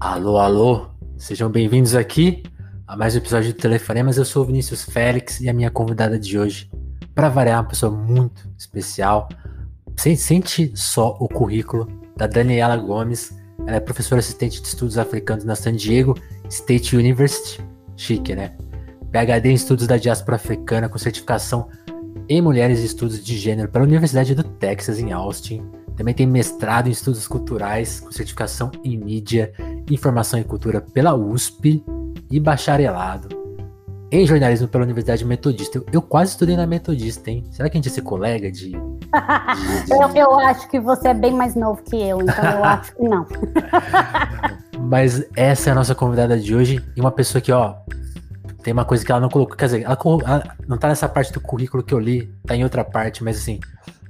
Alô, alô, sejam bem-vindos aqui a mais um episódio do Telefonemas. Eu sou o Vinícius Félix e a minha convidada de hoje, para variar, uma pessoa muito especial. Sente só o currículo da Daniela Gomes. Ela é professora assistente de estudos africanos na San Diego State University. Chique, né? PhD em estudos da diáspora africana com certificação em mulheres e estudos de gênero pela Universidade do Texas em Austin. Também tem mestrado em estudos culturais com certificação em mídia, informação e cultura pela USP e bacharelado em jornalismo pela Universidade Metodista. Eu, eu quase estudei na Metodista, hein? Será que a gente ia ser colega de. de, de... eu, eu acho que você é bem mais novo que eu, então eu acho que não. Mas essa é a nossa convidada de hoje e uma pessoa que, ó, tem uma coisa que ela não colocou, quer dizer, ela, ela, não tá nessa parte do currículo que eu li, tá em outra parte, mas assim,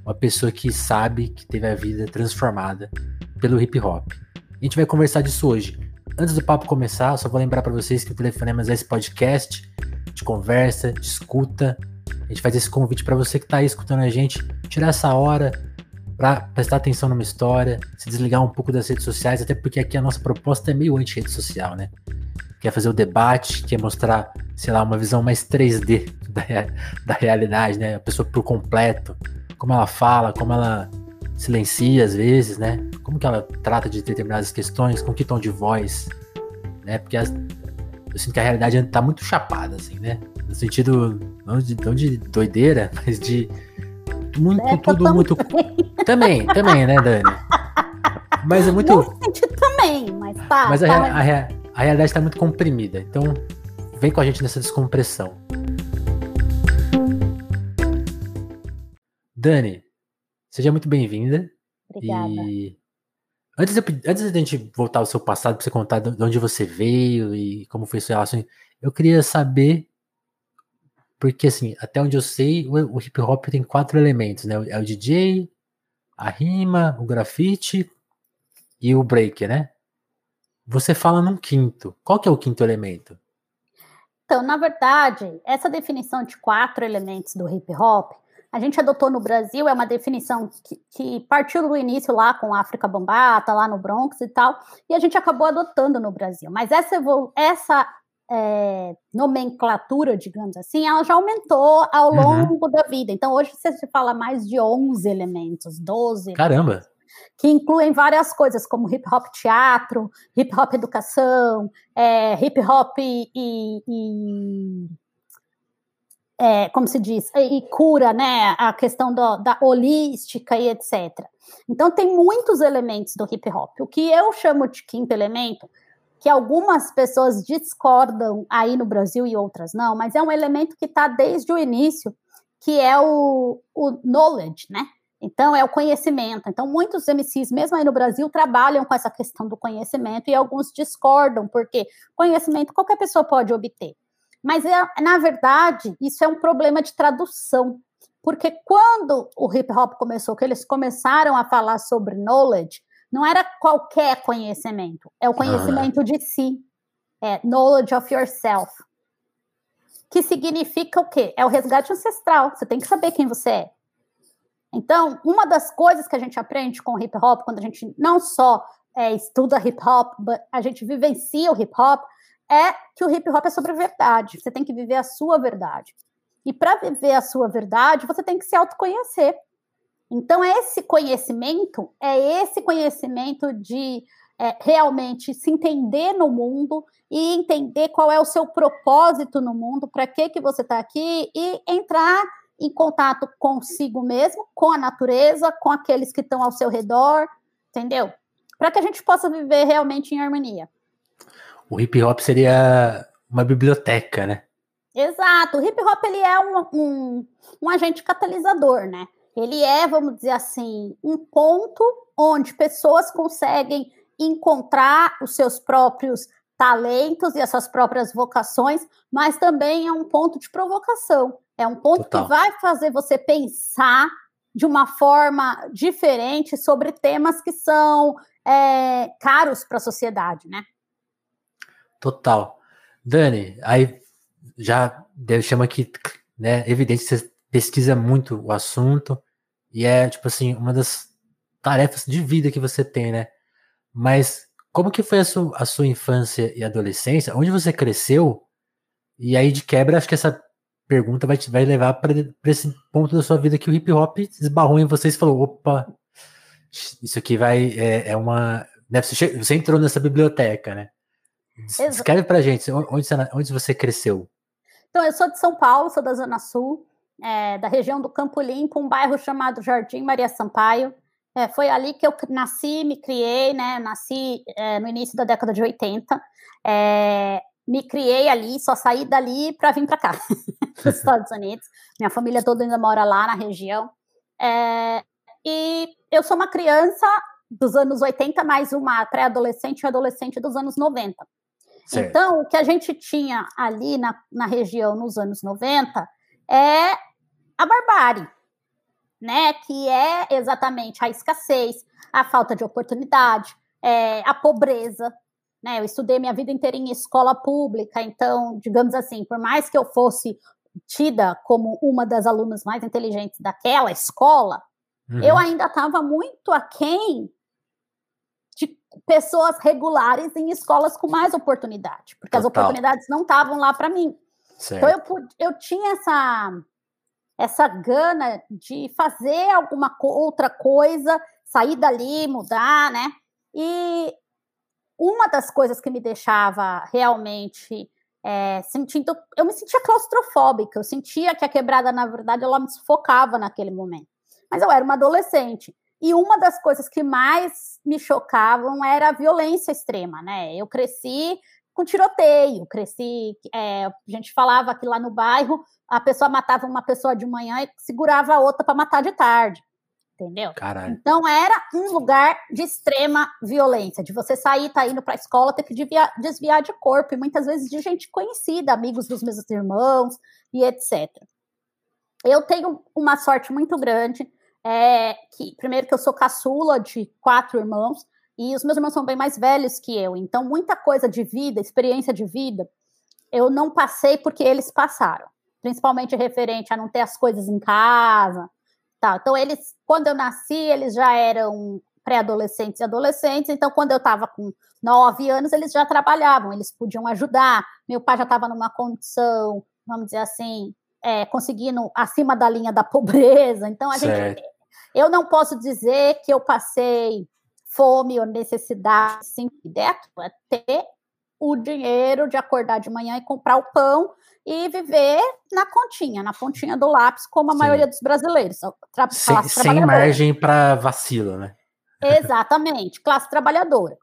uma pessoa que sabe que teve a vida transformada pelo hip hop. A gente vai conversar disso hoje. Antes do papo começar, só vou lembrar para vocês que o Telefonemas é esse podcast de conversa, de escuta. A gente faz esse convite para você que tá aí escutando a gente, tirar essa hora para prestar atenção numa história, se desligar um pouco das redes sociais, até porque aqui a nossa proposta é meio anti-rede social, né? Quer fazer o debate, quer mostrar, sei lá, uma visão mais 3D da, da realidade, né? A pessoa por completo, como ela fala, como ela silencia às vezes, né? Como que ela trata de determinadas questões, com que tom de voz, né? Porque as, eu sinto que a realidade tá muito chapada, assim, né? No sentido, não de, não de doideira, mas de muito, é, tudo muito. Também, também, né, Dani? Mas é muito. sentido também, mas tá. Mas tá, a, a, a, a realidade está muito comprimida. Então, vem com a gente nessa descompressão. Dani, seja muito bem-vinda. Obrigada. E antes antes de a gente voltar ao seu passado, para você contar de onde você veio e como foi sua relação, eu queria saber porque, assim, até onde eu sei, o, o hip hop tem quatro elementos, né? É o DJ, a rima, o grafite e o break, né? Você fala num quinto. Qual que é o quinto elemento? Então, na verdade, essa definição de quatro elementos do hip hop, a gente adotou no Brasil, é uma definição que, que partiu do início lá com a África Bambata, lá no Bronx e tal, e a gente acabou adotando no Brasil. Mas essa, essa é, nomenclatura, digamos assim, ela já aumentou ao uhum. longo uhum. da vida. Então, hoje você fala mais de 11 elementos, 12. Caramba! Elementos, que incluem várias coisas, como hip hop teatro, hip hop educação, é, hip hop e. e é, como se diz, e cura, né, a questão do, da holística e etc. Então, tem muitos elementos do hip hop. O que eu chamo de quinto elemento que algumas pessoas discordam aí no Brasil e outras não, mas é um elemento que está desde o início, que é o, o knowledge, né? Então, é o conhecimento. Então, muitos MCs, mesmo aí no Brasil, trabalham com essa questão do conhecimento e alguns discordam, porque conhecimento qualquer pessoa pode obter. Mas, é, na verdade, isso é um problema de tradução. Porque quando o hip hop começou, que eles começaram a falar sobre knowledge, não era qualquer conhecimento, é o conhecimento ah. de si. É knowledge of yourself. Que significa o quê? É o resgate ancestral. Você tem que saber quem você é. Então, uma das coisas que a gente aprende com o hip hop, quando a gente não só é, estuda hip hop, a gente vivencia o hip hop, é que o hip hop é sobre verdade. Você tem que viver a sua verdade. E para viver a sua verdade, você tem que se autoconhecer. Então, esse conhecimento é esse conhecimento de é, realmente se entender no mundo e entender qual é o seu propósito no mundo, para que, que você está aqui e entrar em contato consigo mesmo, com a natureza, com aqueles que estão ao seu redor, entendeu? Para que a gente possa viver realmente em harmonia. O hip hop seria uma biblioteca, né? Exato. O hip hop ele é um, um, um agente catalisador, né? Ele é, vamos dizer assim, um ponto onde pessoas conseguem encontrar os seus próprios talentos e as suas próprias vocações, mas também é um ponto de provocação. É um ponto Total. que vai fazer você pensar de uma forma diferente sobre temas que são é, caros para a sociedade, né? Total. Dani, aí já chama que, né, evidente que você pesquisa muito o assunto, e é, tipo assim, uma das tarefas de vida que você tem, né? Mas como que foi a sua, a sua infância e adolescência? Onde você cresceu? E aí, de quebra, acho que essa pergunta vai, te, vai levar para esse ponto da sua vida que o hip hop esbarrou em vocês e falou: opa, isso aqui vai. É, é uma. Né, você, você entrou nessa biblioteca, né? Escreve pra gente, onde você, onde você cresceu? Então, eu sou de São Paulo, sou da Zona Sul, é, da região do Campo Limpo, um bairro chamado Jardim Maria Sampaio. É, foi ali que eu nasci, me criei, né? Nasci é, no início da década de 80. É, me criei ali, só saí dali para vir para cá, para os Estados Unidos. Minha família toda ainda mora lá na região. É, e eu sou uma criança dos anos 80, mais uma pré-adolescente e adolescente dos anos 90. Certo. Então, o que a gente tinha ali na, na região nos anos 90 é a barbárie, né? Que é exatamente a escassez, a falta de oportunidade, é, a pobreza. Né? Eu estudei minha vida inteira em escola pública, então, digamos assim, por mais que eu fosse tida como uma das alunas mais inteligentes daquela escola, uhum. eu ainda estava muito aquém pessoas regulares em escolas com mais oportunidade, porque Total. as oportunidades não estavam lá para mim. Certo. Então eu, eu tinha essa essa gana de fazer alguma outra coisa, sair dali, mudar, né? E uma das coisas que me deixava realmente é, sentindo, eu me sentia claustrofóbica, eu sentia que a quebrada, na verdade, ela me sufocava naquele momento. Mas eu era uma adolescente. E uma das coisas que mais me chocavam era a violência extrema, né? Eu cresci com tiroteio, cresci. É, a gente falava que lá no bairro a pessoa matava uma pessoa de manhã e segurava a outra para matar de tarde. Entendeu? Caralho. Então era um lugar de extrema violência, de você sair, tá indo para a escola, ter que desviar, desviar de corpo, e muitas vezes de gente conhecida, amigos dos meus irmãos e etc. Eu tenho uma sorte muito grande, é, que primeiro que eu sou caçula de quatro irmãos, e os meus irmãos são bem mais velhos que eu, então muita coisa de vida, experiência de vida, eu não passei porque eles passaram principalmente referente a não ter as coisas em casa. Tá. Então, eles, quando eu nasci, eles já eram pré-adolescentes e adolescentes, então, quando eu estava com nove anos, eles já trabalhavam, eles podiam ajudar. Meu pai já estava numa condição, vamos dizer assim, é, conseguindo acima da linha da pobreza. Então, a certo. gente. Eu não posso dizer que eu passei fome ou necessidade, sim, é ter o dinheiro de acordar de manhã e comprar o pão e viver na continha, na pontinha do lápis, como a Sim. maioria dos brasileiros. Sem, sem margem para vacilo, né? Exatamente, classe trabalhadora.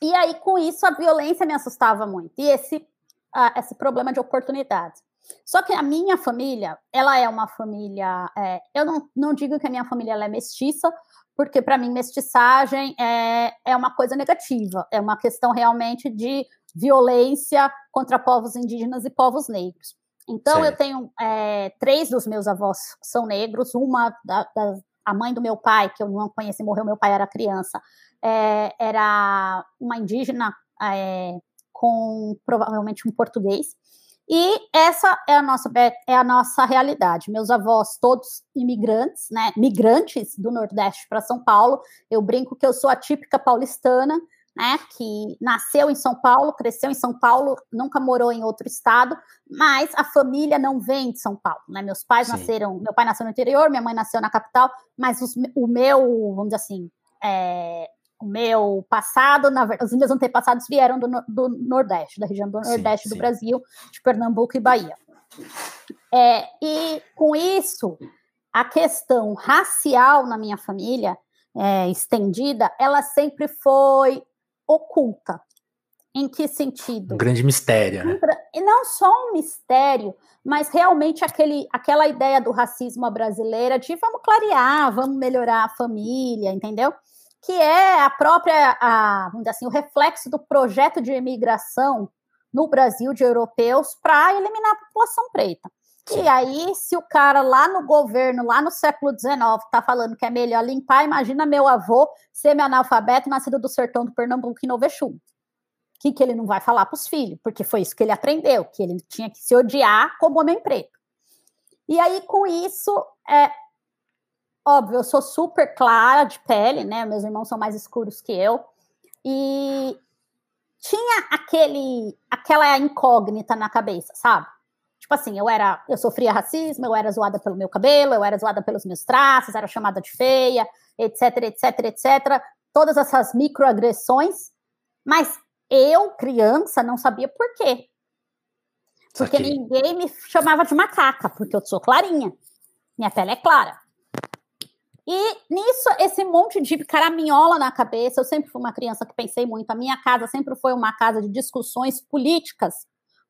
E aí, com isso, a violência me assustava muito. E esse, uh, esse problema de oportunidades. Só que a minha família, ela é uma família. É, eu não, não digo que a minha família é mestiça, porque para mim mestiçagem é, é uma coisa negativa, é uma questão realmente de violência contra povos indígenas e povos negros. Então, eu tenho é, três dos meus avós são negros, uma da, da, a mãe do meu pai, que eu não conheci, morreu, meu pai era criança, é, era uma indígena é, com provavelmente um português. E essa é a nossa é a nossa realidade. Meus avós todos imigrantes, né, migrantes do Nordeste para São Paulo. Eu brinco que eu sou a típica paulistana, né, que nasceu em São Paulo, cresceu em São Paulo, nunca morou em outro estado, mas a família não vem de São Paulo, né? Meus pais Sim. nasceram, meu pai nasceu no interior, minha mãe nasceu na capital, mas os, o meu, vamos dizer assim, é, o meu passado, na verdade, os meus antepassados vieram do, do Nordeste, da região do Nordeste sim, do sim. Brasil, de Pernambuco e Bahia. É, e com isso, a questão racial na minha família é, estendida, ela sempre foi oculta. Em que sentido? Um grande mistério, né? E não só um mistério, mas realmente aquele, aquela ideia do racismo brasileira de vamos clarear, vamos melhorar a família, entendeu? Que é a própria, a, vamos dizer assim, o reflexo do projeto de imigração no Brasil de europeus para eliminar a população preta. E aí, se o cara lá no governo, lá no século XIX, está falando que é melhor limpar, imagina meu avô semi-analfabeto, nascido do sertão do Pernambuco, em Novexu. O que, que ele não vai falar para os filhos? Porque foi isso que ele aprendeu, que ele tinha que se odiar como homem preto. E aí, com isso, é óbvio, eu sou super clara de pele, né? Meus irmãos são mais escuros que eu. E tinha aquele, aquela incógnita na cabeça, sabe? Tipo assim, eu era, eu sofria racismo, eu era zoada pelo meu cabelo, eu era zoada pelos meus traços, era chamada de feia, etc, etc, etc. Todas essas microagressões, mas eu, criança, não sabia por quê. Porque ninguém me chamava de macaca, porque eu sou clarinha. Minha pele é clara. E nisso, esse monte de caraminhola na cabeça, eu sempre fui uma criança que pensei muito. A minha casa sempre foi uma casa de discussões políticas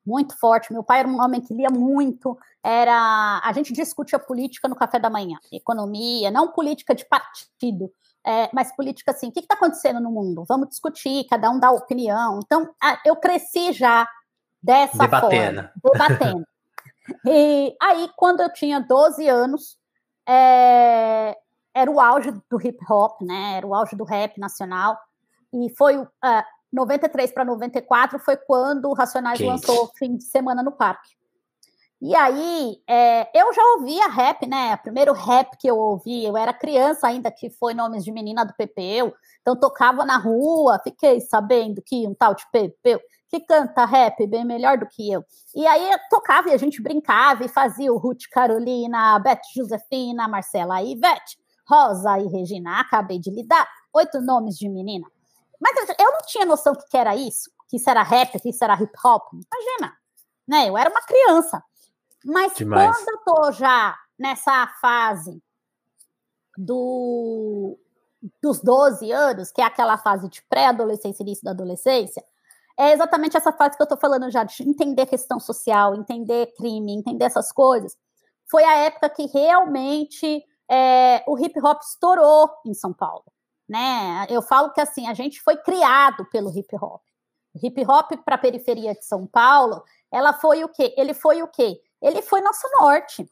muito forte. Meu pai era um homem que lia muito. Era a gente discutia política no café da manhã, economia, não política de partido, é, mas política assim. O que está acontecendo no mundo? Vamos discutir, cada um dá opinião. Então, eu cresci já dessa debatendo. forma, debatendo. e aí, quando eu tinha 12 anos, é, era o auge do hip hop, né? Era o auge do rap nacional. E foi uh, 93 para 94 foi quando o Racionais Quente. lançou Fim de Semana no Parque. E aí, é, eu já ouvia rap, né? O primeiro rap que eu ouvi, eu era criança ainda, que foi Nomes de Menina do Pepeu. Então, tocava na rua, fiquei sabendo que um tal de Pepeu, que canta rap bem melhor do que eu. E aí, eu tocava e a gente brincava e fazia o Ruth Carolina, Beth Josefina, Marcela Ivete, Rosa e Regina. Acabei de lhe dar oito nomes de menina. Mas eu não tinha noção que era isso, que isso era rap, que isso era hip hop. Imagina, né? Eu era uma criança. Mas Demais. quando eu tô já nessa fase do, dos 12 anos, que é aquela fase de pré-adolescência, início da adolescência, é exatamente essa fase que eu tô falando já, de entender questão social, entender crime, entender essas coisas. Foi a época que realmente é, o hip hop estourou em São Paulo né? Eu falo que assim, a gente foi criado pelo hip hop. O hip hop para a periferia de São Paulo, ela foi o quê? Ele foi o quê? Ele foi nosso norte.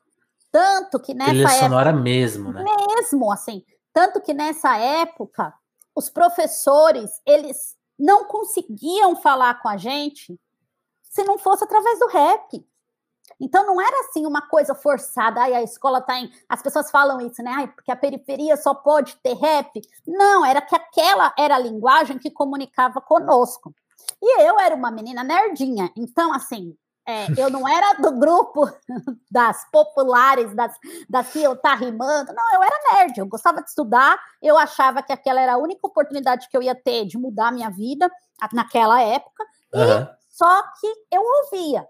Tanto que nessa Trilha sonora época, mesmo, né? Mesmo, assim. Tanto que nessa época, os professores, eles não conseguiam falar com a gente se não fosse através do rap. Então não era assim uma coisa forçada, ai, a escola tá em. As pessoas falam isso, né? Ai, porque a periferia só pode ter rap. Não, era que aquela era a linguagem que comunicava conosco. E eu era uma menina nerdinha, então assim, é, eu não era do grupo das populares, das, das que eu tá rimando. Não, eu era nerd, eu gostava de estudar, eu achava que aquela era a única oportunidade que eu ia ter de mudar a minha vida naquela época. Uhum. E só que eu ouvia.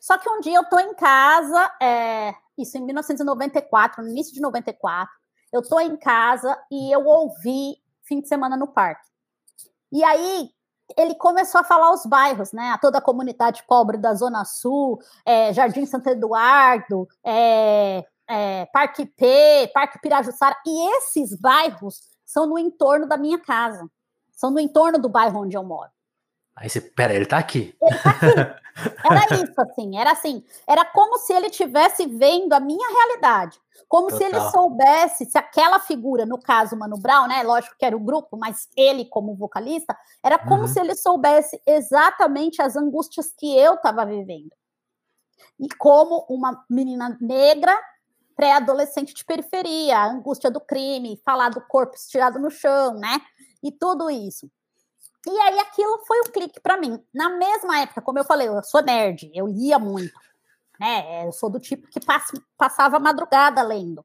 Só que um dia eu tô em casa, é, isso em 1994, no início de 94, eu tô em casa e eu ouvi fim de semana no parque. E aí ele começou a falar os bairros, né? A toda a comunidade pobre da Zona Sul, é, Jardim Santo Eduardo, é, é, Parque P, Parque Pirajussara, e esses bairros são no entorno da minha casa, são no entorno do bairro onde eu moro. Aí você, pera, ele tá aqui. Ele tá aqui. Era isso, assim, era assim, era como se ele estivesse vendo a minha realidade. Como Total. se ele soubesse se aquela figura, no caso Mano Brown, né? Lógico que era o grupo, mas ele como vocalista, era como uhum. se ele soubesse exatamente as angústias que eu estava vivendo. E como uma menina negra, pré-adolescente de periferia, a angústia do crime, falar do corpo estirado no chão, né? E tudo isso. E aí aquilo foi um clique para mim. Na mesma época, como eu falei, eu sou nerd, eu lia muito, né? Eu sou do tipo que passava madrugada lendo.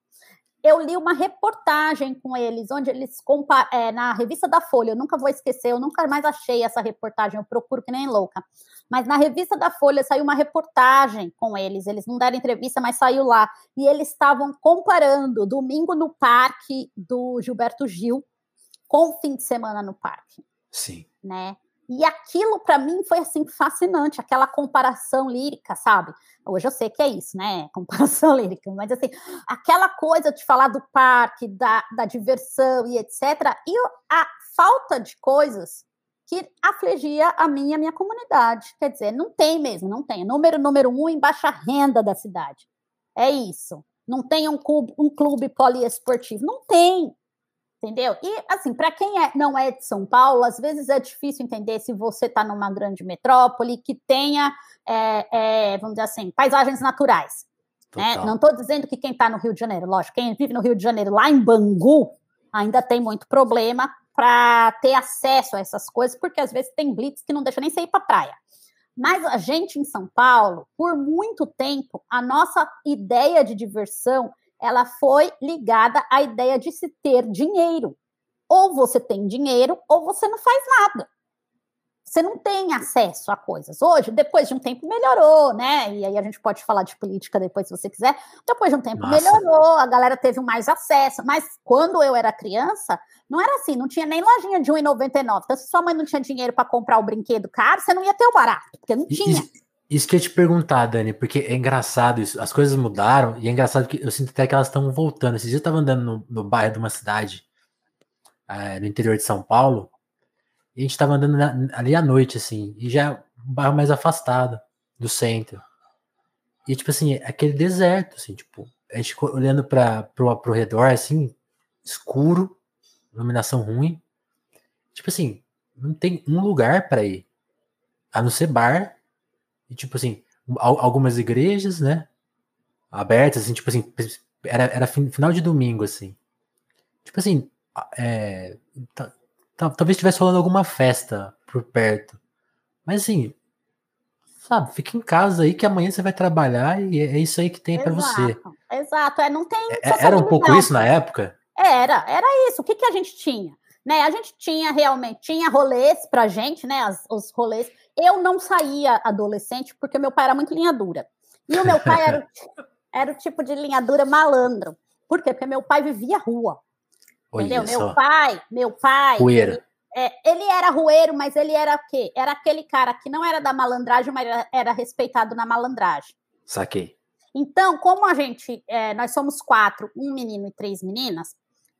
Eu li uma reportagem com eles, onde eles é, na revista da Folha, eu nunca vou esquecer, eu nunca mais achei essa reportagem, eu procuro que nem louca. Mas na revista da Folha saiu uma reportagem com eles, eles não deram entrevista, mas saiu lá. E eles estavam comparando Domingo no Parque do Gilberto Gil com fim de semana no parque. Sim né? E aquilo para mim foi assim fascinante, aquela comparação lírica, sabe? Hoje eu sei que é isso, né? Comparação lírica, mas assim, aquela coisa de falar do parque, da, da diversão e etc. E a falta de coisas que afligia a minha, a minha comunidade. Quer dizer, não tem mesmo, não tem. Número número um em baixa renda da cidade. É isso. Não tem um clube, um clube poliesportivo. Não tem entendeu? E assim, para quem é, não é de São Paulo, às vezes é difícil entender se você está numa grande metrópole que tenha, é, é, vamos dizer assim, paisagens naturais. Né? Não estou dizendo que quem está no Rio de Janeiro, lógico, quem vive no Rio de Janeiro, lá em Bangu, ainda tem muito problema para ter acesso a essas coisas, porque às vezes tem blitz que não deixa nem sair para praia. Mas a gente em São Paulo, por muito tempo, a nossa ideia de diversão, ela foi ligada à ideia de se ter dinheiro. Ou você tem dinheiro, ou você não faz nada você não tem acesso a coisas. Hoje, depois de um tempo, melhorou, né? E aí a gente pode falar de política depois, se você quiser. Depois de um tempo, Nossa. melhorou, a galera teve mais acesso. Mas quando eu era criança, não era assim, não tinha nem lojinha de R$1,99. Então, se sua mãe não tinha dinheiro para comprar o brinquedo caro, você não ia ter o barato, porque não tinha. Isso, que eu ia te perguntar, Dani, porque é engraçado isso. As coisas mudaram e é engraçado que eu sinto até que elas estão voltando. Esses dias eu estava andando no, no bairro de uma cidade, é, no interior de São Paulo, e a gente tava andando na, ali à noite, assim, e já um bairro mais afastado do centro. E, tipo assim, aquele deserto, assim, tipo, a gente olhando para pro, pro redor, assim, escuro, iluminação ruim. Tipo assim, não tem um lugar para ir. A não ser bar. E, tipo assim, algumas igrejas, né? Abertas, assim, tipo assim, era, era final de domingo, assim. Tipo assim, é, Talvez estivesse rolando alguma festa por perto. Mas assim, sabe, fica em casa aí que amanhã você vai trabalhar e é isso aí que tem para você. Exato, é, não tem. É, era um pouco isso na época? Era, era isso. O que, que a gente tinha? Né, a gente tinha realmente, tinha rolês pra gente, né? As, os rolês. Eu não saía adolescente porque meu pai era muito linha dura. E o meu pai era, era o tipo de linha dura malandro. Por quê? Porque meu pai vivia rua. Entendeu? Meu pai, meu pai. Rueiro. Ele, é, ele era rueiro, mas ele era o quê? Era aquele cara que não era da malandragem, mas era, era respeitado na malandragem. Saquei. Então, como a gente, é, nós somos quatro, um menino e três meninas,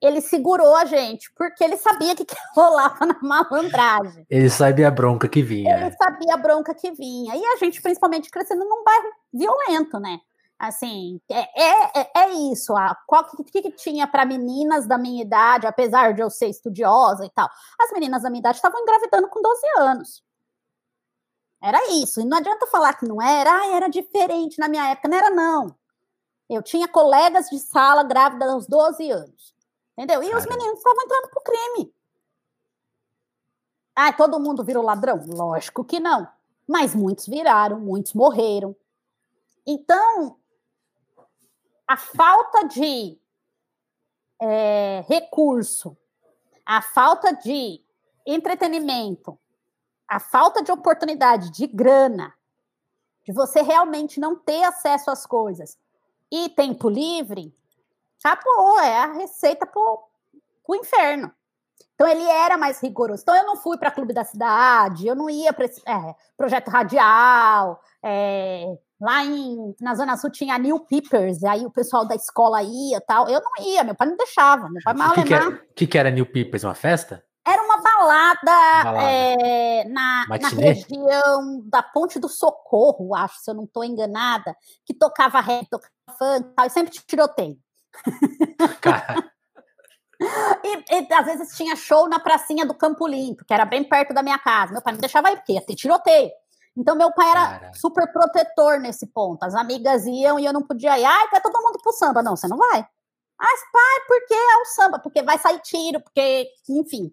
ele segurou a gente, porque ele sabia que, que rolava na malandragem. Ele sabia a bronca que vinha. Ele sabia a bronca que vinha. E a gente, principalmente, crescendo num bairro violento, né? Assim, é, é, é, é isso. A, qual que, que, que tinha para meninas da minha idade, apesar de eu ser estudiosa e tal? As meninas da minha idade estavam engravidando com 12 anos. Era isso. E não adianta falar que não era, ah, era diferente na minha época. Não era, não. Eu tinha colegas de sala grávidas aos 12 anos. Entendeu? E Caramba. os meninos estavam entrando pro crime. Ah, todo mundo virou ladrão? Lógico que não. Mas muitos viraram, muitos morreram. Então, a falta de é, recurso, a falta de entretenimento, a falta de oportunidade, de grana, de você realmente não ter acesso às coisas e tempo livre, acabou, é a receita para o inferno. Então ele era mais rigoroso. Então eu não fui para Clube da Cidade, eu não ia para é, projeto radial, é, Lá em, na Zona Sul tinha New Peepers, aí o pessoal da escola ia tal. Eu não ia, meu pai não deixava. Meu pai mal O que, que, era, que, que era New Peepers? Uma festa? Era uma balada, balada. É, na, na, região da Ponte do Socorro, acho, se eu não estou enganada, que tocava rap, tocava funk e tal, e sempre tiroteio. Cara. E, e, às vezes tinha show na pracinha do Campo Limpo, que era bem perto da minha casa. Meu pai não deixava ir, porque ia ter tiroteio. Então, meu pai era Caraca. super protetor nesse ponto. As amigas iam e eu não podia ir. Ai, vai todo mundo pro samba. Não, você não vai. Mas, pai, por que é o samba? Porque vai sair tiro, porque, enfim.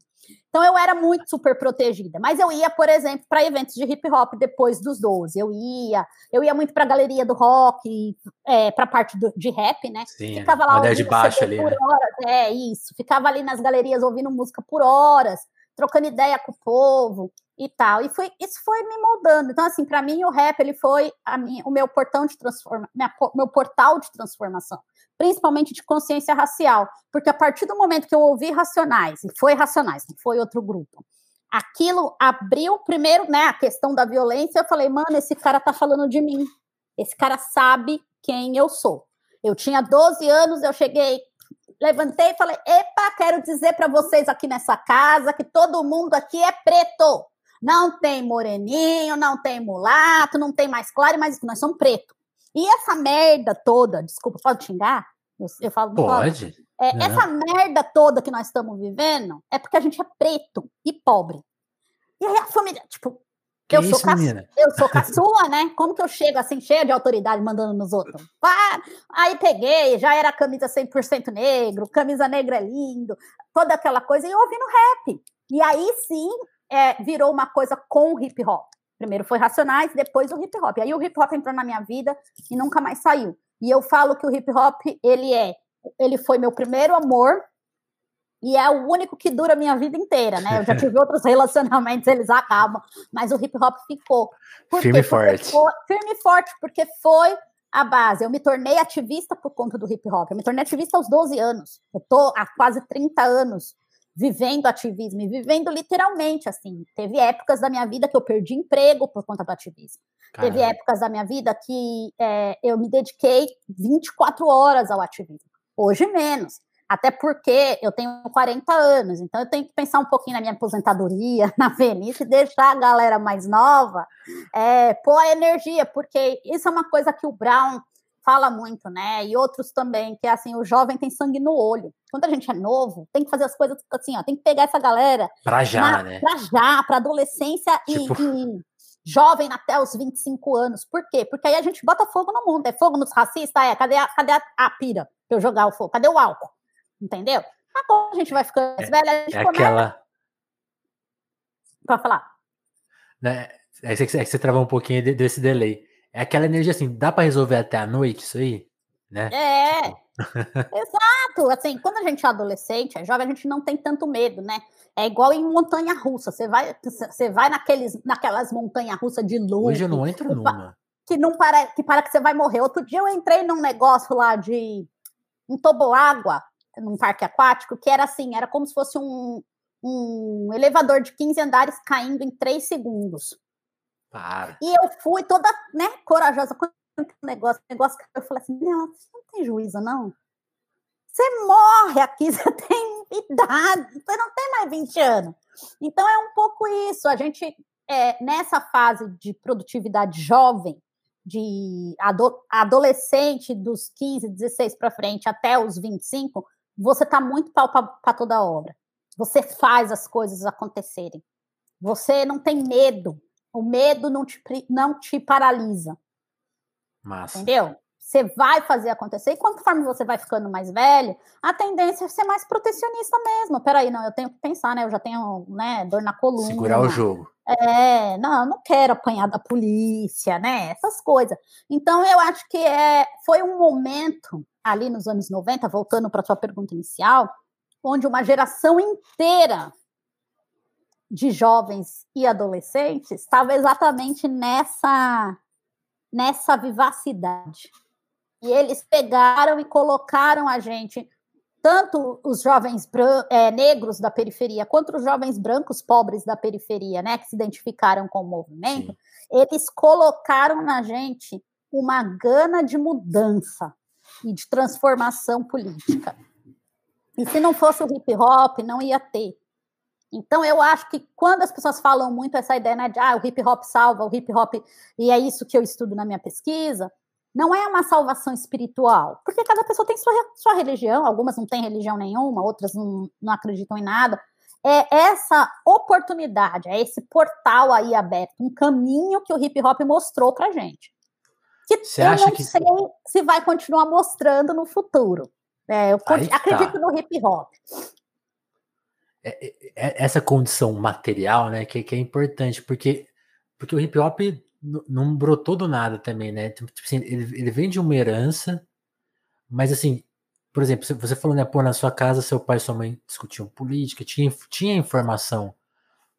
Então, eu era muito super protegida. Mas eu ia, por exemplo, para eventos de hip hop depois dos 12. Eu ia, eu ia muito para a galeria do rock, é, para a parte do, de rap, né? Sim, Ficava lá ouvindo de baixo ali, por né? horas. É, isso. Ficava ali nas galerias ouvindo música por horas, trocando ideia com o povo e tal. E foi, isso foi me moldando. Então, assim, para mim, o rap ele foi a minha, o meu portão de transformação, meu portal de transformação, principalmente de consciência racial. Porque a partir do momento que eu ouvi Racionais, e foi Racionais, não foi outro grupo, aquilo abriu primeiro né, a questão da violência. Eu falei, mano, esse cara tá falando de mim. Esse cara sabe quem eu sou. Eu tinha 12 anos, eu cheguei levantei e falei: Epa, quero dizer para vocês aqui nessa casa que todo mundo aqui é preto. Não tem moreninho, não tem mulato, não tem mais claro, mas nós somos preto. E essa merda toda, desculpa, pode xingar? Eu, eu falo. Pode. É, essa merda toda que nós estamos vivendo é porque a gente é preto e pobre. E aí a família, tipo, Que eu, isso, sou menina? eu sou caçula, né? Como que eu chego assim, cheia de autoridade, mandando nos outros? Ah, aí peguei, já era camisa 100% negro, camisa negra é lindo, toda aquela coisa, e ouvindo rap. E aí sim, é, virou uma coisa com o hip hop. Primeiro foi Racionais, depois o hip hop. Aí o hip hop entrou na minha vida e nunca mais saiu. E eu falo que o hip hop, ele é, ele foi meu primeiro amor, e é o único que dura a minha vida inteira, né? Eu já tive outros relacionamentos, eles acabam, mas o hip hop ficou. Por firme e forte. Foi, firme e forte, porque foi a base. Eu me tornei ativista por conta do hip hop. Eu me tornei ativista aos 12 anos. Eu tô há quase 30 anos vivendo ativismo e vivendo literalmente assim. Teve épocas da minha vida que eu perdi emprego por conta do ativismo. Caramba. Teve épocas da minha vida que é, eu me dediquei 24 horas ao ativismo. Hoje menos. Até porque eu tenho 40 anos, então eu tenho que pensar um pouquinho na minha aposentadoria, na velhice, e deixar a galera mais nova é, pôr a energia, porque isso é uma coisa que o Brown fala muito, né? E outros também, que é assim, o jovem tem sangue no olho. Quando a gente é novo, tem que fazer as coisas assim, ó, tem que pegar essa galera. Pra já, na, né? Pra já, pra adolescência tipo... e, e jovem até os 25 anos. Por quê? Porque aí a gente bota fogo no mundo. É fogo nos racistas? É. Cadê a, cadê a, a pira pra eu jogar o fogo? Cadê o álcool? Entendeu? Agora a gente vai ficando mais é, velha, a gente é começa... aquela. Pode falar. Né? É que você travou um pouquinho desse delay. É aquela energia assim, dá para resolver até a noite isso aí? Né? É. Tipo... Exato. Assim, quando a gente é adolescente, é jovem, a gente não tem tanto medo, né? É igual em montanha russa. Você vai, você vai naqueles, naquelas montanhas russas de luz. Hoje eu não entro numa. Que não para, que para que você vai morrer. Outro dia eu entrei num negócio lá de um toboágua num parque aquático, que era assim, era como se fosse um, um elevador de 15 andares caindo em 3 segundos. Para. E eu fui toda, né, corajosa com o negócio, negócio eu falei assim, não, você não tem juízo, não. Você morre aqui, você tem idade, você não tem mais 20 anos. Então é um pouco isso, a gente, é, nessa fase de produtividade jovem, de ado adolescente dos 15, 16 para frente até os 25, você está muito pau para toda obra. Você faz as coisas acontecerem. Você não tem medo. O medo não te, não te paralisa. Massa. Entendeu? Você vai fazer acontecer. E conforme você vai ficando mais velho, a tendência é ser mais protecionista mesmo. Peraí, não, eu tenho que pensar, né? Eu já tenho né, dor na coluna. Segurar o jogo. É, não, eu não quero apanhar da polícia, né? Essas coisas. Então, eu acho que é, foi um momento ali nos anos 90, voltando para a sua pergunta inicial, onde uma geração inteira de jovens e adolescentes estava exatamente nessa nessa vivacidade. E eles pegaram e colocaram a gente tanto os jovens é, negros da periferia quanto os jovens brancos pobres da periferia, né, que se identificaram com o movimento, Sim. eles colocaram na gente uma gana de mudança e de transformação política. E se não fosse o hip hop, não ia ter. Então eu acho que quando as pessoas falam muito essa ideia né, de ah, o hip hop salva, o hip hop, e é isso que eu estudo na minha pesquisa, não é uma salvação espiritual, porque cada pessoa tem sua, sua religião, algumas não têm religião nenhuma, outras não, não acreditam em nada. É essa oportunidade, é esse portal aí aberto, um caminho que o hip hop mostrou pra gente. Que Você eu não que... sei se vai continuar mostrando no futuro. É, eu acredito tá. no hip hop. É, é, é, essa condição material, né, que, que é importante, porque, porque o hip hop não brotou do nada também, né? Tipo, tipo assim, ele, ele vem de uma herança, mas assim, por exemplo, você falou, né, pô, na sua casa seu pai e sua mãe discutiam política, tinha, tinha informação,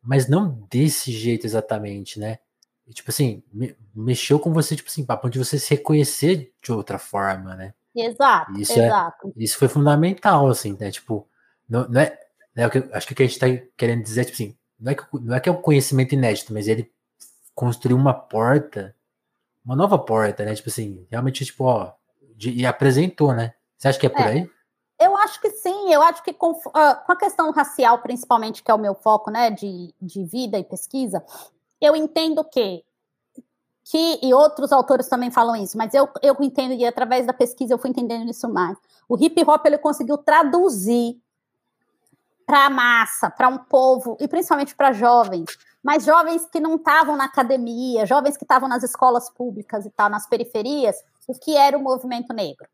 mas não desse jeito exatamente, né? E, tipo assim, me, mexeu com você, tipo assim, para de você se reconhecer de outra forma, né? Exato, isso exato. É, isso foi fundamental, assim, né? Tipo, não, não é, né, acho que o que a gente tá querendo dizer, tipo assim, não é que, não é que é um conhecimento inédito, mas ele construiu uma porta, uma nova porta, né? Tipo assim, realmente, tipo, ó, de, e apresentou, né? Você acha que é por é, aí? Eu acho que sim, eu acho que com, uh, com, a questão racial, principalmente, que é o meu foco, né, de, de vida e pesquisa, eu entendo que, que, e outros autores também falam isso, mas eu, eu entendo, e através da pesquisa eu fui entendendo isso mais. O hip hop, ele conseguiu traduzir para a massa, para um povo, e principalmente para jovens, mas jovens que não estavam na academia, jovens que estavam nas escolas públicas e tal, nas periferias, o que era o movimento negro.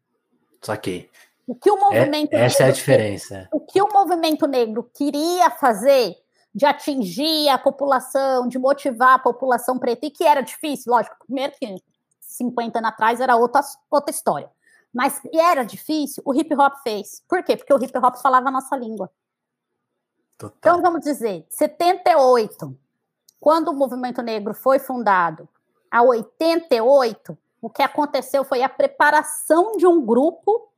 Saquei. O que o movimento é, essa é a diferença. O que o movimento negro queria fazer de atingir a população, de motivar a população preta, e que era difícil, lógico, primeiro que 50 anos atrás era outra, outra história. Mas era difícil, o hip hop fez. Por quê? Porque o hip hop falava a nossa língua. Total. Então, vamos dizer, 78, quando o movimento negro foi fundado, a 88, o que aconteceu foi a preparação de um grupo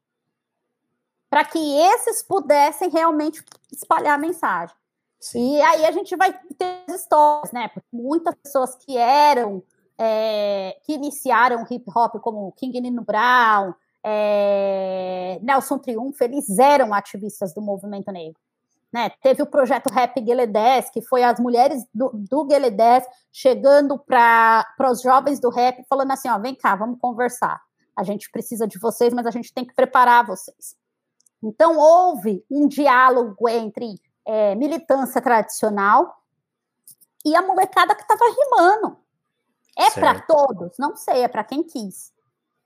para que esses pudessem realmente espalhar a mensagem. Sim. E aí a gente vai ter histórias, né? Porque muitas pessoas que eram, é, que iniciaram hip hop, como King Nino Brown, é, Nelson Triunfo, eles eram ativistas do movimento negro. Né? Teve o projeto Rap Gueledés, que foi as mulheres do, do Gueledés chegando para os jovens do rap, falando assim: ó, vem cá, vamos conversar. A gente precisa de vocês, mas a gente tem que preparar vocês. Então, houve um diálogo entre é, militância tradicional e a molecada que estava rimando. É para todos? Não sei, é para quem quis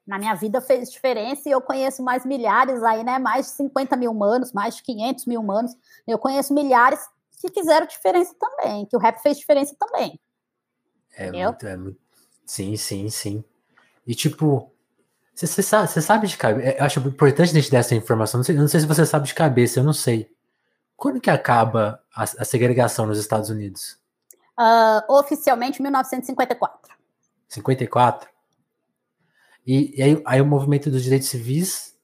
na minha vida fez diferença e eu conheço mais milhares aí, né? Mais de 50 mil humanos, mais de 500 mil humanos. Eu conheço milhares que fizeram diferença também, que o rap fez diferença também. É muito, é muito. Sim, sim, sim. E tipo, você sabe, sabe de cabeça. É, eu acho importante a gente dar essa informação. Não sei, não sei se você sabe de cabeça, eu não sei. Quando que acaba a, a segregação nos Estados Unidos? Uh, oficialmente 1954. 54? E, e aí, aí, o movimento dos direitos civis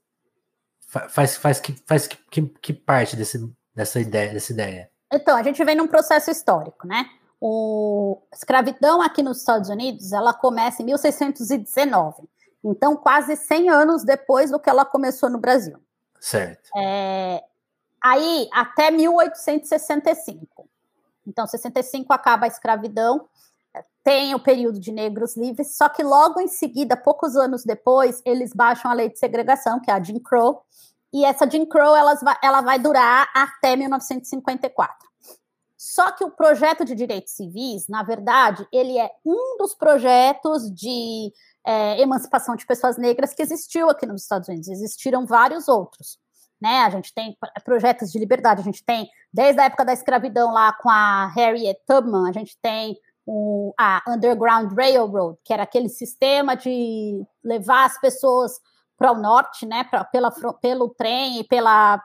faz, faz, que, faz que, que, que, parte desse, dessa, ideia, dessa ideia? Então, a gente vem num processo histórico, né? O a escravidão aqui nos Estados Unidos, ela começa em 1619. Então, quase 100 anos depois do que ela começou no Brasil. Certo. É, aí, até 1865. Então, 65 acaba a escravidão tem o período de negros livres, só que logo em seguida, poucos anos depois, eles baixam a lei de segregação, que é a Jim Crow, e essa Jim Crow ela, vai durar até 1954. Só que o projeto de direitos civis, na verdade, ele é um dos projetos de é, emancipação de pessoas negras que existiu aqui nos Estados Unidos. Existiram vários outros. Né? A gente tem projetos de liberdade, a gente tem, desde a época da escravidão lá com a Harriet Tubman, a gente tem o, a Underground Railroad, que era aquele sistema de levar as pessoas para o norte, né, pra, pela, pelo trem e pela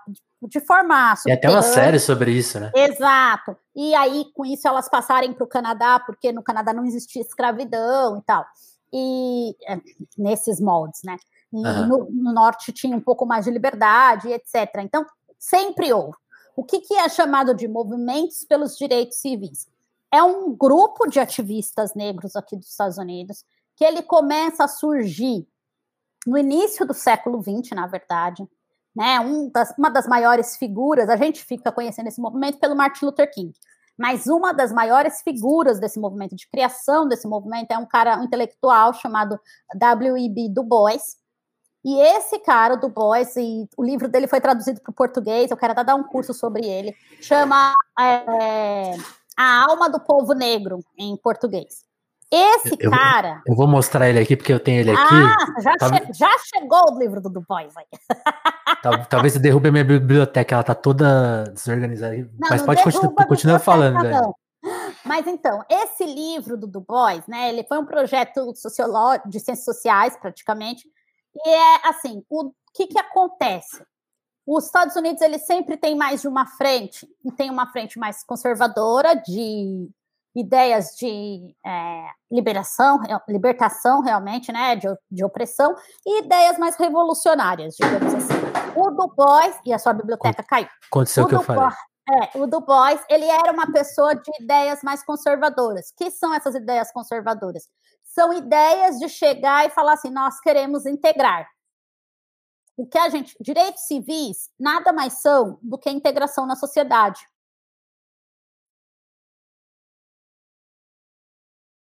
de forma E até uma série sobre isso, né? Exato. E aí, com isso, elas passarem para o Canadá, porque no Canadá não existia escravidão e tal. E é, nesses moldes, né? E uhum. no, no, norte tinha um pouco mais de liberdade, etc. Então, sempre houve. O que, que é chamado de movimentos pelos direitos civis? É um grupo de ativistas negros aqui dos Estados Unidos que ele começa a surgir no início do século XX, na verdade. Né, um das, uma das maiores figuras, a gente fica conhecendo esse movimento pelo Martin Luther King, mas uma das maiores figuras desse movimento, de criação desse movimento, é um cara um intelectual chamado W.E.B. Du Bois. E esse cara, Du Bois, e o livro dele foi traduzido para o português, eu quero até dar um curso sobre ele, chama é, a Alma do Povo Negro, em português. Esse eu, cara. Eu vou mostrar ele aqui, porque eu tenho ele aqui. Ah, já, che já chegou o livro do Du Bois aí. talvez eu derrube a minha biblioteca, ela tá toda desorganizada. Não, Mas não pode continuar, continuar falando, velho. Mas então, esse livro do Du Bois, né, ele foi um projeto de ciências sociais, praticamente, e é assim, o que que acontece? Os Estados Unidos ele sempre tem mais de uma frente, e tem uma frente mais conservadora de ideias de é, liberação, libertação realmente, né, de, de opressão, e ideias mais revolucionárias, digamos assim. O Du Bois, e a sua biblioteca caiu. Aconteceu o que eu falei. É, o Du Bois, ele era uma pessoa de ideias mais conservadoras. que são essas ideias conservadoras? São ideias de chegar e falar assim, nós queremos integrar o que a gente. Direitos civis nada mais são do que a integração na sociedade.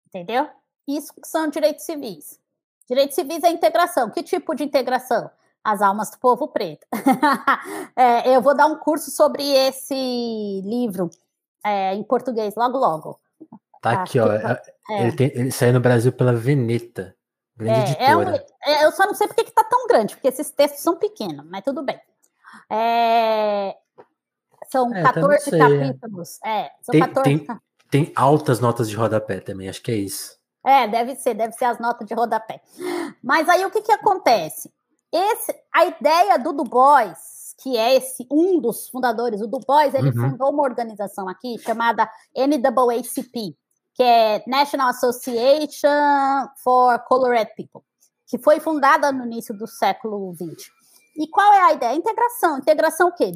Entendeu? Isso que são direitos civis. Direitos civis é integração. Que tipo de integração? As almas do povo preto. é, eu vou dar um curso sobre esse livro é, em português logo, logo. Tá aqui, ó. É. Ele, tem, ele saiu no Brasil pela Veneta. Grande é, é, um, é, eu só não sei porque que tá tão grande, porque esses textos são pequenos, mas tudo bem. É, são é, 14 capítulos. É, são tem, 14 tem, tem altas notas de rodapé também, acho que é isso. É, deve ser, deve ser as notas de rodapé. Mas aí o que que acontece? Esse, a ideia do Du Bois, que é esse um dos fundadores, o Du Bois, ele uhum. fundou uma organização aqui chamada NAACP, que é National Association for Colored People, que foi fundada no início do século XX. E qual é a ideia? Integração. Integração o quê?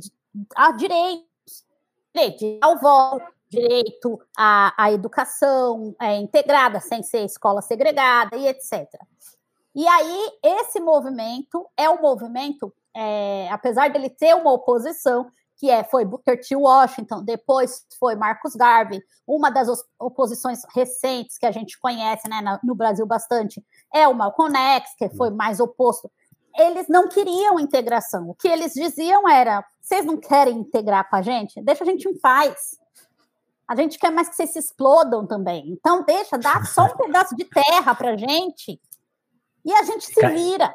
A direitos, direito ao voto, direito à, à educação é, integrada, sem ser escola segregada e etc. E aí, esse movimento é um movimento, é, apesar dele ter uma oposição, que é, foi Booker T. Washington, depois foi Marcus Garvey, uma das oposições recentes que a gente conhece né, no Brasil bastante é o Malcolm X, que foi mais oposto. Eles não queriam integração. O que eles diziam era: vocês não querem integrar com a gente? Deixa a gente em paz. A gente quer mais que vocês se explodam também. Então, deixa, dá só um pedaço de terra pra gente e a gente se vira.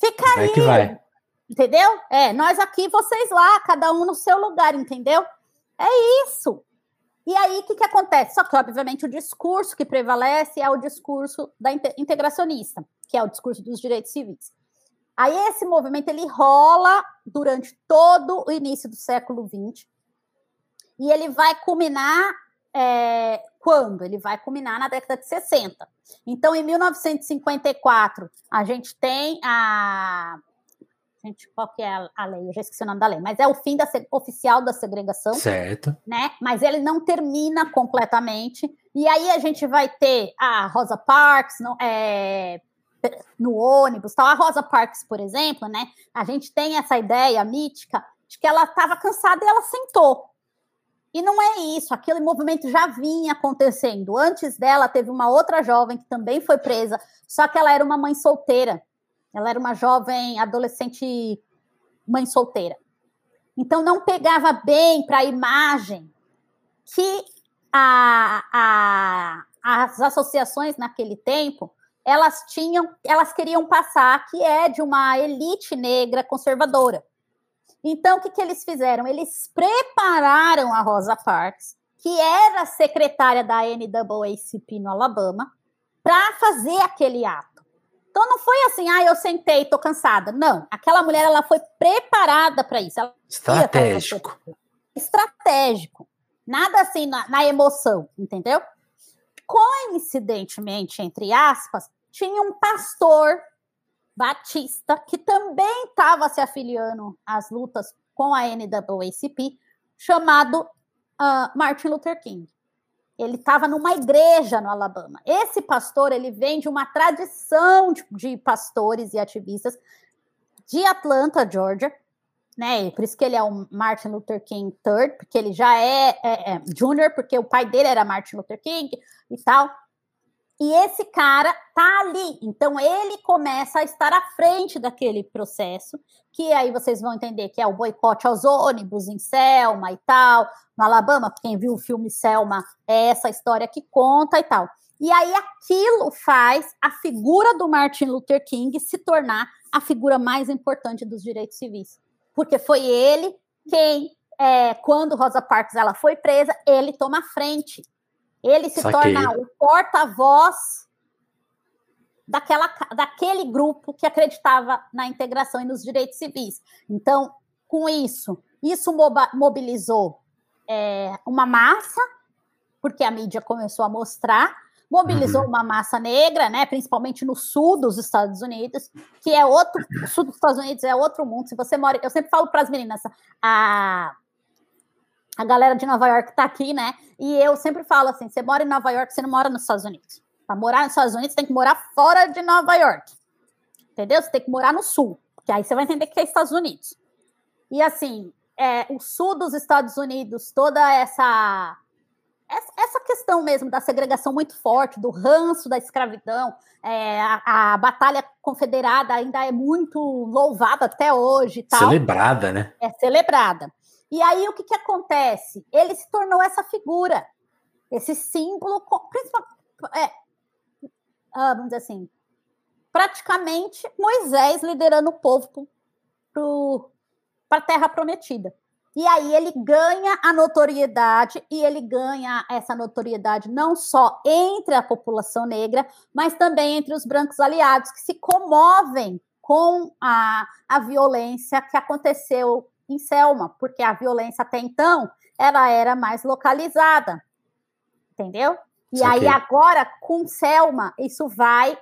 Fica aí. que vai. Entendeu? É, nós aqui, vocês lá, cada um no seu lugar, entendeu? É isso. E aí, o que, que acontece? Só que, obviamente, o discurso que prevalece é o discurso da integracionista, que é o discurso dos direitos civis. Aí, esse movimento, ele rola durante todo o início do século XX, e ele vai culminar é, quando? Ele vai culminar na década de 60. Então, em 1954, a gente tem a. Gente, qual que é a lei? Eu já esqueci o nome da lei, mas é o fim da, oficial da segregação. Certo. Né? Mas ele não termina completamente. E aí a gente vai ter a Rosa Parks no, é, no ônibus. Tal. A Rosa Parks, por exemplo, né? A gente tem essa ideia mítica de que ela estava cansada e ela sentou. E não é isso, aquele movimento já vinha acontecendo. Antes dela, teve uma outra jovem que também foi presa, só que ela era uma mãe solteira. Ela era uma jovem adolescente mãe solteira. Então, não pegava bem para a imagem que a, a, as associações naquele tempo elas tinham, elas queriam passar que é de uma elite negra conservadora. Então, o que, que eles fizeram? Eles prepararam a Rosa Parks, que era secretária da NAACP no Alabama, para fazer aquele ato. Então, não foi assim, ah, eu sentei, estou cansada. Não, aquela mulher ela foi preparada para isso. Ela Estratégico. Estratégico. Nada assim na, na emoção, entendeu? Coincidentemente, entre aspas, tinha um pastor Batista, que também estava se afiliando às lutas com a NAACP, chamado uh, Martin Luther King. Ele estava numa igreja no Alabama. Esse pastor ele vem de uma tradição de, de pastores e ativistas de Atlanta, Georgia, né? Por isso que ele é o Martin Luther King III, porque ele já é, é, é júnior, porque o pai dele era Martin Luther King e tal. E esse cara tá ali. Então ele começa a estar à frente daquele processo, que aí vocês vão entender que é o boicote aos ônibus em Selma e tal, no Alabama, quem viu o filme Selma é essa história que conta e tal. E aí aquilo faz a figura do Martin Luther King se tornar a figura mais importante dos direitos civis. Porque foi ele quem, é, quando Rosa Parks ela foi presa, ele toma a frente ele se Saquei. torna o porta-voz daquela, daquele grupo que acreditava na integração e nos direitos civis. Então, com isso, isso mobilizou é, uma massa, porque a mídia começou a mostrar, mobilizou uhum. uma massa negra, né, principalmente no sul dos Estados Unidos, que é outro, o sul dos Estados Unidos é outro mundo. Se você mora, eu sempre falo para as meninas, a a galera de Nova York tá aqui, né? E eu sempre falo assim: você mora em Nova York, você não mora nos Estados Unidos. Para morar nos Estados Unidos, você tem que morar fora de Nova York. Entendeu? Você tem que morar no sul, que aí você vai entender que é Estados Unidos. E assim, é, o sul dos Estados Unidos, toda essa essa questão mesmo da segregação muito forte, do ranço da escravidão, é, a, a, batalha confederada ainda é muito louvada até hoje. Tal. Celebrada, né? É celebrada. E aí o que, que acontece? Ele se tornou essa figura. esse símbolo, é, ah, vamos dizer assim, praticamente Moisés liderando o povo para a Terra Prometida. E aí ele ganha a notoriedade, e ele ganha essa notoriedade não só entre a população negra, mas também entre os brancos aliados, que se comovem com a, a violência que aconteceu em Selma, porque a violência até então ela era mais localizada, entendeu? E aí agora com Selma isso vai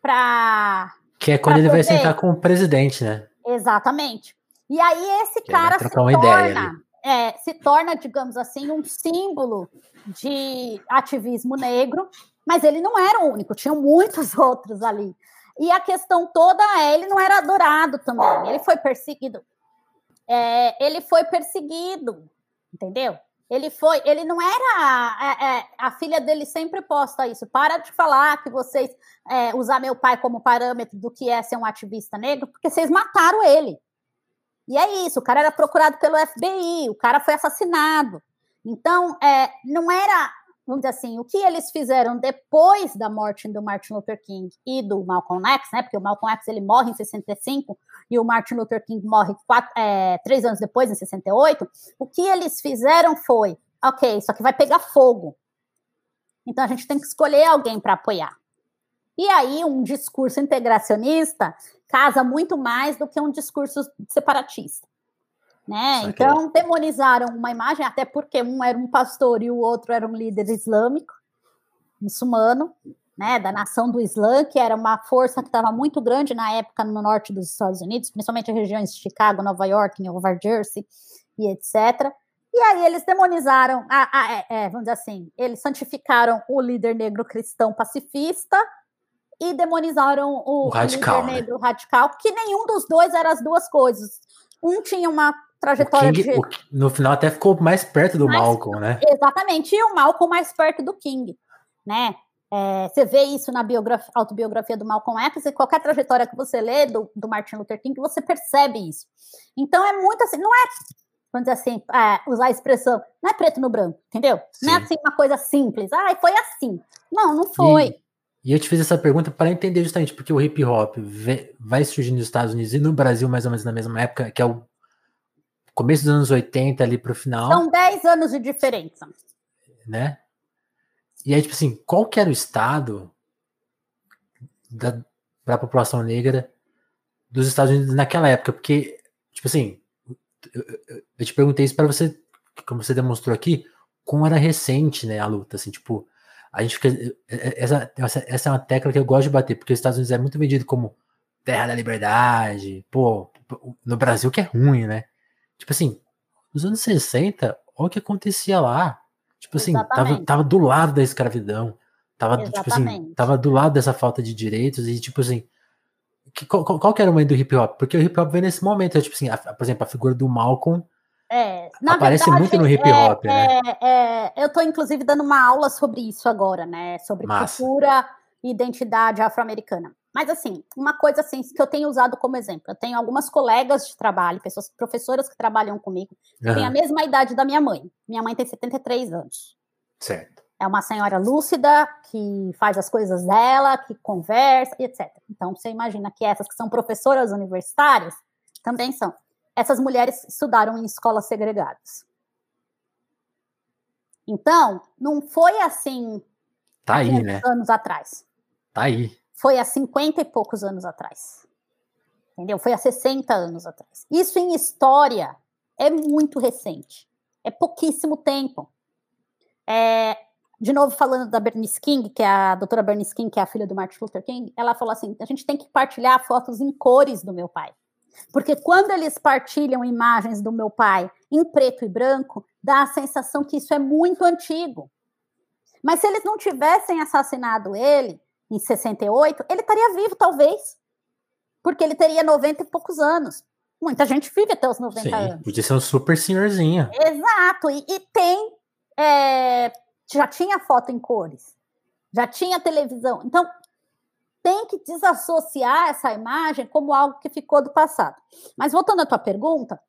para que é quando ele poder... vai sentar com o presidente, né? Exatamente. E aí esse que cara se torna, é, se torna, digamos assim, um símbolo de ativismo negro, mas ele não era o único, tinham muitos outros ali. E a questão toda é, ele não era adorado também, ele foi perseguido. É, ele foi perseguido, entendeu? Ele foi, ele não era. É, é, a filha dele sempre posta isso. Para de falar que vocês é, usar meu pai como parâmetro do que é ser um ativista negro, porque vocês mataram ele. E é isso, o cara era procurado pelo FBI, o cara foi assassinado. Então, é, não era, vamos dizer assim, o que eles fizeram depois da morte do Martin Luther King e do Malcolm X, né? Porque o Malcolm X ele morre em 65 e o Martin Luther King morre quatro, é, três anos depois, em 68. O que eles fizeram foi, ok, isso aqui vai pegar fogo. Então a gente tem que escolher alguém para apoiar. E aí, um discurso integracionista casa muito mais do que um discurso separatista. Né? Então, demonizaram uma imagem, até porque um era um pastor e o outro era um líder islâmico, muçulmano, né, da nação do Islã, que era uma força que estava muito grande na época no norte dos Estados Unidos, principalmente as regiões de Chicago, Nova York, Nova Jersey e etc. E aí eles demonizaram, é, é, vamos dizer assim, eles santificaram o líder negro cristão pacifista e demonizaram o, o radical, líder né? negro radical, que nenhum dos dois era as duas coisas. Um tinha uma trajetória King, de... o, no final até ficou mais perto do mais, Malcolm, né? Exatamente, e o Malcolm mais perto do King, né? É, você vê isso na autobiografia do Malcolm X e qualquer trajetória que você lê do, do Martin Luther King, você percebe isso. Então é muito assim, não é, vamos dizer assim, é, usar a expressão, não é preto no branco, entendeu? Sim. Não é assim uma coisa simples, ah, foi assim. Não, não foi. E, e eu te fiz essa pergunta para entender justamente porque o hip hop vai surgir nos Estados Unidos e no Brasil mais ou menos na mesma época, que é o começo dos anos 80 ali para o final. São 10 anos de diferença. Né? E aí, tipo assim, qual que era o estado para a população negra dos Estados Unidos naquela época? Porque, tipo assim, eu, eu te perguntei isso para você, como você demonstrou aqui, como era recente, né, a luta, assim, tipo, a gente fica. É, é, essa, essa, essa é uma tecla que eu gosto de bater, porque os Estados Unidos é muito vendido como terra da liberdade, pô, no Brasil que é ruim, né? Tipo assim, nos anos 60, olha o que acontecia lá. Tipo assim, tava, tava do lado da escravidão. Tava, tipo assim, tava do lado dessa falta de direitos e, tipo assim, que, qual, qual que era o momento do hip hop? Porque o hip hop vem nesse momento, é, tipo assim, a, por exemplo, a figura do Malcolm é, Aparece verdade, muito no hip é, hop, é, né? É, eu estou inclusive dando uma aula sobre isso agora, né? Sobre Massa. cultura e identidade afro-americana. Mas assim, uma coisa assim que eu tenho usado como exemplo, eu tenho algumas colegas de trabalho, pessoas, professoras que trabalham comigo, que uhum. têm a mesma idade da minha mãe. Minha mãe tem 73 anos. Certo. É uma senhora lúcida, que faz as coisas dela, que conversa, etc. Então, você imagina que essas que são professoras universitárias também são essas mulheres estudaram em escolas segregadas. Então, não foi assim tá aí, né? anos atrás. Tá aí. Foi há 50 e poucos anos atrás. Entendeu? Foi há 60 anos atrás. Isso em história é muito recente. É pouquíssimo tempo. É, de novo, falando da Bernice King, que é a doutora Bernice King, que é a filha do Martin Luther King, ela falou assim: a gente tem que partilhar fotos em cores do meu pai. Porque quando eles partilham imagens do meu pai em preto e branco, dá a sensação que isso é muito antigo. Mas se eles não tivessem assassinado ele em 68, ele estaria vivo, talvez. Porque ele teria 90 e poucos anos. Muita gente vive até os 90 Sim, anos. Podia ser um super senhorzinho. Exato. E, e tem. É, já tinha foto em cores. Já tinha televisão. Então, tem que desassociar essa imagem como algo que ficou do passado. Mas voltando à tua pergunta,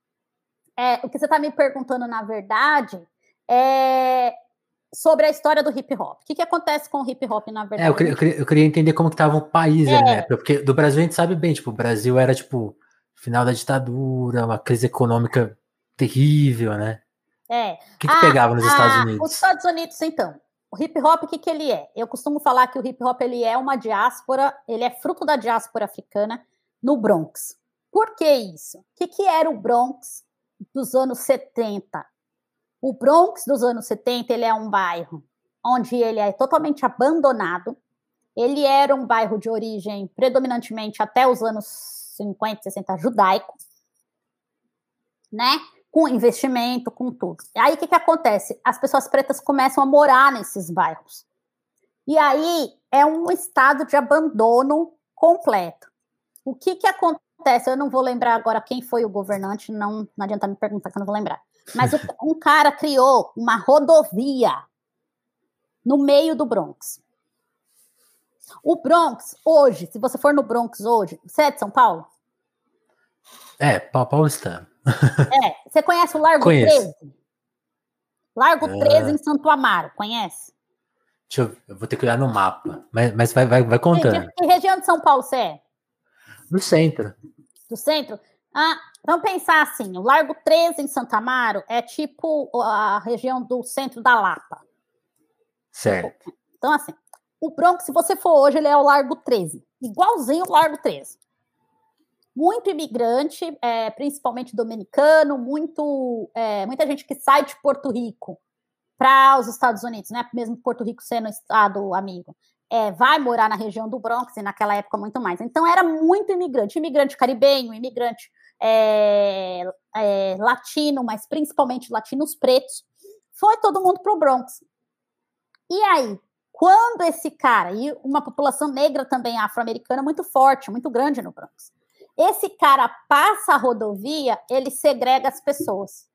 é, o que você está me perguntando, na verdade, é sobre a história do hip hop. O que, que acontece com o hip hop, na verdade? É, eu, queria, eu, queria, eu queria entender como que tava o país é. né? Porque do Brasil a gente sabe bem, tipo, o Brasil era, tipo, final da ditadura, uma crise econômica terrível, né? É. O que, que ah, pegava nos ah, Estados Unidos? Os Estados Unidos, então. O hip hop, o que, que ele é? Eu costumo falar que o hip hop ele é uma diáspora, ele é fruto da diáspora africana no Bronx. Por que isso? O que, que era o Bronx dos anos 70? O Bronx dos anos 70 ele é um bairro onde ele é totalmente abandonado. Ele era um bairro de origem predominantemente até os anos 50, 60 judaico, né? Com investimento, com tudo. Aí o que, que acontece? As pessoas pretas começam a morar nesses bairros. E aí é um estado de abandono completo. O que, que acontece? Eu não vou lembrar agora quem foi o governante, não, não adianta me perguntar que eu não vou lembrar. Mas um cara criou uma rodovia no meio do Bronx. O Bronx, hoje, se você for no Bronx hoje, você é de São Paulo? É, paulistano. é, você conhece o Largo Conheço. 13? Largo 13 em Santo Amaro, conhece? Deixa eu, eu vou ter que olhar no mapa, mas, mas vai, vai, vai contando. Que região de São Paulo você é? Do centro. Do centro? Ah, vamos pensar assim, o Largo 13 em Santa Amaro é tipo a região do centro da Lapa. Certo. Então, assim, o Bronx, se você for hoje, ele é o Largo 13. Igualzinho o Largo 13. Muito imigrante, é, principalmente dominicano, muito, é, muita gente que sai de Porto Rico para os Estados Unidos, né? Mesmo Porto Rico sendo estado amigo é, vai morar na região do Bronx e naquela época muito mais. Então era muito imigrante, imigrante caribenho, imigrante é, é, latino, mas principalmente latinos pretos. Foi todo mundo para o Bronx. E aí, quando esse cara, e uma população negra também afro-americana muito forte, muito grande no Bronx, esse cara passa a rodovia, ele segrega as pessoas.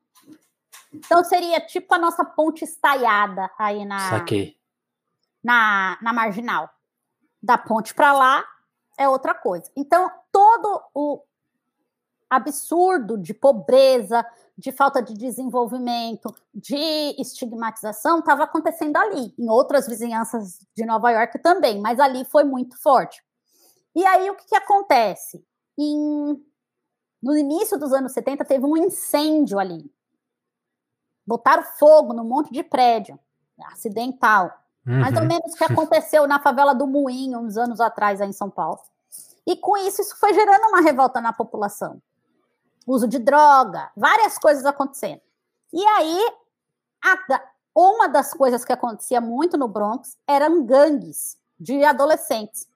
Então seria tipo a nossa ponte estaiada aí na. Saquei na, na marginal. Da ponte para lá é outra coisa. Então, todo o absurdo de pobreza, de falta de desenvolvimento, de estigmatização estava acontecendo ali, em outras vizinhanças de Nova York também, mas ali foi muito forte. E aí o que, que acontece? Em, no início dos anos 70 teve um incêndio ali. Botaram fogo num monte de prédio, acidental. Uhum. Mais ou menos o que aconteceu na favela do Moinho, uns anos atrás, aí em São Paulo. E com isso, isso foi gerando uma revolta na população. Uso de droga, várias coisas acontecendo. E aí, a, uma das coisas que acontecia muito no Bronx eram gangues de adolescentes.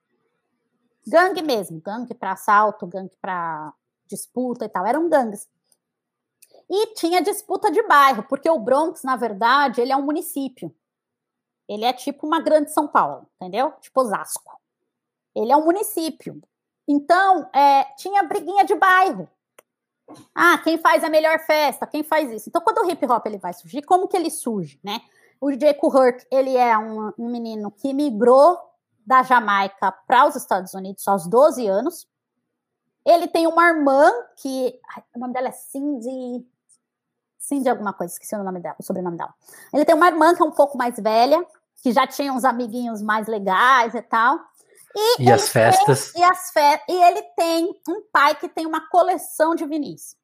Gangue mesmo, gangue para assalto, gangue para disputa e tal, eram gangues. E tinha disputa de bairro, porque o Bronx, na verdade, ele é um município. Ele é tipo uma grande São Paulo, entendeu? Tipo Osasco. Ele é um município. Então, é, tinha briguinha de bairro. Ah, quem faz a melhor festa? Quem faz isso? Então, quando o hip hop ele vai surgir, como que ele surge, né? O DJ Hurt, ele é um, um menino que migrou da Jamaica para os Estados Unidos aos 12 anos. Ele tem uma irmã que. O nome dela é Cindy. Cindy alguma coisa, esqueci o nome dela, o sobrenome dela. Ele tem uma irmã que é um pouco mais velha, que já tinha uns amiguinhos mais legais e tal. E, e as festas. Tem, e, as fe e ele tem um pai que tem uma coleção de vinis.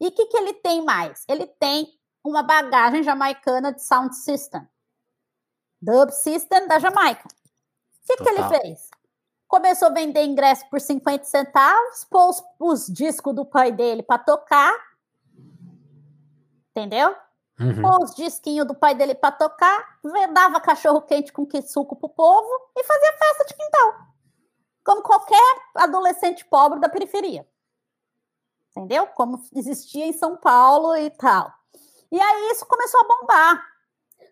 E o que, que ele tem mais? Ele tem uma bagagem jamaicana de sound system. Dub system da Jamaica. O que, que ele fez? Começou a vender ingresso por 50 centavos, pôs os discos do pai dele para tocar entendeu? Uhum. Pôs os disquinhos do pai dele para tocar, dava cachorro quente com que suco pro povo e fazia festa de quintal. Como qualquer adolescente pobre da periferia. Entendeu? Como existia em São Paulo e tal. E aí isso começou a bombar.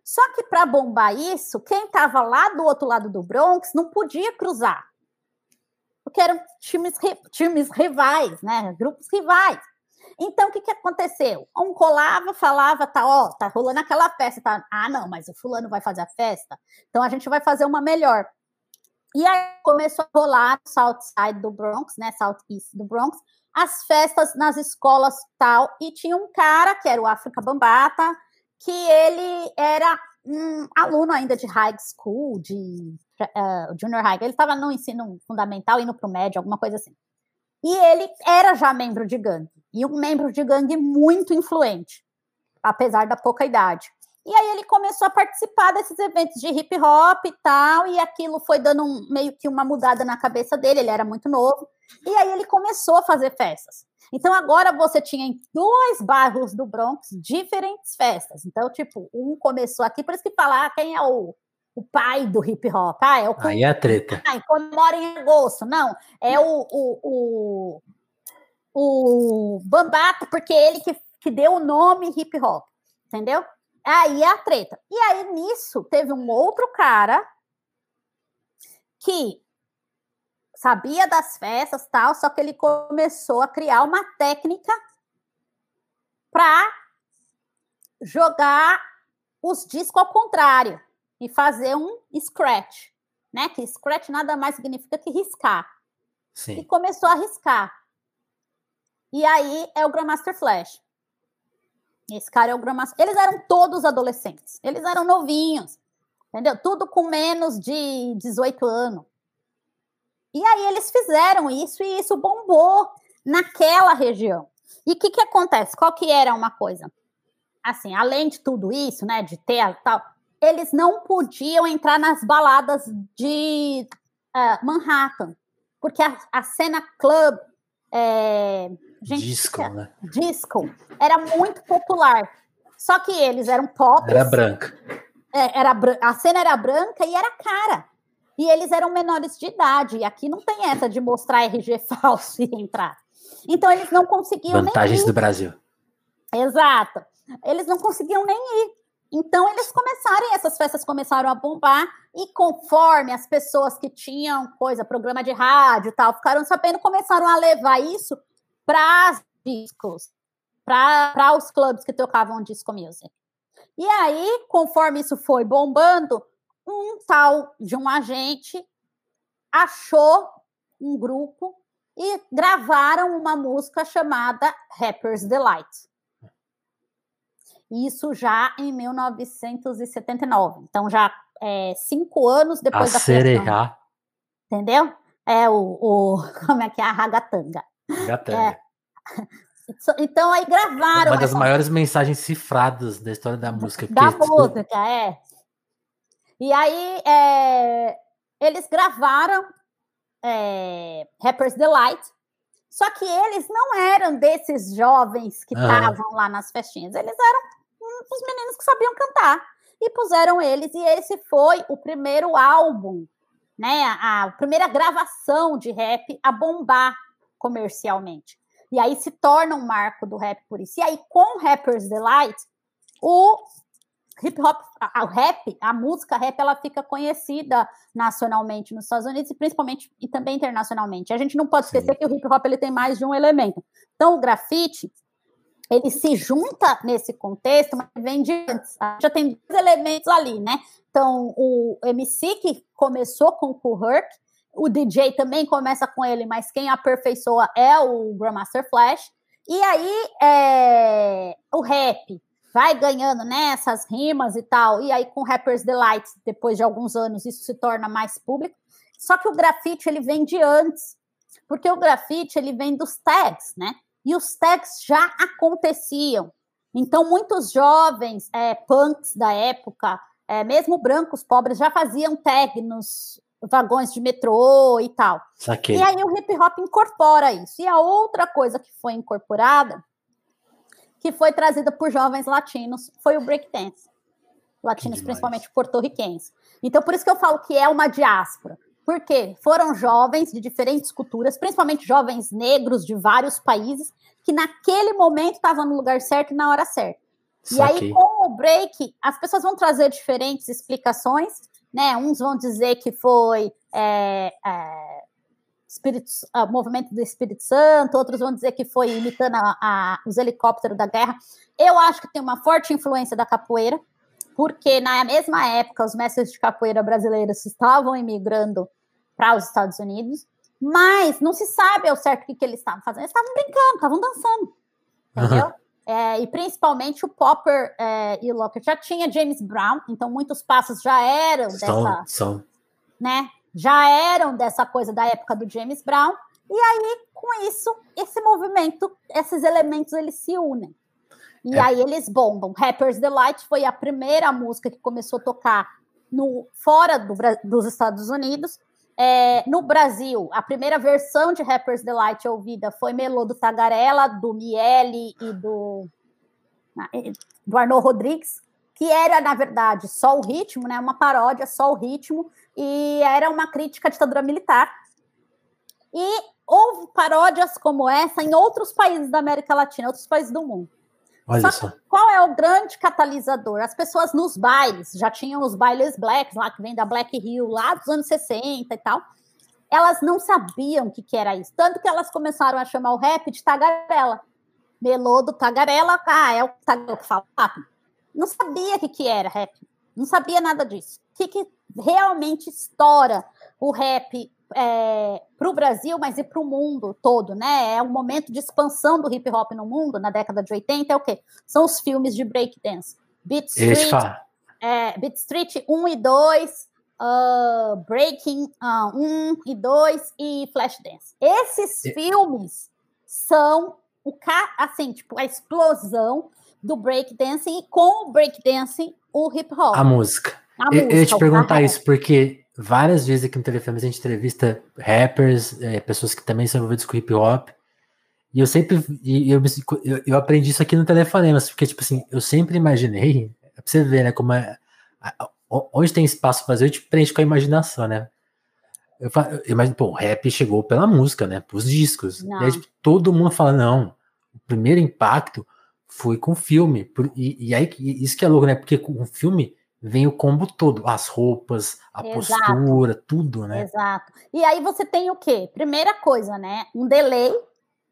Só que para bombar isso, quem estava lá do outro lado do Bronx não podia cruzar. Porque eram times, times rivais, né? Grupos rivais. Então, o que, que aconteceu? Um colava, falava, tá, ó, tá rolando aquela festa, tá? Ah, não, mas o fulano vai fazer a festa, então a gente vai fazer uma melhor. E aí começou a rolar no South Side do Bronx, né, South East do Bronx, as festas nas escolas tal, e tinha um cara, que era o África Bambata, que ele era um aluno ainda de high school, de uh, junior high, ele estava no ensino fundamental, indo para o médio, alguma coisa assim. E ele era já membro de gangue, e um membro de gangue muito influente, apesar da pouca idade. E aí ele começou a participar desses eventos de hip hop e tal, e aquilo foi dando um, meio que uma mudada na cabeça dele, ele era muito novo. E aí ele começou a fazer festas. Então agora você tinha em dois bairros do Bronx diferentes festas. Então, tipo, um começou aqui, por isso que falar ah, quem é o, o pai do hip hop. Ah, é o Aí é a treta. Ah, comemora em agosto. Não, é o, o, o, o Bambato, porque é ele que, que deu o nome hip hop. Entendeu? Aí é a treta. E aí, nisso, teve um outro cara que sabia das festas tal, só que ele começou a criar uma técnica para jogar os discos ao contrário e fazer um scratch, né? Que scratch nada mais significa que riscar. Sim. E começou a riscar. E aí é o Grandmaster Flash. Esse cara é o Grandmaster. Eles eram todos adolescentes. Eles eram novinhos. Entendeu? Tudo com menos de 18 anos. E aí eles fizeram isso e isso bombou naquela região. E o que, que acontece? Qual que era uma coisa? Assim, além de tudo isso, né, de ter tal, eles não podiam entrar nas baladas de uh, Manhattan, porque a, a cena club, é, gente, disco, né? disco, era muito popular. Só que eles eram pop. Era branca. É, era, a cena era branca e era cara e eles eram menores de idade. E aqui não tem essa de mostrar RG falso e entrar. Então eles não conseguiam Vantagens do Brasil. Exato. Eles não conseguiam nem ir. Então eles começaram, essas festas começaram a bombar, e conforme as pessoas que tinham coisa, programa de rádio tal, ficaram sabendo, começaram a levar isso para os discos, para os clubes que tocavam disco music. E aí, conforme isso foi bombando, um tal de um agente achou um grupo e gravaram uma música chamada Rapper's Delight. Isso já em 1979. Então, já é, cinco anos depois a da criação. Entendeu? É o, o. Como é que é? A ragatanga. Ragatanga. É. Então, aí gravaram. Uma das maiores mensagens cifradas da história da música. Da música, é. E aí é, eles gravaram é, Rapper's Delight, só que eles não eram desses jovens que estavam lá nas festinhas, eles eram os meninos que sabiam cantar. E puseram eles, e esse foi o primeiro álbum, né? A, a primeira gravação de rap a bombar comercialmente. E aí se torna um marco do rap por isso. E aí, com Rapper's Delight, o hip hop, a, rap, a música rap, ela fica conhecida nacionalmente nos Estados Unidos e principalmente e também internacionalmente. A gente não pode esquecer Sim. que o hip hop ele tem mais de um elemento. Então, o grafite ele se junta nesse contexto, mas vem de antes. Já tem dois elementos ali, né? Então, o MC que começou com o Cool Herc, o DJ também começa com ele, mas quem aperfeiçoa é o Grandmaster Flash. E aí, é, o rap, vai ganhando né, rimas e tal, e aí com Rappers Delight, depois de alguns anos, isso se torna mais público. Só que o grafite ele vem de antes, porque o grafite ele vem dos tags, né? E os tags já aconteciam. Então, muitos jovens é, punks da época, é, mesmo brancos pobres, já faziam tag nos vagões de metrô e tal. Saquei. E aí o hip hop incorpora isso. E a outra coisa que foi incorporada que foi trazida por jovens latinos, foi o breakdance. Latinos, principalmente porto-riquenhos. Então, por isso que eu falo que é uma diáspora. Porque foram jovens de diferentes culturas, principalmente jovens negros de vários países, que naquele momento estavam no lugar certo e na hora certa. E aí, com o break, as pessoas vão trazer diferentes explicações, né? Uns vão dizer que foi é, é, Espírito, uh, movimento do Espírito Santo, outros vão dizer que foi imitando a, a, os helicópteros da guerra. Eu acho que tem uma forte influência da capoeira, porque na mesma época os mestres de capoeira brasileiros estavam imigrando para os Estados Unidos, mas não se sabe ao certo o que, que eles estavam fazendo. Eles estavam brincando, estavam dançando, entendeu? Uhum. É, e principalmente o Popper é, e o Locke já tinha James Brown, então muitos passos já eram São, dessa, são. né? Já eram dessa coisa da época do James Brown. E aí, com isso, esse movimento, esses elementos, eles se unem. E É. aí eles bombam. Rapper's Delight foi a primeira música que começou a tocar no fora do dos Estados Unidos. É, no Brasil, a primeira versão de Rapper's Delight ouvida foi Melô do Tagarela, do Miele e do, ah, do Arnaud Rodrigues, que era, na verdade, só o ritmo, né? Uma paródia, só o ritmo, e era uma crítica à ditadura militar. E houve paródias como essa em outros países da América Latina, outros países do mundo. Olha Só. Qual é o grande catalisador? As pessoas nos bailes, já tinham os bailes blacks lá, que vem da Black Hill, lá dos anos 60 e tal. Elas não sabiam o que, que era isso. Tanto que elas começaram a chamar o rap de tagarela. Melô do tagarela, ah, é o tagarela que fala rápido. Não sabia o que, que era rap. Não sabia nada disso. O que, que realmente estoura o rap para o Brasil, mas e para o mundo todo, né? É um momento de expansão do hip hop no mundo, na década de 80, é o quê? São os filmes de breakdance. Beat Street, é, Beat Street 1 e 2, uh, Breaking uh, 1 e 2 e Flashdance. Esses filmes são o assim, tipo, a explosão do breakdancing e com o breakdancing o hip hop. A música. a Eu, eu ia te perguntar isso, porque várias vezes aqui no Telefilmes a gente entrevista rappers, é, pessoas que também são envolvidas com hip hop. E eu sempre. E eu, eu, eu aprendi isso aqui no Telefonemas, porque, tipo assim, eu sempre imaginei. É pra você ver, né? Como é, a- onde tem espaço pra fazer, eu te preencho com a imaginação, né? Eu, eu imagino, pô, o rap chegou pela música, né? Pros discos. Não. E aí, tipo, todo mundo fala, não, o primeiro impacto foi com o filme. Por- E, e aí, isso que é louco, né? Porque com o filme vem o combo todo, as roupas, a Exato. postura, tudo, né? Exato. E aí você tem o quê? Primeira coisa, né? Um delay,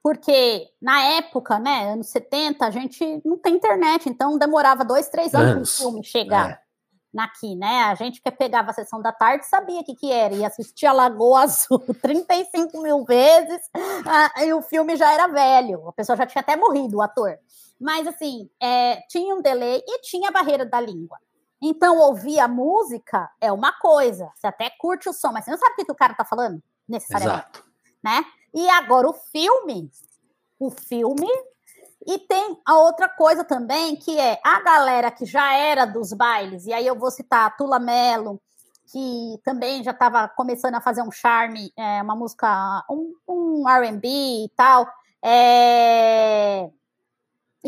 porque na época, né, anos 70, a gente não tem internet, então demorava dois, três anos para o Anos. filme chegar É. aqui, né? A gente que pegava a sessão da tarde sabia o que, que era, e assistia Lagoa Azul 35 mil vezes, ah, e o filme já era velho, a pessoa já tinha até morrido, o ator. Mas, assim, é, tinha um delay e tinha a barreira da língua. Então, ouvir a música é uma coisa, você até curte o som, mas você não sabe o que, que o cara tá falando, necessariamente Exato. né? E agora o filme, o filme, e tem a outra coisa também, que é a galera que já era dos bailes, e aí eu vou citar a Tula Mello, que também já estava começando a fazer um charme, é, uma música, um, um R&B e tal, é,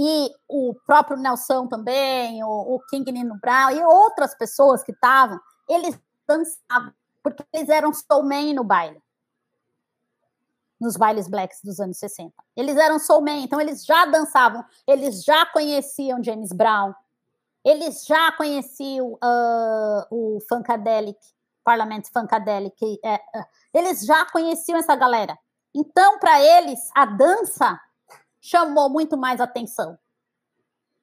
e o próprio Nelson também, o, o King Nino Brown, e outras pessoas que estavam, eles dançavam, porque eles eram soulman no baile nos bailes blacks dos anos 60. Eles eram soulmen, então eles já dançavam, eles já conheciam James Brown, eles já conheciam ah, o Funkadelic, Parliament Funkadelic, é, eles já conheciam essa galera. Então, para eles, a dança chamou muito mais atenção.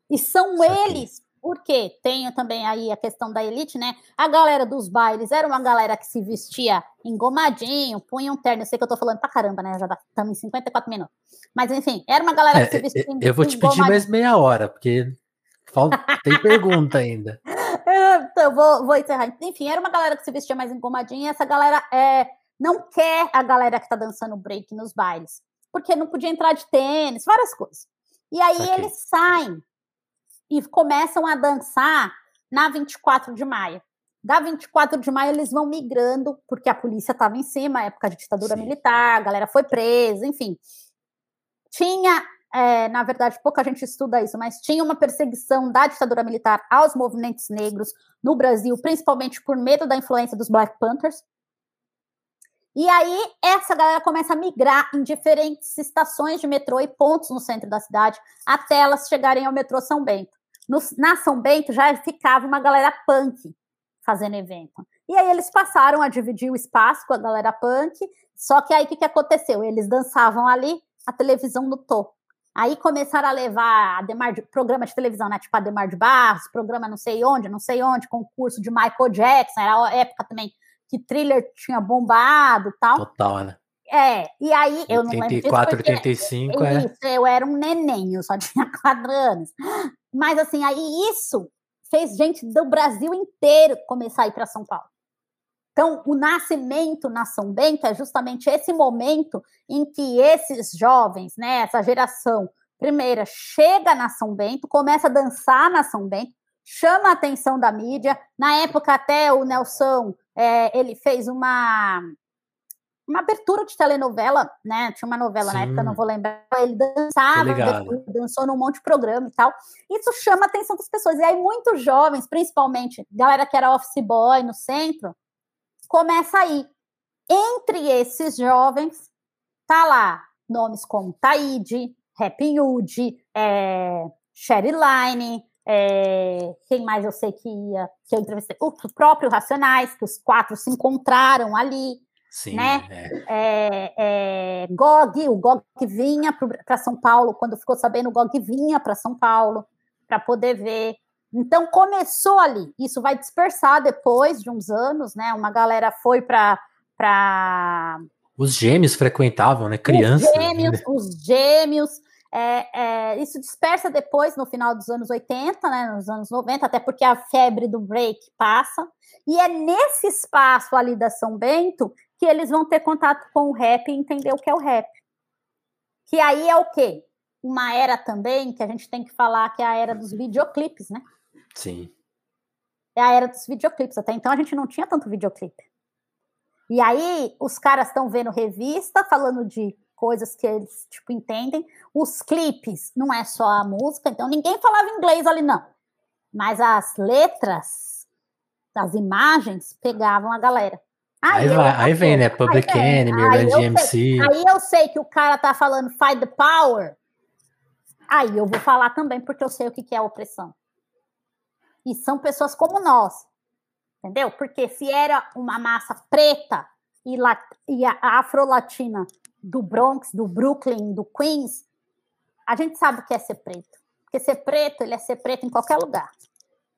E são eles, porque tem também aí a questão da elite, né? A galera dos bailes era uma galera que se vestia engomadinho, punha um terno. Eu sei que eu tô falando pra caramba, né? Já estamos em 54 minutos. Mas enfim, era uma galera É, que se vestia eu vou te pedir engomadinho. mais meia hora, porque falta, tem pergunta ainda. Então, eu vou, vou encerrar. Enfim, era uma galera que se vestia mais engomadinha. E essa galera é, não quer a galera que tá dançando break nos bailes. Porque não podia entrar de tênis, várias coisas. E aí Saquei. eles saem e começam a dançar na 24 de maio. Da 24 de maio eles vão migrando, porque a polícia estava em cima, época de ditadura Sim. militar, a galera foi presa, enfim. Tinha, é, na verdade, pouca gente estuda isso, mas tinha uma perseguição da ditadura militar aos movimentos negros no Brasil, principalmente por medo da influência dos Black Panthers. E aí, essa galera começa a migrar em diferentes estações de metrô e pontos no centro da cidade, até elas chegarem ao metrô São Bento. No- na São Bento já ficava uma galera punk fazendo evento. E aí eles passaram a dividir o espaço com a galera punk, só que aí o que, que aconteceu? Eles dançavam ali, a televisão notou. Aí começaram a levar Ademar de, programa de televisão, né? Tipo Ademar de Barros, programa não sei onde, não sei onde, concurso de Michael Jackson, era a época também que thriller tinha bombado e tal. Total, né? É, e aí eu não lembro 84, 85, é. Isso, eu era um neném, eu só tinha quatro anos. Mas assim, aí isso fez gente do Brasil inteiro começar a ir para São Paulo. Então, o nascimento na São Bento é justamente esse momento em que esses jovens, né, essa geração primeira, chega na São Bento, começa a dançar na São Bento, chama a atenção da mídia. Na época, até o Nelson, é, ele fez uma uma abertura de telenovela, né? Tinha uma novela Sim. na época, não vou lembrar. Ele dançava, dançou num monte de programa e tal. Isso chama a atenção das pessoas. E aí, muitos jovens, principalmente galera que era office boy no centro, começa aí. Entre esses jovens, tá lá nomes como Taíde, Happy Hood, é, Sherry Line, é, quem mais eu sei que ia, que eu entrevistei? O próprio Racionais, que os quatro se encontraram ali. Sim, né? É. É, é, Gog, o Gog que vinha para São Paulo, quando ficou sabendo, o Gog vinha para São Paulo para poder ver. Então começou ali. Isso vai dispersar depois de uns anos, né? Uma galera foi para para os gêmeos frequentavam, né? Crianças. Os gêmeos, né? os gêmeos. É, é, isso dispersa depois, no final dos anos 80, né, nos anos 90, até porque a febre do break passa. E é nesse espaço ali da São Bento que eles vão ter contato com o rap e entender o que é o rap. Que aí é o quê? Uma era também que a gente tem que falar que é a era dos videoclipes, né? Sim. É a era dos videoclipes. Até então a gente não tinha tanto videoclipe. E aí os caras estão vendo revista falando de coisas que eles, tipo, entendem. Os clipes não é só a música, então ninguém falava inglês ali, não. Mas as letras, as imagens, pegavam a galera. Aí, aí, vai, aí vem, né? Public aí Enemy, Run DMC. Aí eu sei que o cara tá falando Fight the Power. Aí eu vou falar também, porque eu sei o que, que é opressão. E são pessoas como nós. Entendeu? Porque se era uma massa preta e, la, e a afro-latina do Bronx, do Brooklyn, do Queens, a gente sabe o que é ser preto. Porque ser preto, ele é ser preto em qualquer lugar.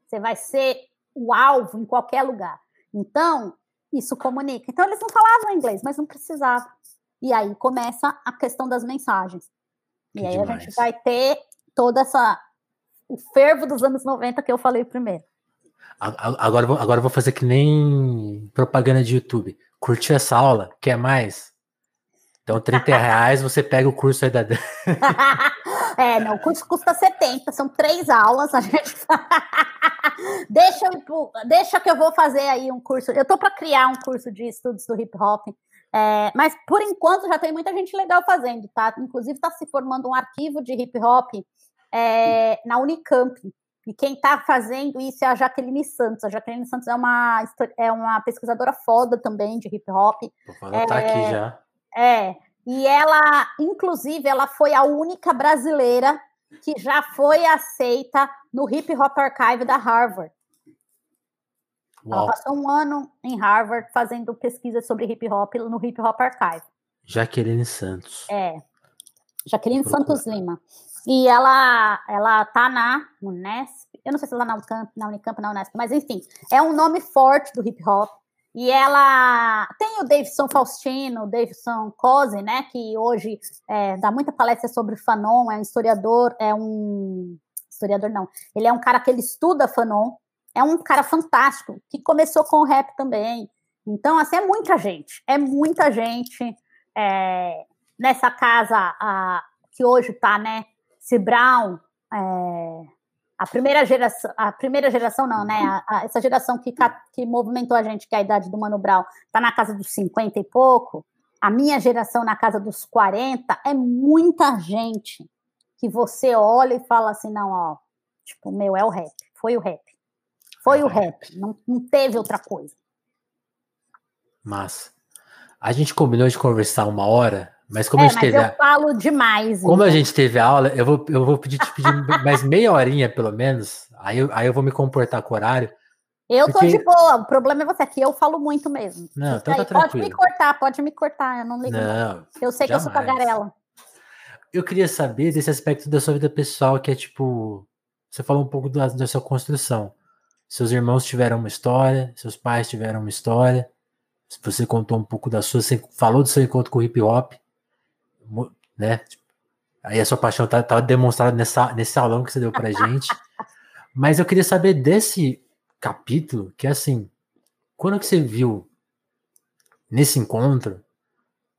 Você vai ser o alvo em qualquer lugar. Então, isso comunica. Então, eles não falavam inglês, mas não precisavam. E aí começa a questão das mensagens. Que e aí demais. a gente vai ter toda essa. o fervo dos anos 90 que eu falei primeiro. Agora, agora eu vou fazer que nem propaganda de YouTube. Curtiu essa aula? Quer mais? Então, 30 reais você pega o curso aí da. é, não, o curso custa 70, são três aulas. A gente... deixa, eu, deixa que eu vou fazer aí um curso. Eu tô para criar um curso de estudos do hip hop. É, mas por enquanto já tem muita gente legal fazendo, tá? Inclusive está se formando um arquivo de hip hop é, na Unicamp. E quem está fazendo isso é a Jaqueline Santos. A Jaqueline Santos é uma, é uma pesquisadora foda também de hip hop. Vou anotar é, aqui já. É, e ela, inclusive, ela foi a única brasileira que já foi aceita no Hip Hop Archive da Harvard. Uau. Ela passou um ano em Harvard fazendo pesquisa sobre hip hop no Hip Hop Archive. Jaqueline Santos. É. Jaqueline Santos Lima. E ela, ela tá na Unesp, eu não sei se ela tá na Unicamp, na Unicamp, na Unesp, mas enfim, é um nome forte do hip hop. E ela tem o Davidson Faustino, o Davidson Cose, né, que hoje é, dá muita palestra sobre Fanon, é um historiador, é um historiador não, ele é um cara que ele estuda Fanon, é um cara fantástico, que começou com o rap também. Então, assim, é muita gente, é muita gente é, nessa casa a, que hoje está, né, C. Brown, é, a primeira geração, a primeira geração não, né? A, a, essa geração que, que movimentou a gente, que é a idade do Mano Brown, tá na casa dos 50 e pouco. A minha geração na casa dos 40 é muita gente que você olha e fala assim, não, ó, tipo, meu, é o rap, foi o rap. Foi o rap, não, não teve outra coisa. Mas a gente combinou de conversar uma hora, mas como é, a gente teve. Eu a... falo demais. Como então. a gente teve aula, eu vou, eu vou pedir te pedir mais meia horinha, pelo menos. Aí eu, aí eu vou me comportar com o horário. Eu porque... tô de boa, o problema é você, aqui eu falo muito mesmo. Não, então tá tranquilo. Pode me cortar, pode me cortar, eu não ligo. Não, eu sei jamais. que eu sou tagarela. Eu queria saber desse aspecto da sua vida pessoal, que é tipo. Você falou um pouco da, da sua construção. Seus irmãos tiveram uma história, seus pais tiveram uma história. Você contou um pouco da sua, você falou do seu encontro com o hip hop, né? Aí a sua paixão tá, tá demonstrada nessa, nesse aulão que você deu pra gente. Mas eu queria saber desse capítulo, que é assim, quando que você viu nesse encontro,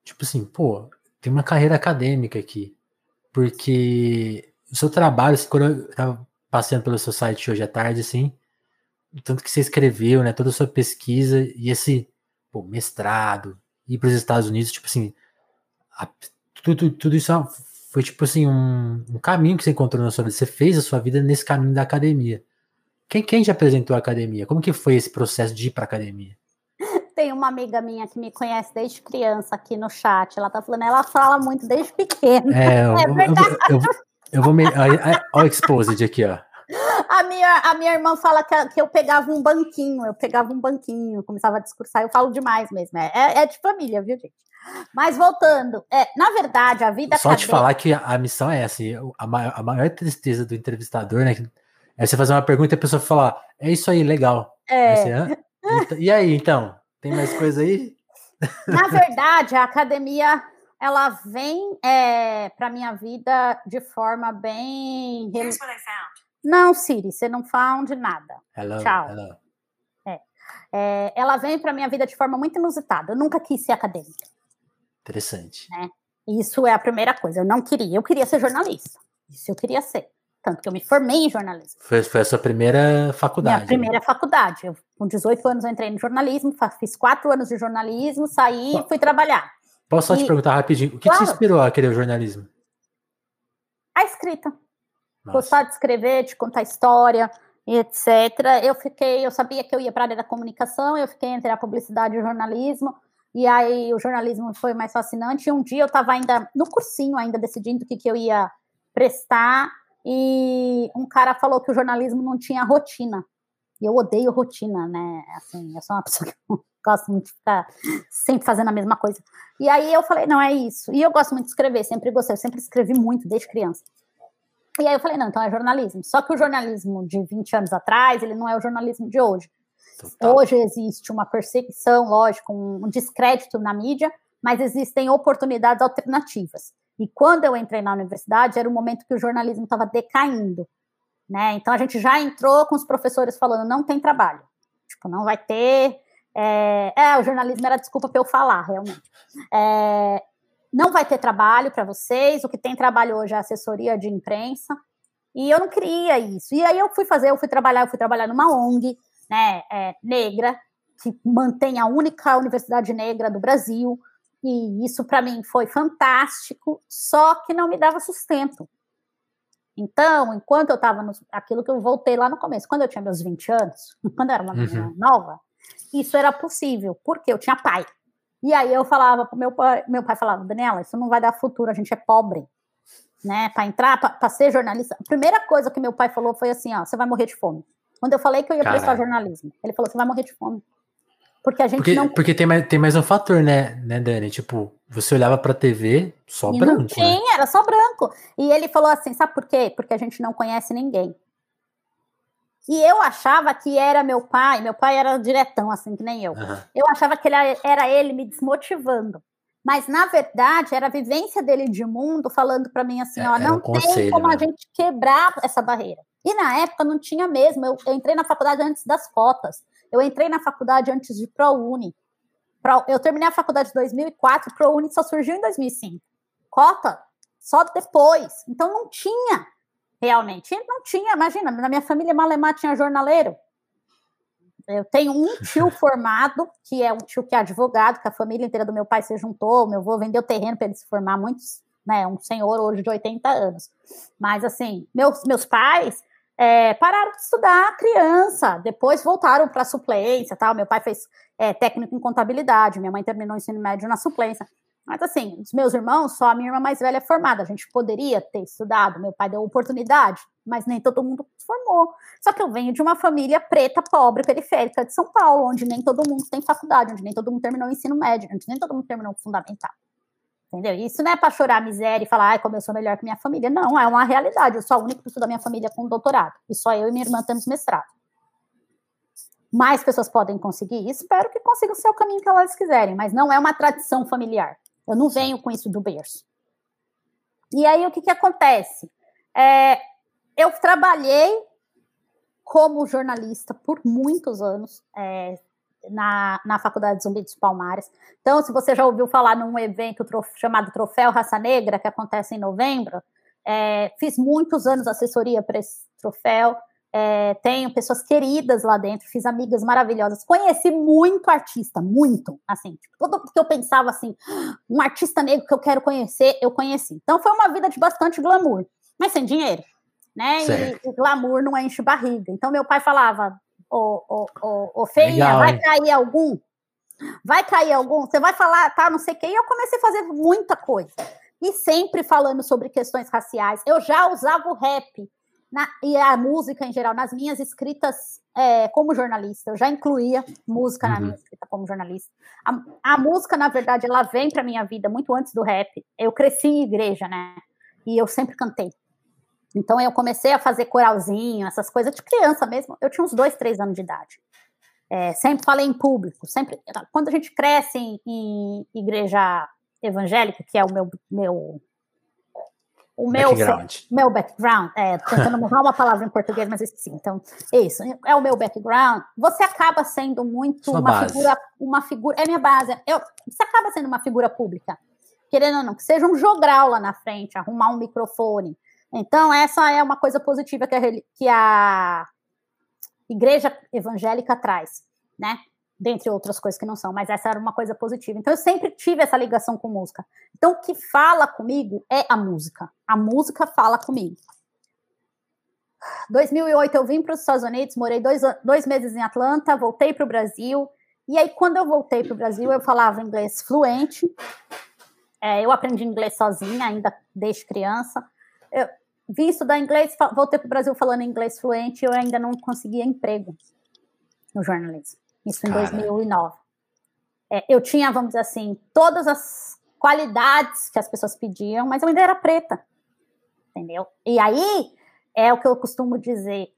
tipo assim, pô, tem uma carreira acadêmica aqui. Porque o seu trabalho, assim, quando eu tava passeando pelo seu site hoje à tarde, assim, tanto que você escreveu, né, toda a sua pesquisa e esse pô, mestrado, ir para os Estados Unidos, tipo assim, a, tudo, tudo isso foi tipo assim um, um, caminho que você encontrou na sua vida. Você fez a sua vida nesse caminho da academia. Quem, quem te apresentou a academia? Como que foi esse processo de ir para academia? Tem uma amiga minha que me conhece desde criança aqui no chat. Ela tá falando, ela fala muito desde pequena. É, eu, é. Eu, eu, eu vou me. Olha o exposed aqui, ó. A minha, a minha irmã fala que, que eu pegava um banquinho, eu pegava um banquinho, começava a discursar, eu falo demais mesmo. É, é, é de família, viu, gente? Mas voltando, é, na verdade, a vida. Só acadêmica... te falar que a, missão é essa, a maior, a maior tristeza do entrevistador, né? É você fazer uma pergunta e a pessoa falar, é isso aí, legal. É. Aí você, e aí, então? Tem mais coisa aí? Na verdade, a academia ela vem é, para minha vida de forma bem. Não, Siri, você não found nada. Hello, Tchau. Hello. É. É, ela vem para minha vida de forma muito inusitada. Eu nunca quis ser acadêmica. Interessante. Né? Isso é a primeira coisa. Eu não queria. Eu queria ser jornalista. Isso eu queria ser. Tanto que eu me formei em jornalismo. Foi, foi a sua primeira faculdade? Minha primeira né? faculdade. Eu, com 18 anos eu entrei no jornalismo, fiz quatro anos de jornalismo, saí e fui trabalhar. Posso só e, te perguntar rapidinho, o que, claro, te inspirou a querer o jornalismo? A escrita. Nossa. Gostar de escrever, de contar história, etc. Eu fiquei, eu sabia que eu ia para a área da comunicação, eu fiquei entre a publicidade e o jornalismo, e aí o jornalismo foi mais fascinante. E um dia eu estava ainda no cursinho, ainda decidindo o que, que eu ia prestar, e um cara falou que o jornalismo não tinha rotina. E eu odeio rotina, né? Assim, eu sou uma pessoa que não gosto muito de ficar sempre fazendo a mesma coisa. E aí eu falei, não, é isso. E eu gosto muito de escrever, sempre gostei, eu sempre escrevi muito desde criança. E aí eu falei, não, então é jornalismo. Só que o jornalismo de 20 anos atrás, ele não é o jornalismo de hoje. Total. Hoje existe uma perseguição, lógico, um descrédito na mídia, mas existem oportunidades alternativas. E quando eu entrei na universidade, era o momento que o jornalismo estava decaindo. Né? Então a gente já entrou com os professores falando: não tem trabalho. Tipo, não vai ter. É, é o jornalismo era desculpa para eu falar, realmente. É, não vai ter trabalho para vocês. O que tem trabalho hoje é assessoria de imprensa. E eu não queria isso. E aí eu fui fazer, eu fui trabalhar, eu fui trabalhar numa ONG, né, é, negra, que mantém a única universidade negra do Brasil. E isso para mim foi fantástico, só que não me dava sustento. Então, enquanto eu estava no. aquilo que eu voltei lá no começo, quando eu tinha meus 20 anos, quando eu era uma menina uhum. nova, isso era possível, porque eu tinha pai. E aí eu falava pro meu pai, meu pai falava, Daniela, isso não vai dar futuro, a gente é pobre. Né, para entrar, para ser jornalista. A primeira coisa que meu pai falou foi assim: ó, você vai morrer de fome. Quando eu falei que eu ia prestar jornalismo, ele falou: você vai morrer de fome. Porque a gente porque, não. Porque tem mais, tem mais um fator, né, né, Dani? Tipo, você olhava pra TV só e branco. Tinha, né? era só branco. E ele falou assim: sabe por quê? Porque a gente não conhece ninguém. E eu achava que era meu pai, meu pai era diretão, assim, que nem eu. Uhum. Eu achava que ele era ele me desmotivando. Mas, na verdade, era a vivência dele de mundo falando para mim assim: é, ó, não um tem conselho, como né? a gente quebrar essa barreira. E na época não tinha mesmo. Eu, eu entrei na faculdade antes das cotas. Eu entrei na faculdade antes de ProUni. Pro, eu terminei a faculdade em 2004, ProUni só surgiu em 2005. Cota só depois. Então não tinha, realmente. Não tinha, imagina, na minha família Malemar tinha jornaleiro. Eu tenho um tio formado, que é um tio que é advogado, que a família inteira do meu pai se juntou, meu avô vendeu terreno para ele se formar, muitos, né, um senhor hoje de 80 anos. Mas, assim, meus, meus pais é, pararam de estudar criança, depois voltaram para a suplência, tal. Meu pai fez é, técnico em contabilidade, minha mãe terminou o ensino médio na suplência. Mas assim, os meus irmãos, só a minha irmã mais velha é formada. A gente poderia ter estudado, meu pai deu oportunidade, mas nem todo mundo se formou. Só que eu venho de uma família preta, pobre, periférica de São Paulo, onde nem todo mundo tem faculdade, onde nem todo mundo terminou o ensino médio, onde nem todo mundo terminou o fundamental. Entendeu? Isso não é para chorar miséria e falar, ai, como eu sou melhor que minha família. Não, é uma realidade. Eu sou a única pessoa da minha família com doutorado. E só eu e minha irmã temos mestrado. mais pessoas podem conseguir. Espero que consigam ser o caminho que elas quiserem, mas não é uma tradição familiar. Eu não venho com isso do berço. E aí, o que, que acontece? É, eu trabalhei como jornalista por muitos anos é, na, na Faculdade Zumbi dos Palmares. Então, se você já ouviu falar num evento trof, chamado Troféu Raça Negra, que acontece em novembro, é, fiz muitos anos assessoria para esse troféu. É, tenho pessoas queridas lá dentro, fiz amigas maravilhosas, conheci muito artista, muito, assim, tipo, tudo que eu pensava assim, um artista negro que eu quero conhecer, eu conheci. Então foi uma vida de bastante glamour, mas sem dinheiro, né? E, e, glamour não enche barriga. Então meu pai falava, ô, ô, ô, ô feia, Legal, vai hein? cair algum? Vai cair algum? Você vai falar, tá, não sei quem. E eu comecei a fazer muita coisa. E sempre falando sobre questões raciais. Eu já usava o rap na, e a música em geral, nas minhas escritas é, como jornalista, eu já incluía música uhum. na minha escrita como jornalista. A, a música, na verdade, ela vem para minha vida muito antes do rap. Eu cresci em igreja, né? E eu sempre cantei. Então eu comecei a fazer coralzinho, essas coisas de criança mesmo. Eu tinha uns dois, três anos de idade. É, sempre falei em público, sempre. Quando a gente cresce em, em igreja evangélica, que é o meu, meu o meu background. meu background, é, tentando mudar uma palavra em português, mas sim, então, é isso, é o meu background, você acaba sendo muito Sua uma base. figura, uma figura, é minha base, eu, você acaba sendo uma figura pública, querendo ou não, que seja um jogral lá na frente, arrumar um microfone, então essa é uma coisa positiva que a, que a igreja evangélica traz, né, dentre outras coisas que não são, mas essa era uma coisa positiva. Então eu sempre tive essa ligação com música. Então o que fala comigo é a música. A música fala comigo. 2008 eu vim para os Estados Unidos, morei dois, dois meses em Atlanta, voltei para o Brasil. E aí quando eu voltei para o Brasil eu falava inglês fluente. É, eu aprendi inglês sozinha, ainda desde criança. Eu vim estudar inglês, voltei para o Brasil falando inglês fluente. Eu ainda não conseguia emprego no jornalismo isso em Cara. 2009. É, eu tinha, vamos dizer assim, todas as qualidades que as pessoas pediam, mas eu ainda era preta, entendeu? E aí é o que eu costumo dizer: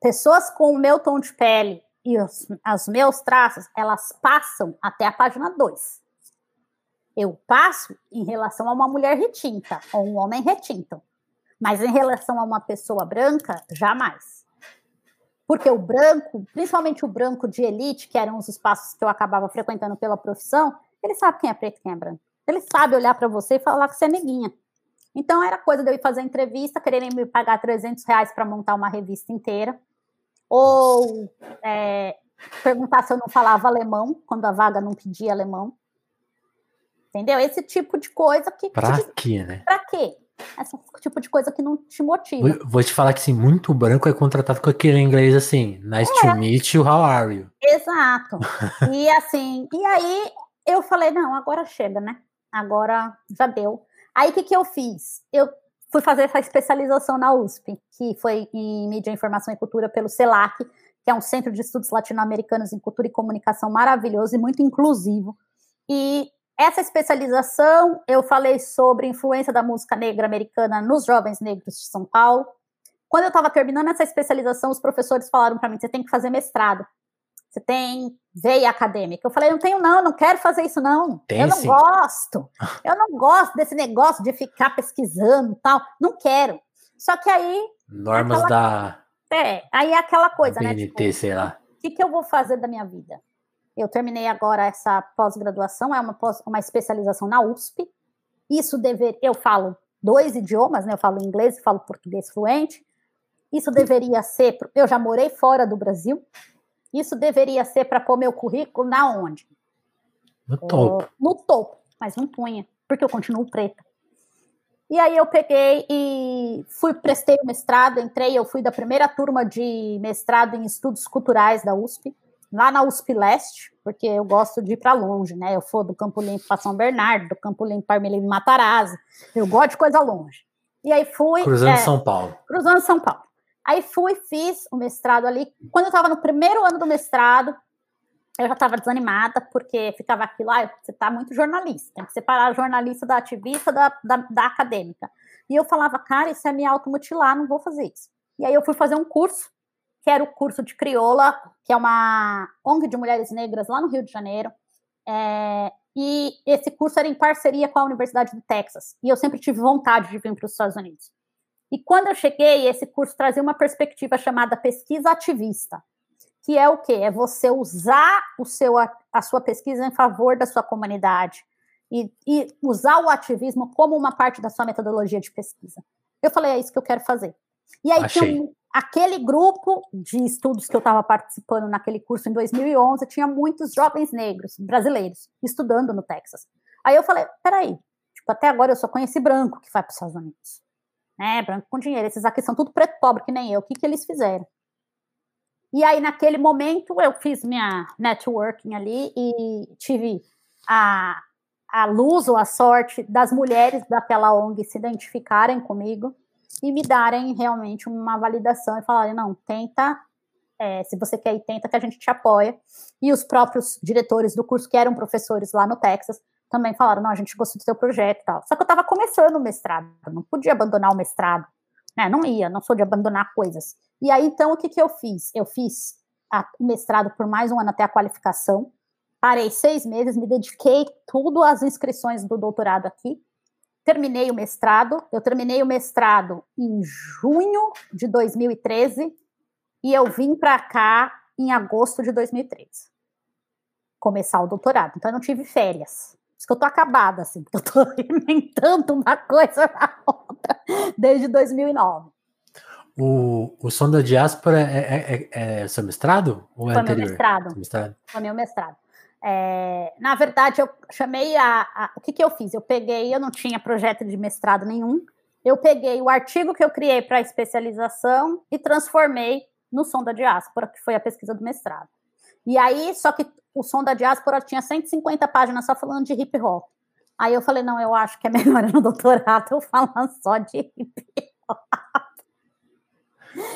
pessoas com o meu tom de pele e os, os meus traços, elas passam até a página 2. Eu passo em relação a uma mulher retinta ou um homem retinto, mas em relação a uma pessoa branca, jamais. Porque o branco, principalmente o branco de elite, que eram os espaços que eu acabava frequentando pela profissão, ele sabe quem é preto e quem é branco. Ele sabe olhar para você e falar que você é neguinha. Então era coisa de eu ir fazer entrevista, quererem me pagar 300 reais para montar uma revista inteira, ou é, perguntar se eu não falava alemão, quando a vaga não pedia alemão. Entendeu? Esse tipo de coisa que. Pra quê, né? Pra quê? Esse tipo de coisa que não te motiva. Vou te falar que assim, muito branco é contratado com aquele inglês assim, nice é. to meet you, how are you? Exato. e assim, e aí eu falei, não, agora chega, né? Agora já deu. Aí o que, que eu fiz? Eu fui fazer essa especialização na USP, que foi em mídia, informação e cultura pelo CELAC, que é um centro de estudos latino-americanos em cultura e comunicação maravilhoso e muito inclusivo. E essa especialização, eu falei sobre influência da música negra americana nos jovens negros de São Paulo. Quando eu estava terminando essa especialização, os professores falaram para mim: você tem que fazer mestrado. Você tem veia acadêmica. Eu falei: não tenho, não, não quero fazer isso, não. Tem, eu não sim. gosto. Eu não gosto desse negócio de ficar pesquisando tal. Não quero. Só que aí. Normas aquela, da. É, aí é aquela coisa, BNT, né? Tipo, sei lá. O que, que eu vou fazer da minha vida? Eu terminei agora essa pós-graduação, é uma, pós, uma especialização na USP. Isso dever, eu falo dois idiomas, né? Eu falo inglês e falo português fluente. Isso deveria ser, eu já morei fora do Brasil. Isso deveria ser para pôr meu currículo na onde? No topo. Uh, no topo, mas não punha, porque eu continuo preta. E aí eu peguei e fui, prestei o mestrado, entrei, eu fui da primeira turma de mestrado em estudos culturais da USP lá na USP Leste, porque eu gosto de ir para longe, né? Eu for do Campo Limpo para São Bernardo, do Campo Limpo para Armelino Matarazzo, eu gosto de coisa longe. E aí fui. Cruzando é, São Paulo. Cruzando São Paulo. Aí fui, fiz o mestrado ali. Quando eu estava no primeiro ano do mestrado, eu já estava desanimada, porque ficava aquilo, ah, você está muito jornalista, tem que separar jornalista da ativista da, da, da acadêmica. E eu falava, cara, isso é me automutilar, não vou fazer isso. E aí eu fui fazer um curso que era o curso de crioula, que é uma ONG de mulheres negras lá no Rio de Janeiro. É, e esse curso era em parceria com a Universidade do Texas. E eu sempre tive vontade de vir para os Estados Unidos. E quando eu cheguei, esse curso trazia uma perspectiva chamada pesquisa ativista, que é o quê? É você usar o seu, a sua pesquisa em favor da sua comunidade e, e usar o ativismo como uma parte da sua metodologia de pesquisa. Eu falei, é isso que eu quero fazer. E aí Achei. tinha um, aquele grupo de estudos que eu estava participando naquele curso em 2011, tinha muitos jovens negros brasileiros estudando no Texas. Aí eu falei, peraí, tipo, até agora eu só conheci branco que vai para os Estados Unidos. Né, branco com dinheiro. Esses aqui são tudo preto pobre, que nem eu. O que, que eles fizeram? E aí, naquele momento, eu fiz minha networking ali e tive a, a luz ou a sorte das mulheres daquela ONG se identificarem comigo e me darem realmente uma validação e falarem, não, tenta, é, se você quer ir, tenta que a gente te apoia. E os próprios diretores do curso, que eram professores lá no Texas, também falaram, não, a gente gostou do seu projeto e tal. Só que eu estava começando o mestrado, não podia abandonar o mestrado, né? Não ia, não sou de abandonar coisas. E aí, então, o que, que eu fiz? Eu fiz o mestrado por mais um ano até a qualificação, parei seis meses, me dediquei tudo às inscrições do doutorado aqui, terminei o mestrado. Eu terminei o mestrado em junho de 2013 e eu vim para cá em agosto de 2013 começar o doutorado. Então eu não tive férias. Por isso que eu tô acabada, assim, porque eu tô inventando uma coisa na outra desde 2009. O, o som da diáspora é, é, é, é seu mestrado? Ou é Foi anterior? meu mestrado. mestrado. Foi meu mestrado. É, na verdade, eu chamei a, a, O que, que eu fiz? Eu peguei, eu não tinha projeto de mestrado nenhum. Eu peguei o artigo que eu criei para a especialização e transformei no som da diáspora, que foi a pesquisa do mestrado. E aí, só que o som da diáspora tinha 150 páginas só falando de hip hop. Aí eu falei, não, eu acho que é melhor no doutorado eu falar só de hip hop.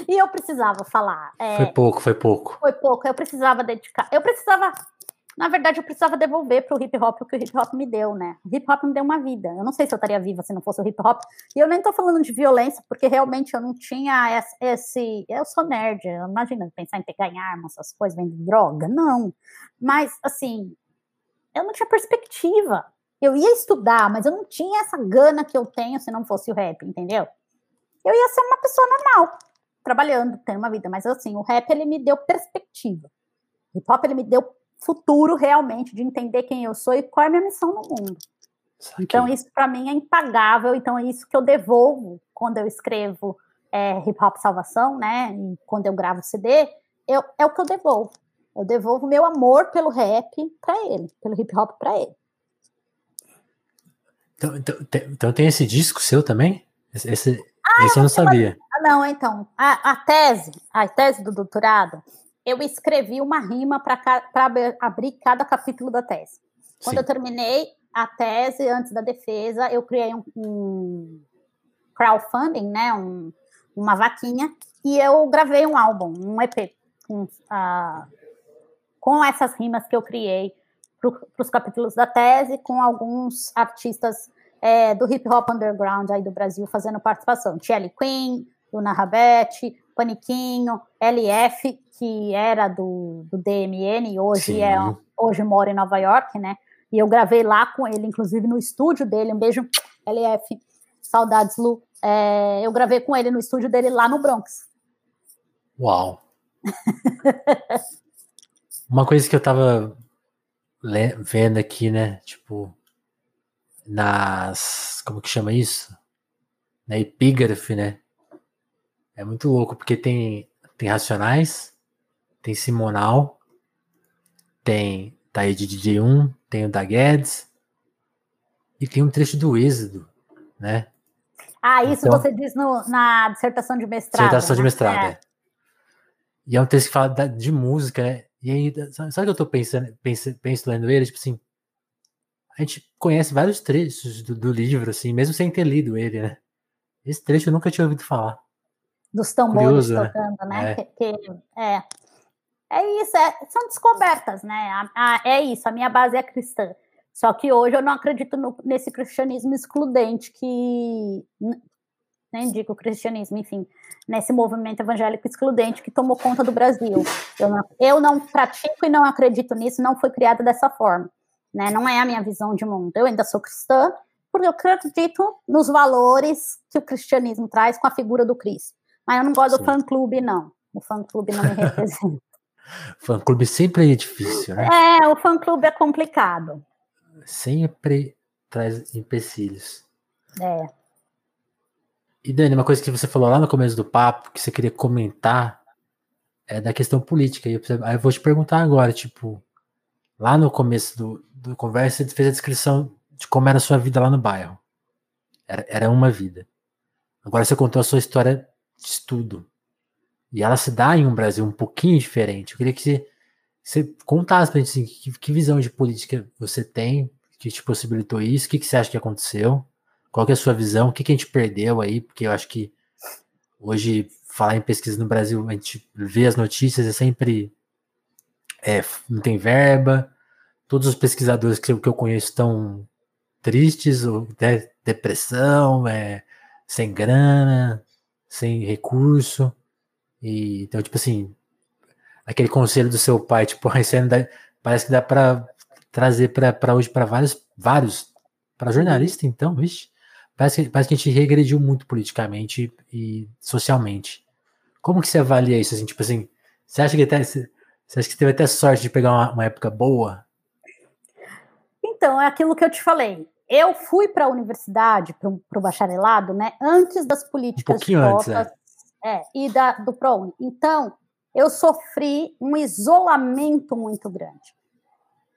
E eu precisava falar. É, foi pouco, foi pouco. Foi pouco. Eu precisava dedicar. Eu precisava na verdade, eu precisava devolver para o hip hop o que o hip hop me deu, né? O hip hop me deu uma vida. Eu não sei se eu estaria viva se não fosse o hip hop. E eu nem estou falando de violência, porque realmente eu não tinha esse. Eu sou nerd, imagina pensar em pegar em armas, essas coisas, vender droga. Não. Mas, assim, eu não tinha perspectiva. Eu ia estudar, mas eu não tinha essa gana que eu tenho se não fosse o rap, entendeu? Eu ia ser uma pessoa normal, trabalhando, tendo uma vida. Mas, assim, o rap, ele me deu perspectiva. O hip hop, ele me deu futuro realmente de entender quem eu sou e qual é a minha missão no mundo. Então, isso para mim é impagável. Então, é isso que eu devolvo quando eu escrevo é, Hip Hop Salvação, né? E quando eu gravo CD, eu, é o que eu devolvo. Eu devolvo meu amor pelo rap para ele, pelo hip hop para ele. Então, então, então, tem esse disco seu também? Esse, esse, ah, esse eu não sabia. Ah, não, então. A, a tese, a tese do doutorado, eu escrevi uma rima para abrir cada capítulo da tese. Quando Sim. eu terminei a tese, antes da defesa, eu criei um, um crowdfunding, né, um, uma vaquinha, e eu gravei um álbum, um EP, com, uh, com essas rimas que eu criei para os capítulos da tese, com alguns artistas é, do hip hop underground aí do Brasil fazendo participação. Shelly Queen, Luna Rabete, Paniquinho, LF, que era do, do DMN e hoje, é, hoje mora em Nova York, né? E eu gravei lá com ele, inclusive no estúdio dele. Um beijo, LF. Saudades, Lu. É, eu gravei com ele no estúdio dele lá no Bronx. Uau! Uma coisa que eu tava vendo aqui, né? Tipo, nas. Como que chama isso? Na epígrafe, né? É muito louco, porque tem, tem Racionais, tem Simonal, tem Taíde DJ1, tem o da Guedes, e tem um trecho do Êxodo, né? Ah, isso então, você diz no, na dissertação de mestrado. Dissertação né? de mestrado, é. é. E é um texto que fala da, de música, né? E aí, sabe o que eu tô pensando, penso, penso lendo ele? Tipo assim, a gente conhece vários trechos do, do, livro, assim, mesmo sem ter lido ele, né? Esse trecho eu nunca tinha ouvido falar. Dos tambores Curioso, né? tocando, né? né? Que, que, é. É isso, é, são descobertas, né? A, a, é isso, a minha base é cristã. Só que hoje eu não acredito no, nesse cristianismo excludente que nem digo cristianismo, enfim, nesse movimento evangélico excludente que tomou conta do Brasil. Eu não, eu não pratico e não acredito nisso, não foi criada dessa forma. Né? Não é a minha visão de mundo. Eu ainda sou cristã, porque eu acredito nos valores que o cristianismo traz com a figura do Cristo. Mas eu não gosto Sim. do fã-clube, não. O fã-clube não me representa. fã-clube sempre é difícil, né? É, o fã-clube é complicado. Sempre traz empecilhos. É. E Dani, uma coisa que você falou lá no começo do papo, que você queria comentar, é da questão política. Aí eu vou te perguntar agora, tipo, lá no começo do, do conversa, você fez a descrição de como era a sua vida lá no bairro. Era, era uma vida. Agora você contou a sua história estudo. E ela se dá em um Brasil um pouquinho diferente. Eu queria que você, você contasse pra gente assim, que, que, visão de política você tem, que te possibilitou isso, o que, que você acha que aconteceu, qual que é a sua visão, o que, que a gente perdeu aí, porque eu acho que hoje falar em pesquisa no Brasil, a gente vê as notícias, é sempre é, não tem verba, todos os pesquisadores que eu, que eu conheço estão tristes, ou de, depressão, é, sem grana, sem recurso. E, então, tipo assim, aquele conselho do seu pai, tipo, isso dá, parece que dá para trazer para hoje para vários, vários, para jornalista, então, vixe, parece que, parece que a gente regrediu muito politicamente e socialmente. Como que você avalia isso, assim, tipo assim, você acha que até, você acha que teve até sorte de pegar uma, uma época boa? Então, é aquilo que eu te falei eu fui para a universidade, para o bacharelado, né, antes das políticas um pouquinho de cotas, antes, é. é. e da, do ProUni. Então, eu sofri um isolamento muito grande.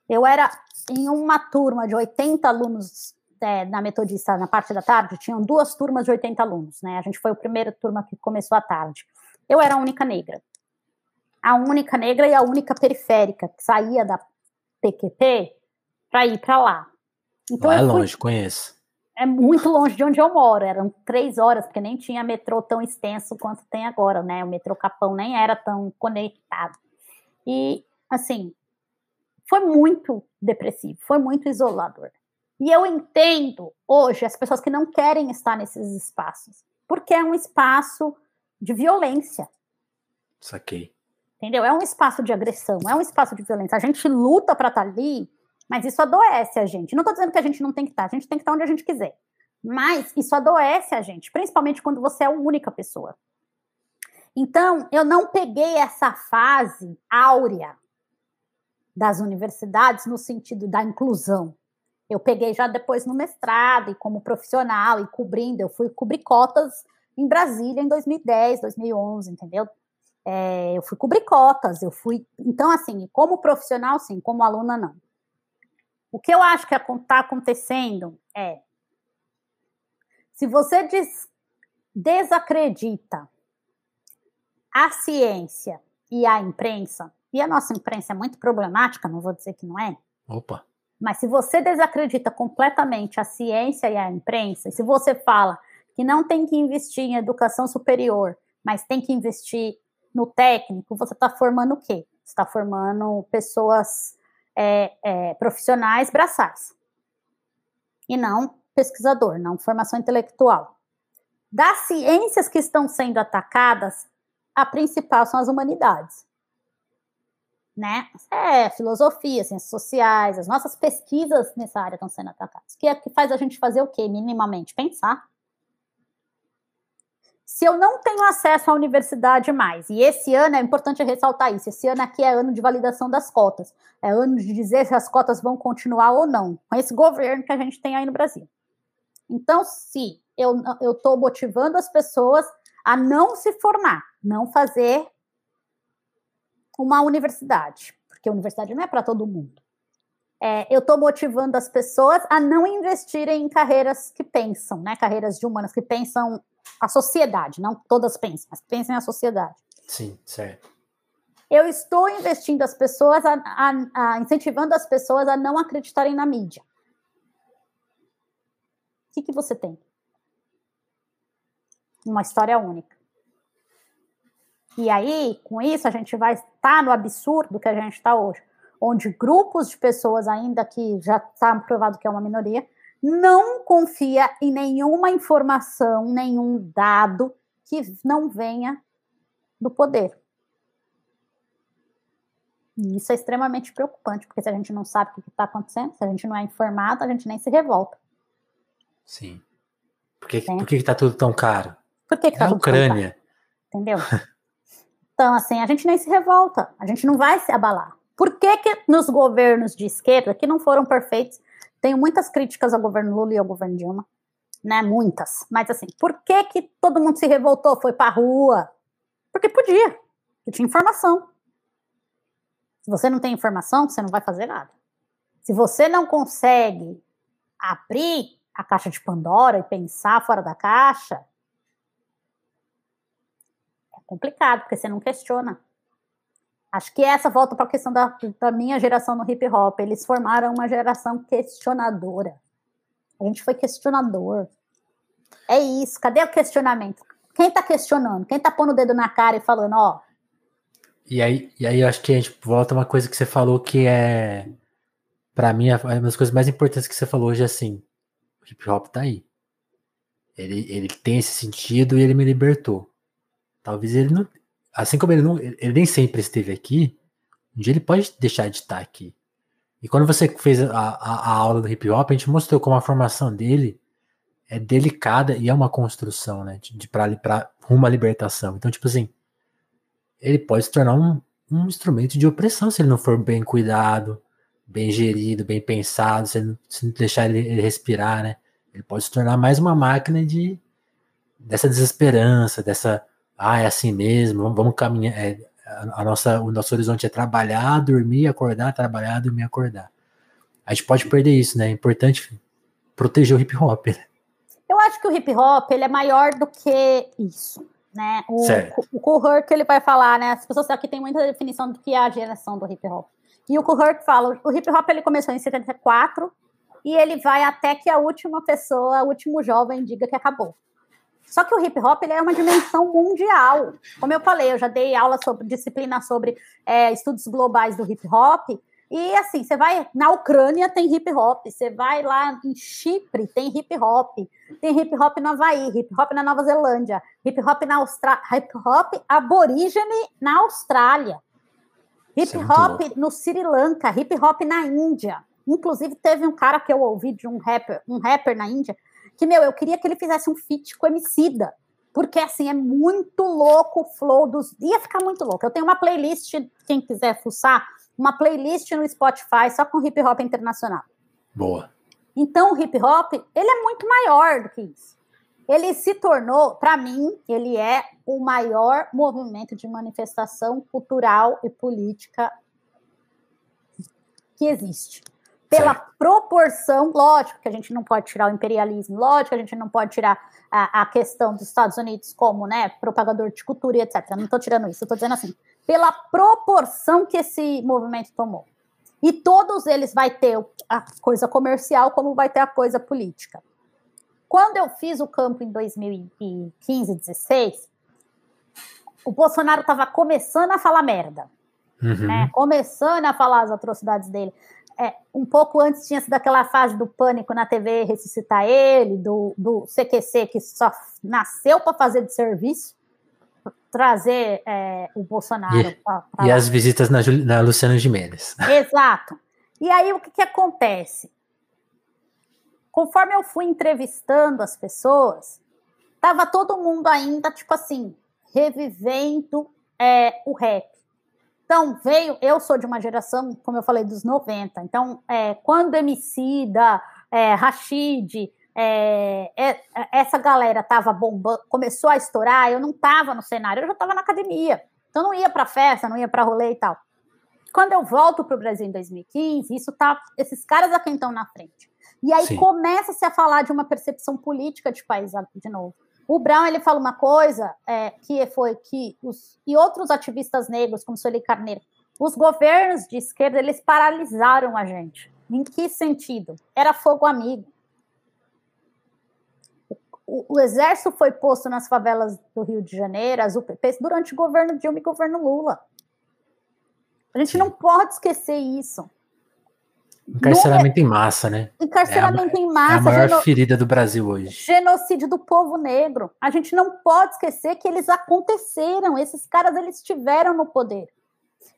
Eu era em uma turma de 80 alunos é, na Metodista, na parte da tarde, tinham duas turmas de 80 alunos, né? A gente foi a primeira turma que começou à tarde. Eu era a única negra. A única negra e a única periférica que saía da PQP para ir para lá. Então, Lá é longe, fui... conheço. É muito longe de onde eu moro, eram três horas, porque nem tinha metrô tão extenso quanto tem agora, né? O metrô Capão nem era tão conectado. E, assim, foi muito depressivo, foi muito isolador. E eu entendo hoje as pessoas que não querem estar nesses espaços, porque é um espaço de violência. Saquei. Entendeu? É um espaço de agressão, é um espaço de violência. A gente luta para estar ali mas isso adoece a gente. Não estou dizendo que a gente não tem que estar, a gente tem que estar onde a gente quiser. Mas isso adoece a gente, principalmente quando você é a única pessoa. Então, eu não peguei essa fase áurea das universidades no sentido da inclusão. Eu peguei já depois no mestrado e como profissional e cobrindo. Eu fui cobrir cotas em Brasília em 2010, 2011, entendeu? É, eu fui cobrir cotas, eu fui. Então, assim, como profissional, sim, como aluna, não. O que eu acho que está acontecendo é: se você des, desacredita a ciência e a imprensa, e a nossa imprensa é muito problemática, não vou dizer que não é. Opa. Mas se você desacredita completamente a ciência e a imprensa, e se você fala que não tem que investir em educação superior, mas tem que investir no técnico, você está formando o quê? Você está formando pessoas é, é, profissionais braçais. E não pesquisador, não formação intelectual. Das ciências que estão sendo atacadas, a principal são as humanidades. Né? É, filosofia, ciências sociais, as nossas pesquisas nessa área estão sendo atacadas. Que é que faz a gente fazer o quê? Minimamente pensar se eu não tenho acesso à universidade mais, e esse ano é importante ressaltar isso, esse ano aqui é ano de validação das cotas, é ano de dizer se as cotas vão continuar ou não, com esse governo que a gente tem aí no Brasil. Então, se eu estou motivando as pessoas a não se formar, não fazer uma universidade, porque a universidade não é para todo mundo. É, eu estou motivando as pessoas a não investirem em carreiras que pensam, né? Carreiras de humanas que pensam a sociedade, não todas pensam, mas pensem na sociedade. Sim, certo. Eu estou investindo as pessoas, a, a, a, incentivando as pessoas a não acreditarem na mídia. O que, que você tem? Uma história única. E aí, com isso, a gente vai estar no absurdo que a gente está hoje, onde grupos de pessoas, ainda que já está provado que é uma minoria, não confia em nenhuma informação, nenhum dado que não venha do poder. E isso é extremamente preocupante, porque se a gente não sabe o que está acontecendo, se a gente não é informado, a gente nem se revolta. Sim. Por que, por que está tudo tão caro? Por que, que tá é a Ucrânia. Entendeu? Então, assim, a gente nem se revolta, a gente não vai se abalar. Por que, que nos governos de esquerda, que não foram perfeitos, tenho muitas críticas ao governo Lula e ao governo Dilma, né? Muitas. Mas assim, por que que todo mundo se revoltou, foi pra rua? Porque podia, porque tinha informação. Se você não tem informação, você não vai fazer nada. Se você não consegue abrir a caixa de Pandora e pensar fora da caixa, é complicado, porque você não questiona. Acho que essa volta para a questão da, da, minha geração no hip hop. Eles formaram uma geração questionadora. A gente foi questionador. É isso. Cadê o questionamento? Quem está questionando? Quem está pondo o dedo na cara e falando, ó. E aí, e aí acho que a gente volta a uma coisa que você falou que é. Para mim, uma das coisas mais importantes que você falou hoje é assim: o hip hop tá aí. Ele, ele tem esse sentido e ele me libertou. Talvez ele não assim como ele não, ele nem sempre esteve aqui, um dia ele pode deixar de estar aqui. E quando você fez a, a, a aula do hip hop, a gente mostrou como a formação dele é delicada e é uma construção, né? De, de para rumo à libertação. Então, tipo assim, ele pode se tornar um, um instrumento de opressão se ele não for bem cuidado, bem gerido, bem pensado, se, ele, se não deixar ele, ele, respirar, né? Ele pode se tornar mais uma máquina de dessa desesperança, dessa ah, é assim mesmo, vamos, caminhar. É, a, nossa, o nosso horizonte é trabalhar, dormir, acordar, trabalhar, dormir, acordar. A gente pode perder isso, né? É importante proteger o hip hop. Né? Eu acho que o hip hop ele é maior do que isso. Né? O, certo. o, o Kuhurk, ele vai falar, né? As pessoas aqui têm muita definição do que é a geração do hip hop. E o Kuhurk fala, o hip hop ele começou em 74 e ele vai até que a última pessoa, o último jovem diga que acabou. Só que o hip hop ele é uma dimensão mundial. Como eu falei, eu já dei aula sobre disciplina sobre é, estudos globais do hip hop. E assim, você vai na Ucrânia tem hip hop, você vai lá em Chipre tem hip hop, tem hip hop no Havaí, hip hop na Nova Zelândia, hip hop na Austrália, hip hop aborígene na Austrália, hip hop no Sri Lanka, hip hop na Índia. Inclusive teve um cara que eu ouvi de um rapper, um rapper na Índia, que, meu, eu queria que ele fizesse um feat com Emicida, porque, assim, é muito louco o flow dos... Ia ficar muito louco. Eu tenho uma playlist, quem quiser fuçar, uma playlist no Spotify só com hip hop internacional. Boa. Então, o hip hop, ele é muito maior do que isso. Ele se tornou, para mim, ele é o maior movimento de manifestação cultural e política que existe pela certo. proporção, lógico que a gente não pode tirar o imperialismo, lógico que a gente não pode tirar a, a questão dos Estados Unidos como né, propagador de cultura e etc. Não estou tirando isso, estou dizendo assim, pela proporção que esse movimento tomou. E todos eles vai ter a coisa comercial como vai ter a coisa política. Quando eu fiz o campo em 2015, 16, o Bolsonaro estava começando a falar merda. Uhum. Né, começando a falar as atrocidades dele é, um pouco antes tinha sido aquela fase do pânico na TV ressuscitar ele, do, do CQC que só nasceu para fazer de serviço, trazer é, o Bolsonaro. E, pra, pra e as visitas na, na Luciana Gimenez. Exato. E aí o que, que acontece? Conforme eu fui entrevistando as pessoas, tava todo mundo ainda, tipo assim, revivendo é, o rap. Então, veio, eu sou de uma geração, como eu falei, dos 90. Então, é, quando Emicida, é, Rashid, é, é, essa galera tava bombando, começou a estourar, eu não tava no cenário, eu já tava na academia. Então, não ia para festa, não ia para rolê e tal. Quando eu volto para o Brasil em 2015, isso tá, esses caras aqui estão na frente. E aí começa-se a falar de uma percepção política de país de novo. O Brown ele fala uma coisa é, que foi que os e outros ativistas negros, como Sueli Carneiro, os governos de esquerda eles paralisaram a gente. Em que sentido? Era fogo amigo. O, o, exército foi posto nas favelas do Rio de Janeiro, as UPPs, durante o governo Dilma e o governo Lula. A gente não pode esquecer isso. Encarceramento em massa, né? Encarceramento é a, em massa. É a maior geno... ferida do Brasil hoje. Genocídio do povo negro. A gente não pode esquecer que eles aconteceram. Esses caras, eles estiveram no poder.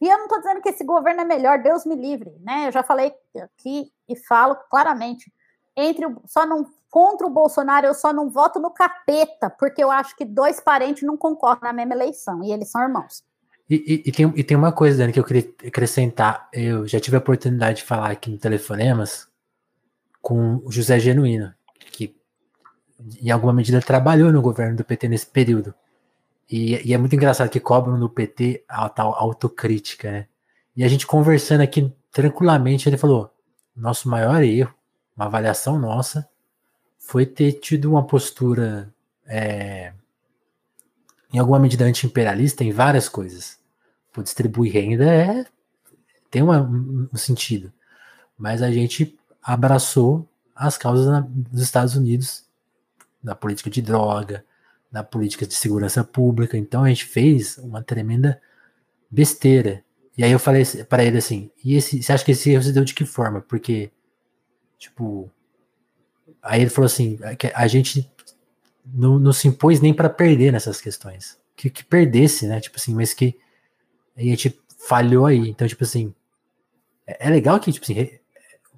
E eu não estou dizendo que esse governo é melhor, Deus me livre, né? Eu já falei aqui e falo claramente. Entre o, só não contra o Bolsonaro, eu só não voto no capeta, porque eu acho que dois parentes não concorrem na mesma eleição, e eles são irmãos. E, e, e, tem, e tem uma coisa, Dani, que eu queria acrescentar. Eu já tive a oportunidade de falar aqui no Telefonemas com o José Genuíno, que em alguma medida trabalhou no governo do PT nesse período. E, e é muito engraçado que cobram no PT a tal autocrítica, né? E a gente conversando aqui tranquilamente, ele falou: nosso maior erro, uma avaliação nossa, foi ter tido uma postura é, em alguma medida anti-imperialista em várias coisas. Por distribuir renda é tem uma, um sentido, mas a gente abraçou as causas na, dos Estados Unidos na política de droga, na política de segurança pública. Então a gente fez uma tremenda besteira. E aí eu falei para ele assim: e esse, você acha que esse erro se deu de que forma? Porque, tipo. Aí ele falou assim: que a gente não, não se impôs nem para perder nessas questões. Que, que perdesse, né? Tipo assim, mas que a gente falhou aí. Então, tipo assim, é, é legal que, tipo assim,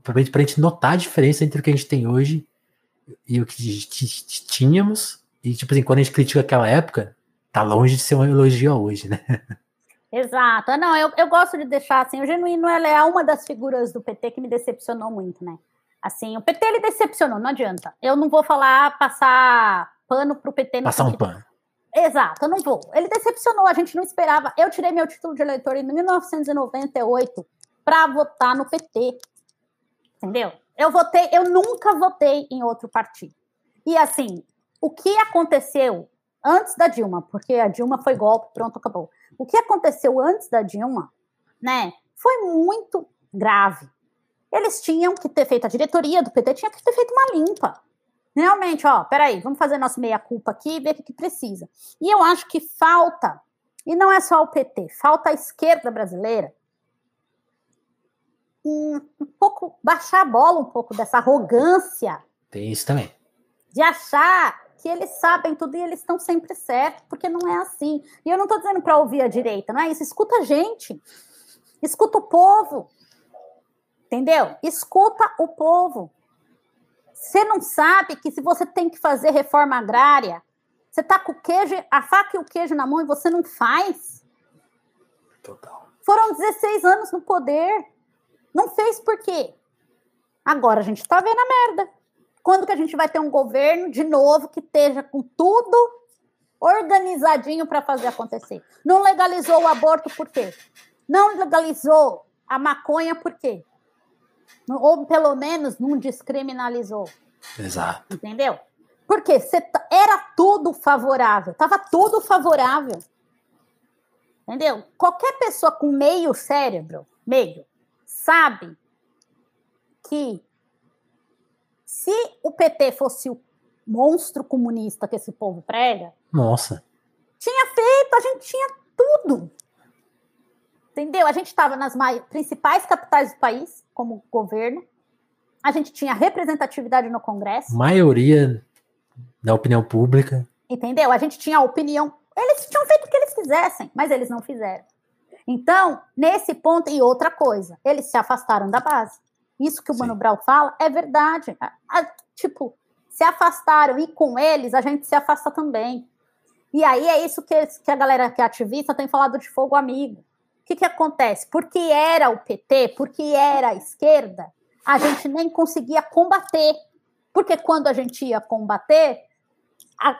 pra, pra gente notar a diferença entre o que a gente tem hoje e o que tínhamos e, tipo assim, quando a gente critica aquela época, tá longe de ser um elogio hoje, né? Exato. Não, eu, eu gosto de deixar assim, o Genuíno ela é uma das figuras do PT que me decepcionou muito, né? Assim, o PT ele decepcionou, não adianta. Eu não vou falar passar pano pro PT. Passar um pano. Exato, eu não vou. Ele decepcionou, a gente não esperava. Eu tirei meu título de eleitor em 1998 para votar no PT. Entendeu? Eu votei, eu nunca votei em outro partido. E assim, o que aconteceu antes da Dilma, porque a Dilma foi golpe, pronto, acabou. O que aconteceu antes da Dilma, né, foi muito grave. Eles tinham que ter feito, a diretoria do PT tinha que ter feito uma limpa. Realmente, ó, peraí, vamos fazer nossa meia-culpa aqui e ver o que, que precisa. E eu acho que falta, e não é só o PT, falta a esquerda brasileira um, um pouco, baixar a bola um pouco dessa arrogância. Tem isso também. De achar que eles sabem tudo e eles estão sempre certos, porque não é assim. E eu não estou dizendo para ouvir a direita, não é isso. Escuta a gente. Escuta o povo. Entendeu? Escuta o povo. Você não sabe que se você tem que fazer reforma agrária, você tá com o queijo, a faca e o queijo na mão e você não faz? Total. Foram 16 anos no poder. Não fez por quê? Agora a gente tá vendo a merda. Quando que a gente vai ter um governo de novo que esteja com tudo organizadinho para fazer acontecer? Não legalizou o aborto por quê? Não legalizou a maconha por quê? Ou pelo menos não descriminalizou. Exato. Entendeu? Porque era tudo favorável, tava tudo favorável. Entendeu? Qualquer pessoa com meio cérebro, meio, sabe que se o PT fosse o monstro comunista que esse povo prega, nossa, tinha feito, a gente tinha tudo. Entendeu? A gente estava nas principais capitais do país, como governo. A gente tinha representatividade no Congresso. Maioria da opinião pública. Entendeu? A gente tinha a opinião. Eles tinham feito o que eles quisessem, mas eles não fizeram. Então, nesse ponto, e outra coisa, eles se afastaram da base. Isso que o Sim. Mano Brown fala é verdade. A, a, tipo, se afastaram e com eles a gente se afasta também. E aí é isso que, que a galera que é ativista tem falado de fogo amigo. O que, que acontece? Porque era o PT, porque era a esquerda, a gente nem conseguia combater. Porque quando a gente ia combater,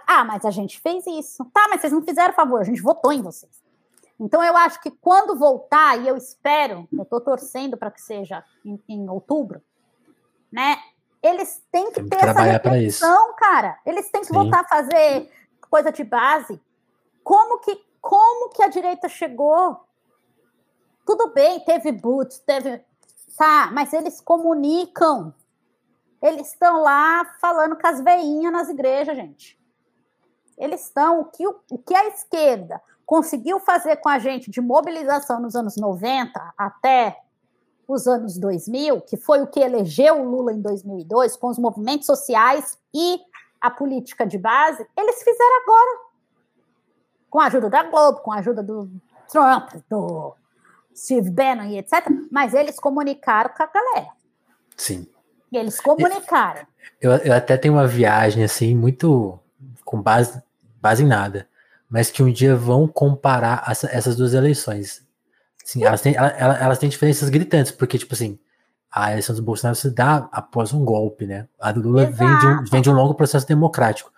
ah, mas a gente fez isso. Tá, mas vocês não fizeram favor, a gente votou em vocês. Então, eu acho que quando voltar, e eu espero, eu estou torcendo para que seja em, em, outubro, né? Eles têm que ter que essa reflexão, cara. Eles têm que Sim. voltar a fazer coisa de base. Como que, como que a direita chegou? Tudo bem, teve boots, teve. Tá, mas eles comunicam. Eles estão lá falando com as veinhas nas igrejas, gente. Eles estão. O que, o que a esquerda conseguiu fazer com a gente de mobilização nos anos 90 até os anos 2000, que foi o que elegeu o Lula em 2002, com os movimentos sociais e a política de base, eles fizeram agora. Com a ajuda da Globo, com a ajuda do Trump, do Steve Bannon e etc. Mas eles comunicaram com a galera. Sim. E eles comunicaram. Eu, eu até tenho uma viagem assim, muito com base, base em nada, mas que um dia vão comparar essa, essas duas eleições. Sim, elas têm, elas, elas têm diferenças gritantes, porque, tipo assim, a eleição do Bolsonaro se dá após um golpe, né? A do Lula vem de, um, vem de, um, longo processo democrático.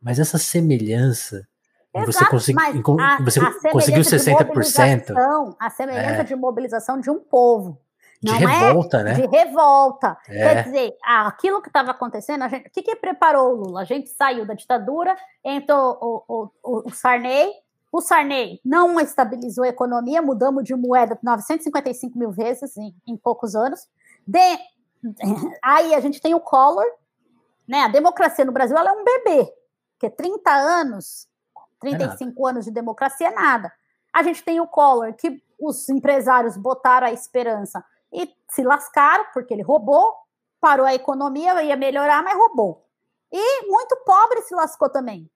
Mas essa semelhança, Exato, você, consegui, a, você a conseguiu 60%. A semelhança é, de mobilização de um povo. De revolta, é, né? De revolta. É. Quer dizer, aquilo que estava acontecendo, gente, o que, que preparou o Lula? A gente saiu da ditadura, entrou o, o, o Sarney, o Sarney não estabilizou a economia, mudamos de moeda 955 mil vezes em, em poucos anos. De, aí a gente tem o Collor, né? A democracia no Brasil ela é um bebê, porque 30 anos, 35 é anos de democracia é nada. A gente tem o Collor, que os empresários botaram a esperança e se lascaram, porque ele roubou, parou a economia, ia melhorar, mas roubou. E muito pobre se lascou também.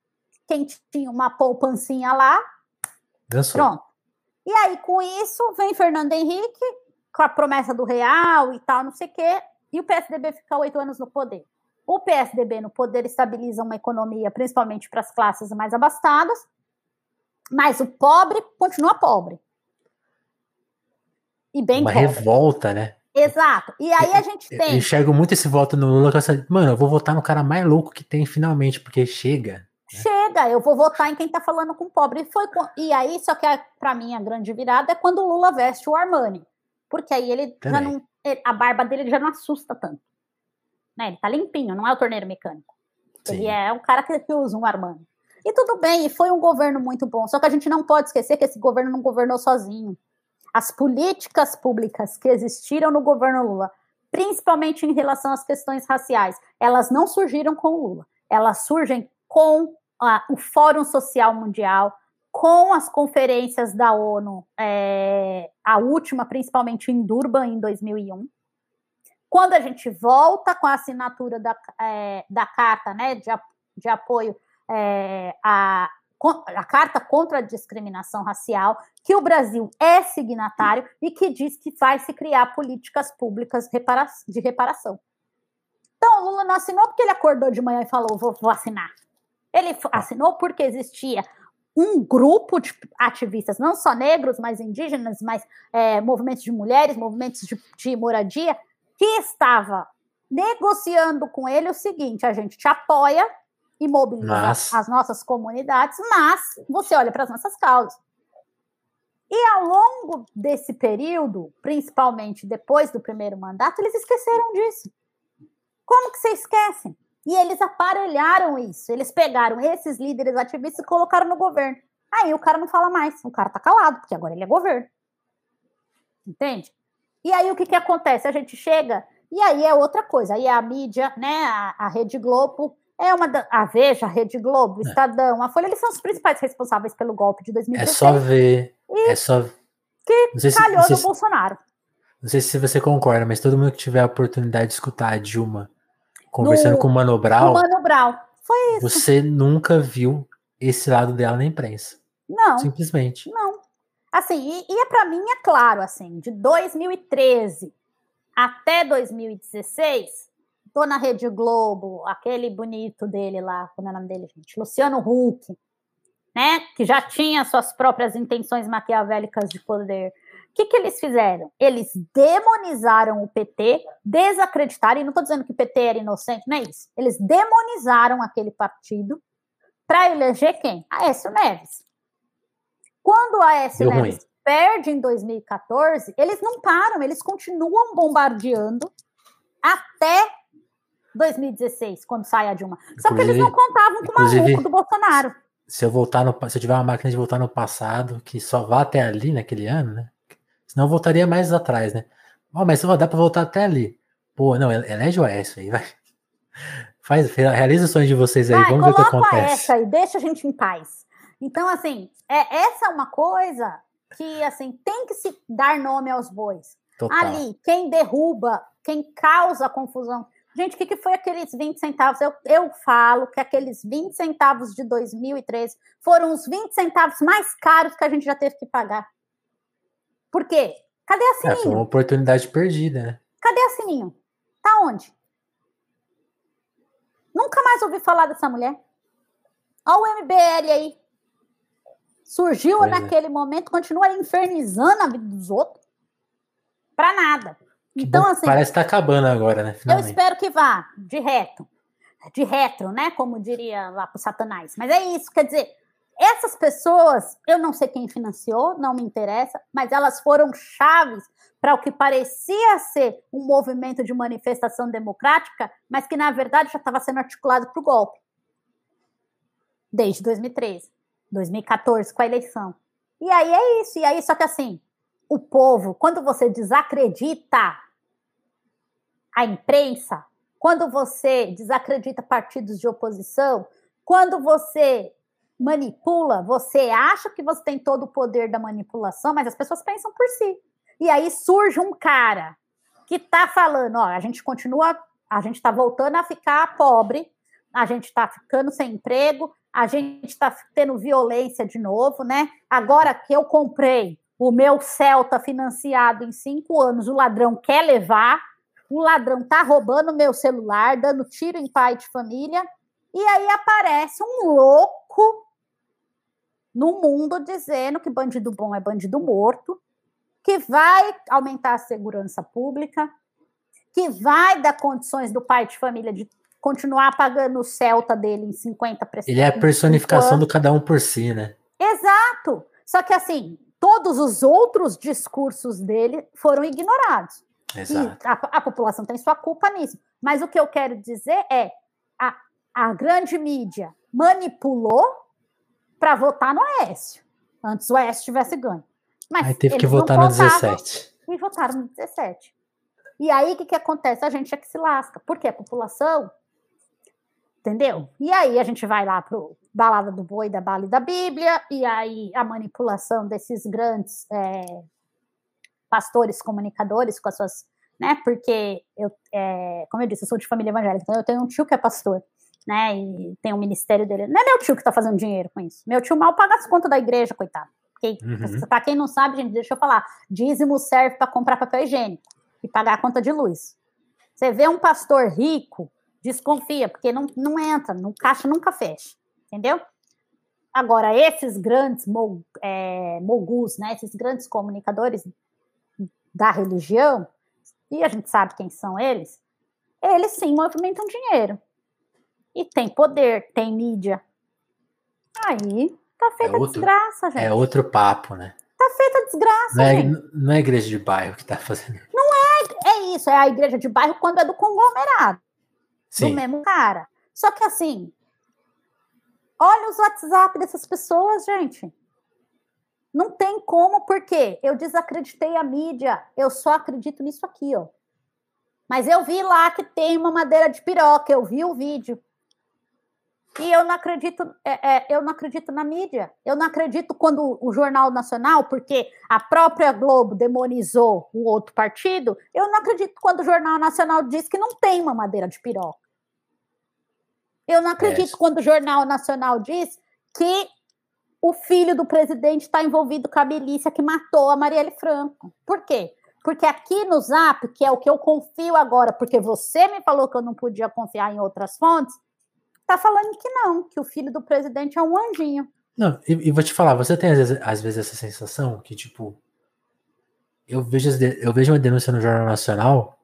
Quem tinha uma poupancinha lá, Dançou. pronto. E aí, com isso, vem Fernando Henrique, com a promessa do real e tal, não sei o quê, e o PSDB fica oito anos no poder. O PSDB no poder estabiliza uma economia, principalmente para as classes mais abastadas, mas o pobre continua pobre. E bem Uma pobre. revolta, né? Exato. E aí a gente tem. Eu enxergo muito esse voto no Lula. Mano, eu vou votar no cara mais louco que tem finalmente, porque chega. Né? Chega, eu vou votar em quem tá falando com pobre. E, foi, e aí, só que para mim a grande virada é quando o Lula veste o Armani. Porque aí ele Também. já não. A barba dele já não assusta tanto. Né? Ele tá limpinho, não é o torneiro mecânico. Sim. Ele é o cara que, que usa um Armani. E tudo bem, e foi um governo muito bom. Só que a gente não pode esquecer que esse governo não governou sozinho as políticas públicas que existiram no governo Lula, principalmente em relação às questões raciais, elas não surgiram com o Lula, elas surgem com a, o Fórum Social Mundial, com as conferências da ONU, é, a última principalmente em Durban, em 2001. Quando a gente volta com a assinatura da, é, da carta né, de, de apoio é, a, a Carta contra a Discriminação Racial, que o Brasil é signatário e que diz que vai se criar políticas públicas de reparação. Então, o Lula não assinou porque ele acordou de manhã e falou: vou, vou assinar. Ele assinou porque existia um grupo de ativistas, não só negros, mas indígenas, mas é, movimentos de mulheres, movimentos de, de moradia, que estava negociando com ele o seguinte: a gente te apoia, e mobilizar mas... as nossas comunidades, mas você olha para as nossas causas. E ao longo desse período, principalmente depois do primeiro mandato, eles esqueceram disso. Como que você esquece? E eles aparelharam isso. Eles pegaram esses líderes ativistas e colocaram no governo. Aí o cara não fala mais, o cara tá calado, porque agora ele é governo. Entende? E aí o que que acontece? A gente chega, e aí é outra coisa. Aí a mídia, né, a, a Rede Globo é uma da, a Veja, a Rede Globo, o é. Estadão, a Folha, eles são os principais responsáveis pelo golpe de 2016. É só ver. é só que calhou se, no Bolsonaro. Não sei se você concorda, mas todo mundo que tiver a oportunidade de escutar a Dilma conversando no, com o Mano Brown, o Mano Brown. Foi isso. Você nunca viu esse lado dela na imprensa. Não. Simplesmente. Não. Assim, e, e é para mim é claro, assim, de 2013 até 2016, tô na Rede Globo, aquele bonito dele lá, como é o nome dele, gente? Luciano Huck, né? Que já tinha suas próprias intenções maquiavélicas de poder. O que, que eles fizeram? Eles demonizaram o PT, desacreditaram, e não estou dizendo que o PT era inocente, não é isso. Eles demonizaram aquele partido para eleger quem? Aécio Neves. Quando a Aécio Deu Neves perde em 2014, eles não param, eles continuam bombardeando até 2016, quando sai a Dilma. Só que eles não contavam com o maluco do Bolsonaro. Se eu voltar no, se eu tiver uma máquina de voltar no passado, que só vá até ali naquele ano, né? Senão eu voltaria mais atrás, né? Oh, mas dá para voltar até ali. Pô, não, elege o Aécio aí, vai. Faz, realiza o sonho de vocês aí, vai, vamos ver o que acontece. Essa aí, deixa a gente em paz. Então, assim, é, essa é uma coisa que, assim, tem que se dar nome aos bois. Total. Ali, quem derruba, quem causa confusão. Gente, o que, que foi aqueles 20 centavos? Eu, eu falo que aqueles 20 centavos de 2013 foram os 20 centavos mais caros que a gente já teve que pagar. Por quê? Cadê a Sininho? É, foi uma oportunidade perdida, né? Cadê a Sininho? Tá onde? Nunca mais ouvi falar dessa mulher. Olha o MBL aí. Surgiu pois é. naquele é. momento, continua infernizando a vida dos outros. Pra nada. Então, bom, assim. Parece que tá acabando agora, né? Finalmente. Eu espero que vá, de reto. De retro, né? Como diria lá pro Satanás. Mas é isso, quer dizer, essas pessoas, eu não sei quem financiou, não me interessa, mas elas foram chaves para o que parecia ser um movimento de manifestação democrática, mas que na verdade já estava sendo articulado para o golpe. Desde 2013, 2014, com a eleição. E aí é isso, e aí só que assim, o povo, quando você desacredita a imprensa, quando você desacredita partidos de oposição, quando você manipula, você acha que você tem todo o poder da manipulação, mas as pessoas pensam por si. E aí surge um cara que tá falando, ó, a gente continua, a gente tá voltando a ficar pobre, a gente tá ficando sem emprego, a gente tá tendo violência de novo, né? Agora que eu comprei o meu Celta financiado em cinco anos, o ladrão quer levar, o ladrão tá roubando meu celular, dando tiro em pai de família, e aí aparece um louco no mundo dizendo que bandido bom é bandido morto, que vai aumentar a segurança pública, que vai dar condições do pai de família de continuar pagando o Celta dele em 50 Ele é a personificação do cada um por si, né? Exato. Só que assim, todos os outros discursos dele foram ignorados. Exato. E a, a, população tem sua culpa nisso. Mas o que eu quero dizer é a, a grande mídia manipulou para votar no Aécio. Antes o Aécio tivesse ganho. Mas aí teve que votar no 17. E votaram no 17. E aí o que, que acontece? A gente é que se lasca. Porque a população. Entendeu? E aí a gente vai lá pro balada do boi, da bala e da Bíblia, e aí a manipulação desses grandes é, pastores, comunicadores com as suas. Né? Porque eu, é, como eu disse, eu sou de família evangélica, então eu tenho um tio que é pastor né? E tem o ministério dele. Não é meu tio que está fazendo dinheiro com isso. Meu tio mal paga as contas da igreja, coitado. Uhum. Para quem não sabe, gente, deixa eu falar. Dízimo serve para comprar papel higiênico e pagar a conta de luz. Você vê um pastor rico, desconfia, porque não, não entra, no caixa nunca fecha. Entendeu? Agora, esses grandes é, mogus, né, esses grandes comunicadores da religião, e a gente sabe quem são eles, eles sim movimentam dinheiro e tem poder, tem mídia. Aí tá feita é outro, desgraça, gente. É outro papo, né? Tá feita desgraça, não é, gente. Não é a igreja de bairro que tá fazendo. Não é, é isso, é a igreja de bairro quando é do conglomerado. Sim. Do mesmo cara. Só que assim, olha os WhatsApp dessas pessoas, gente. Não tem como, porque eu desacreditei a mídia, eu só acredito nisso aqui, ó. Mas eu vi lá que tem uma madeira de piroca, eu vi o vídeo. E eu não acredito, é, é, eu não acredito na mídia. Eu não acredito quando o Jornal Nacional, porque a própria Globo demonizou o outro partido, eu não acredito quando o Jornal Nacional diz que não tem uma madeira de piroca. Eu não acredito é. quando o Jornal Nacional diz que o filho do presidente está envolvido com a milícia que matou a Marielle Franco. Por quê? Porque aqui no Zap, que é o que eu confio agora, porque você me falou que eu não podia confiar em outras fontes, tá falando que não, que o filho do presidente é um anjinho. Não, e, e vou te falar, você tem às vezes, às vezes, essa sensação que, tipo, eu vejo, eu vejo uma denúncia no Jornal Nacional,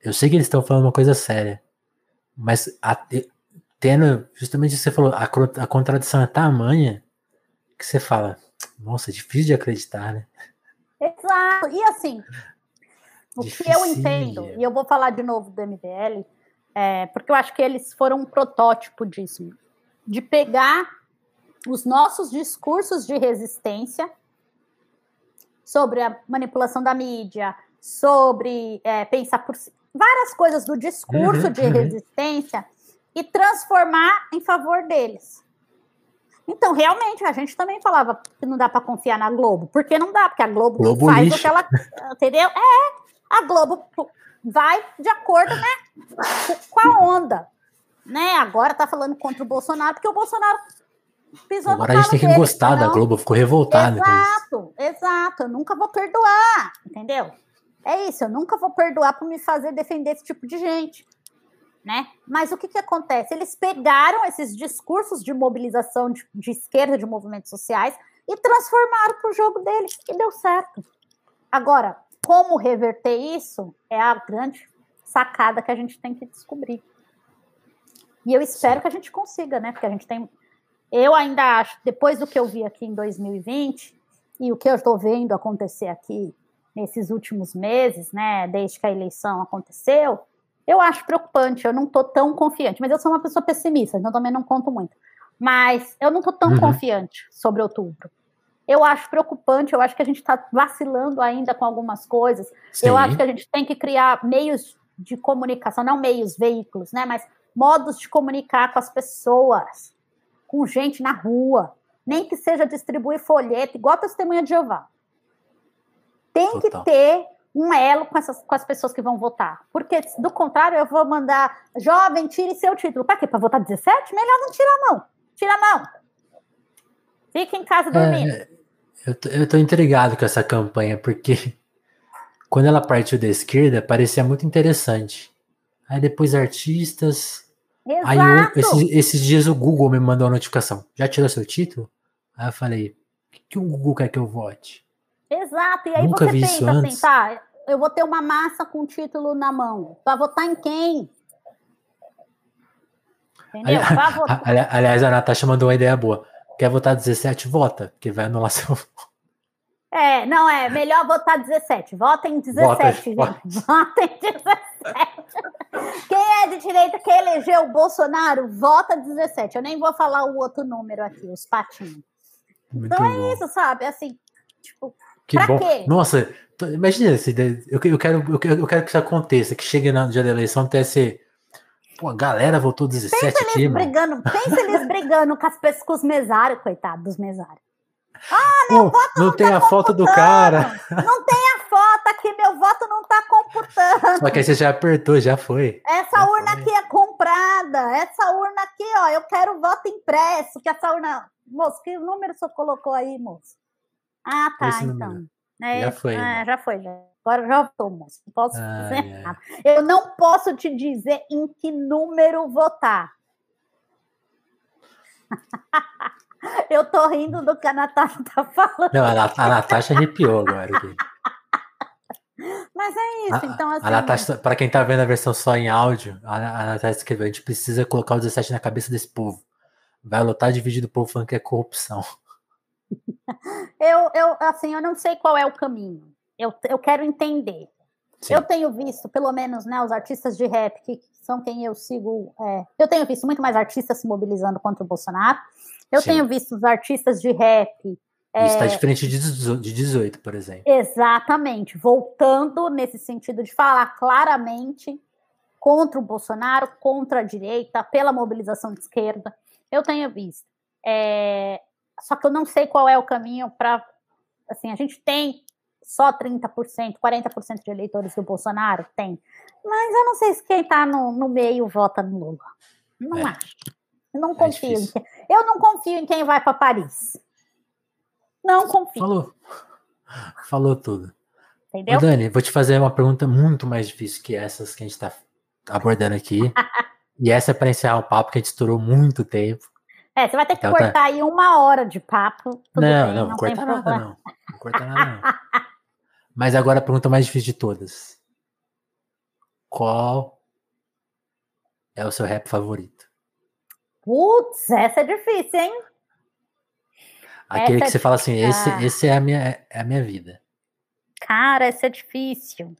eu sei que eles estão falando uma coisa séria, mas a, tendo, justamente o que você falou, a, a contradição é tamanha que você fala, nossa, é difícil de acreditar, né? Exato, e assim, o que eu entendo, e eu vou falar de novo do MBL, é, porque eu acho que eles foram um protótipo disso, de pegar os nossos discursos de resistência sobre a manipulação da mídia, sobre é, pensar por várias coisas do discurso uhum, de uhum. resistência e transformar em favor deles. Então, realmente, a gente também falava que não dá para confiar na Globo. Porque não dá, porque a Globo, Globo faz lixo. o que ela. Entendeu? É, a Globo vai de acordo né, com a onda. Né? Agora tá falando contra o Bolsonaro, porque o Bolsonaro pisou Agora no a gente tem que calo gostar dele, da senão- Globo, ficou revoltada. Exato, exato. Eu nunca vou perdoar, entendeu? É isso, eu nunca vou perdoar por me fazer defender esse tipo de gente. Né? Mas o que, que acontece? Eles pegaram esses discursos de mobilização de, de esquerda, de movimentos sociais, e transformaram para o jogo deles, e deu certo. Agora, como reverter isso é a grande sacada que a gente tem que descobrir. E eu espero que a gente consiga, né? Porque a gente tem. Eu ainda acho, depois do que eu vi aqui em 2020 e o que eu estou vendo acontecer aqui nesses últimos meses, né? Desde que a eleição aconteceu, eu acho preocupante. Eu não estou tão confiante, mas eu sou uma pessoa pessimista, então também não conto muito. Mas eu não estou tão Uhum. confiante sobre outubro. Eu acho preocupante, eu acho que a gente está vacilando ainda com algumas coisas. Sim. Eu acho que a gente tem que criar meios de comunicação, não meios, veículos, né? Mas modos de comunicar com as pessoas, com gente na rua. Nem que seja distribuir folheto, igual a testemunha de Jeová. Tem Total. que ter um elo com, essas, com as pessoas que vão votar. Porque, do contrário, eu vou mandar, jovem, tire seu título. Para quê? Para votar 17? Melhor não tirar, não. Tira, não. Fica em casa dormindo. É, eu, tô, eu tô intrigado com essa campanha, porque quando ela partiu da esquerda, parecia muito interessante. Aí depois artistas. Aí o- Exato. esses, esses dias o Google me mandou uma notificação. Já tirou seu título? Aí eu falei, o que, que o Google quer que eu vote? Exato, e aí Nunca você pensa assim, tá, eu vou ter uma massa com título na mão. Vai votar em quem? Entendeu? Ali- votar. Ali- aliás, a Natasha mandou uma ideia boa. Quer votar 17? Vota, porque vai anular seu. É, não é, melhor votar 17. Vota em 17, Vota, gente. Vota em 17. Quem é de direita que elegeu o Bolsonaro, vota 17. Eu nem vou falar o outro número aqui, os patinhos. Muito Então é bom. isso, sabe? Assim, tipo, Que Pra bom. quê? Nossa, imagina ideia. Eu, eu, quero, eu, quero, eu quero que isso aconteça, que chegue no dia da eleição até ser. Pô, a galera votou 17 aqui, eles mano. brigando, pensa eles brigando com, as, com os mesários, coitado dos mesários. Pô, não tem a foto do cara. Não tem a foto aqui, meu voto não tá computando. Só que aí você já apertou, já foi. Essa Já urna foi. aqui é comprada. Essa urna aqui, ó, eu quero voto impresso. Que essa urna. Moço, que número você colocou aí, moço? Ah, tá, Esse então. É, Já foi, é, né? já foi, já. Agora já votou, moço. Não posso Ai, dizer ai. nada. Eu não posso te dizer em que número votar. eu tô rindo do que a Natasha tá falando. Não, a, a Natasha arrepiou agora. Aqui. Mas é isso, A, então assim. a Natasha, pra quem tá vendo a versão só em áudio, a, a Natasha escreveu: a gente precisa colocar o 17 na cabeça desse povo. Vai lotar de vídeo do povo falando que é corrupção. Eu, eu, assim, eu não sei qual é o caminho. Eu, eu quero entender. Sim. Eu tenho visto, pelo menos, né, os artistas de rap, que são quem eu sigo. é, eu tenho visto muito mais artistas se mobilizando contra o Bolsonaro. Eu Sim. tenho visto os artistas de rap. é, Isso tá diferente de 18, de 18, por exemplo. Exatamente, voltando nesse sentido de falar claramente contra o Bolsonaro, contra a direita, pela mobilização de esquerda. Eu tenho visto. É, só que eu não sei qual é o caminho para. Assim, a gente tem só 30%, 40% de eleitores do Bolsonaro? Tem. Mas eu não sei se quem está no, no meio vota no Lula. Não É. acho. Eu não É confio. em quem, eu não confio em quem vai para Paris. Não confio, Falou. Falou tudo. Ô, entendeu? Dani, vou te fazer uma pergunta muito mais difícil que essas que a gente tá abordando aqui. e essa é para encerrar um papo que a gente estourou muito tempo. É, você vai ter que Então tá. cortar aí uma hora de papo. Não, bem, não, não corta nada, problema. não. Não corta nada, não. Mas agora a pergunta mais difícil de todas. Qual é o seu rap favorito? Putz, essa é difícil, hein? Aquele Essa que é você fala assim, esse, esse é, a minha, é a minha vida. Cara, essa é difícil.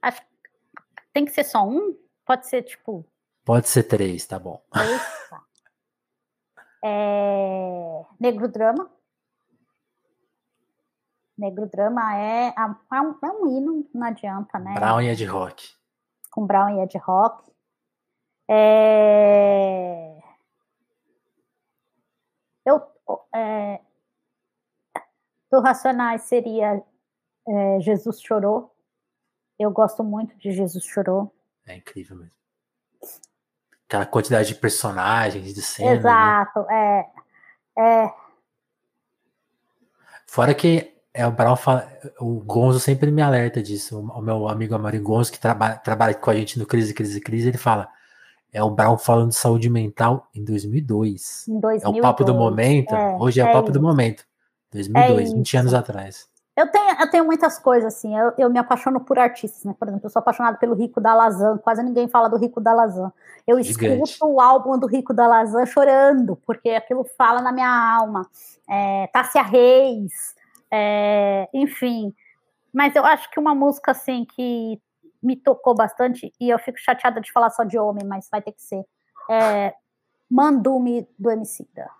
Acho que tem que ser só um? Pode ser, tipo, Pode ser três, tá bom. É... Negro Drama. Negro Drama é, é, um, é um hino, não adianta, né? Brown e Ed Rock. com Brown e Ed Rock. É... Eu, é, do Racionais seria é, Jesus Chorou. Eu gosto muito de Jesus Chorou. É incrível mesmo. Aquela quantidade de personagens, de cenas. Né? Exato, né? é, é. Fora que é, o Brown fala, o Gonzo sempre me alerta disso. O meu amigo Amari Gonzo, que traba, trabalha com a gente no Crise, Crise, Crise, ele fala: é o Brown falando de saúde mental em 2002. Em 2002. É o papo do momento. É, hoje é, é o papo isso. do momento. 2002, é 20 anos atrás. Eu tenho, eu tenho muitas coisas, assim. Eu, eu me apaixono por artistas, né? Por exemplo, eu sou apaixonada pelo Rico da Lazan. Quase ninguém fala do Rico da Lazan. Eu Gigante. escuto o álbum do Rico da Lazan chorando, porque aquilo fala na minha alma. É, Tássia Reis, é, enfim. Mas eu acho que uma música, assim, que me tocou bastante, e eu fico chateada de falar só de homem, mas vai ter que ser. É Mandume do Emicida.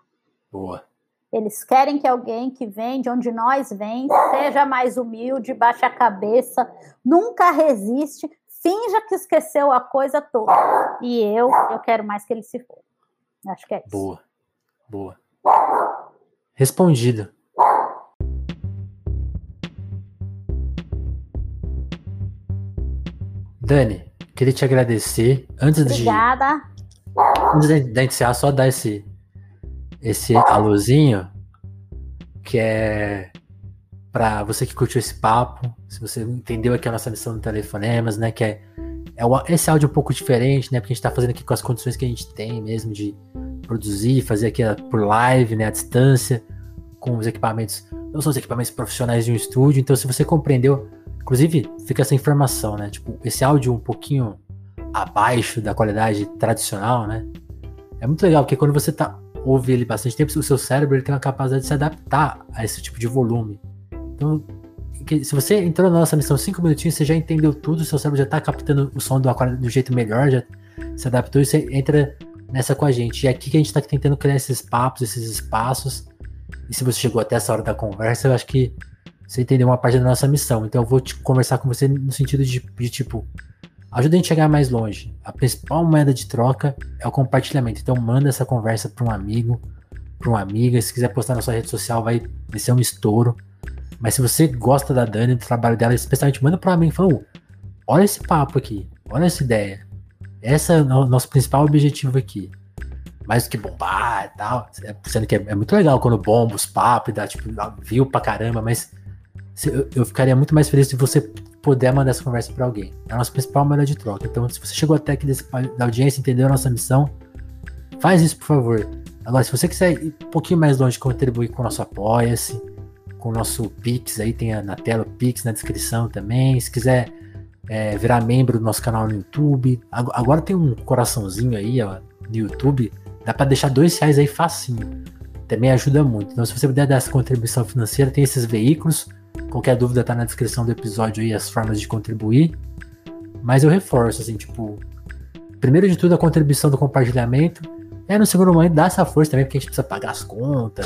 Boa. Eles querem que alguém que vem de onde nós vem seja mais humilde, baixe a cabeça, nunca resiste, finja que esqueceu a coisa toda. E eu, eu quero mais que ele se for. Acho que é isso. Boa. Boa. Respondido. Dani, queria te agradecer. Antes Obrigada. de. Antes de iniciar, só dar esse, esse alôzinho, que é para você que curtiu esse papo, se você entendeu aqui a nossa missão do Telefonemas, né? Que é, é esse áudio um pouco diferente, né? Porque a gente tá fazendo aqui com as condições que a gente tem mesmo de produzir, fazer aqui por live, né? À distância, com os equipamentos. Não são os equipamentos profissionais de um estúdio, então se você compreendeu Inclusive, fica essa informação, né? Tipo, esse áudio um pouquinho abaixo da qualidade tradicional, né? É muito legal, porque quando você tá, ouve ele bastante tempo, o seu cérebro tem uma capacidade de se adaptar a esse tipo de volume. Então, se você entrou na nossa missão cinco minutinhos, você já entendeu tudo, seu cérebro já tá captando o som do, do jeito melhor, já se adaptou e você entra nessa com a gente. E é aqui que a gente tá tentando criar esses papos, esses espaços. E se você chegou até essa hora da conversa, eu acho que você entendeu uma parte da nossa missão. Então eu vou te conversar com você no sentido de, de tipo, ajuda a gente a chegar mais longe. A principal moeda de troca é o compartilhamento. Então manda essa conversa para um amigo, para uma amiga. Se quiser postar na sua rede social, vai, ser um estouro. Mas se você gosta da Dani, do trabalho dela, especialmente manda para mim, fala, olha esse papo aqui, olha essa ideia. Esse é o nosso principal objetivo aqui. Mais do que bombar e tal. Sendo que é, é muito legal quando bomba os papos e dá, tipo, viu pra caramba, mas eu ficaria muito mais feliz se você puder mandar essa conversa para alguém. É a nossa principal moeda de troca. Então, se você chegou até aqui desse, da audiência, entendeu a nossa missão, faz isso, por favor. Agora, se você quiser ir um pouquinho mais longe, contribuir com o nosso Apoia-se, com o nosso Pix, aí tem na tela o Pix na descrição também. Se quiser é, virar membro do nosso canal no YouTube, agora tem um coraçãozinho aí ó, no YouTube, dá para deixar dois reais aí facinho. Também ajuda muito. Então, se você puder dar essa contribuição financeira, tem esses veículos Qualquer dúvida tá na descrição do episódio aí, as formas de contribuir. Mas eu reforço, assim, tipo, primeiro de tudo a contribuição do compartilhamento. É no segundo momento dar essa força também, porque a gente precisa pagar as contas.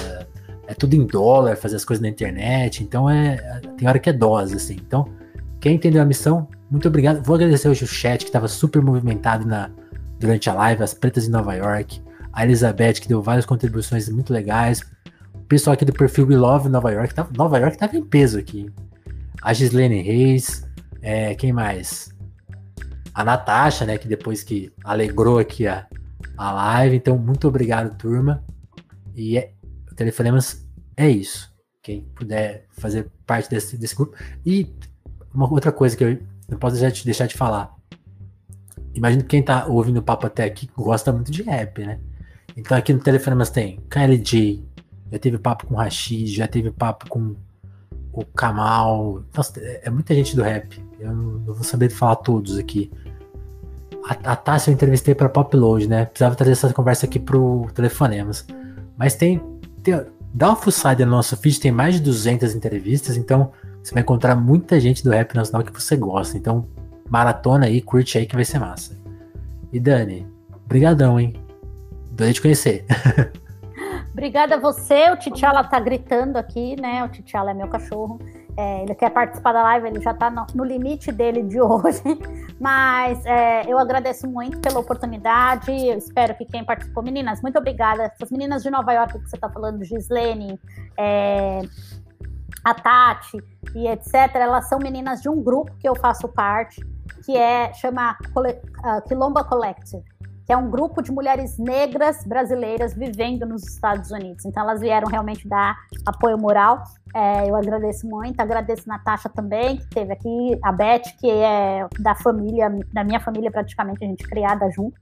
É tudo em dólar, fazer as coisas na internet. Então é. Tem hora que é dose, assim. Então, quem entendeu a missão, muito obrigado. Vou agradecer hoje o chat, que estava super movimentado na, durante a live, as pretas em Nova York. A Elizabeth, que deu várias contribuições muito legais pessoal aqui do perfil We Love Nova York, tá, Nova York tava em peso aqui. A Gislene Reis, é, quem mais? A Natasha, né, que depois que alegrou aqui a, a live. Então, muito obrigado, turma. E é, o Telefonemas é isso. Quem puder fazer parte desse, desse grupo. E uma outra coisa que eu não posso deixar de, deixar de falar. Imagino que quem tá ouvindo o papo até aqui gosta muito de rap, né? Então aqui no Telefonemas tem KLJ, já teve papo com o Rashid, já teve papo com o Kamal. Nossa, é, é muita gente do rap. Eu não, vou saber falar todos aqui. A, a Tassi eu entrevistei para Popload, né? Precisava trazer essa conversa aqui pro Telefonemas. Mas tem, tem. Dá uma fuçada no nosso feed, tem mais de 200 entrevistas, então você vai encontrar muita gente do rap nacional que você gosta. Então, maratona aí, curte aí que vai ser massa. E Dani, brigadão, hein? Adorei te conhecer. Obrigada a você. O Titiala tá gritando aqui, né? O Titiala é meu cachorro. É, ele quer participar da live, ele já está no, no, limite dele de hoje. Mas é, eu agradeço muito pela oportunidade. Eu espero que quem participou, meninas, muito obrigada. Essas meninas de Nova York que você está falando, Gislene, é, a Tati e etc., elas são meninas de um grupo que eu faço parte, que é chama uh, Quilomba Collective que é um grupo de mulheres negras brasileiras vivendo nos Estados Unidos. Então, elas vieram realmente dar apoio moral. É, eu agradeço muito, agradeço a Natasha também, que teve aqui, a Beth, que é da família, da minha família praticamente, a gente criada junto.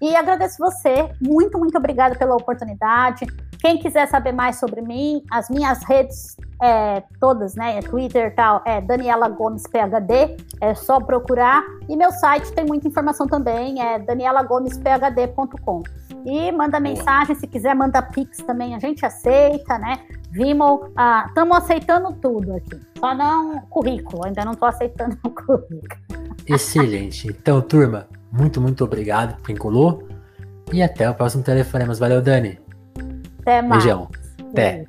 E agradeço você, muito, muito obrigada pela oportunidade. Quem quiser saber mais sobre mim, as minhas redes é, todas, né? Twitter e tal, é Daniela Gomes PHD, é só procurar. E meu site tem muita informação também, é danielagomesphd.com. E manda mensagem, se quiser, manda pix também, a gente aceita, né? Vimo, estamos ah, aceitando tudo aqui, só não currículo, ainda não estou aceitando o currículo. Excelente. Então, turma, muito, muito obrigado por quem colou. E até o próximo telefonema. Valeu, Dani. Até mais. Beijão. Até.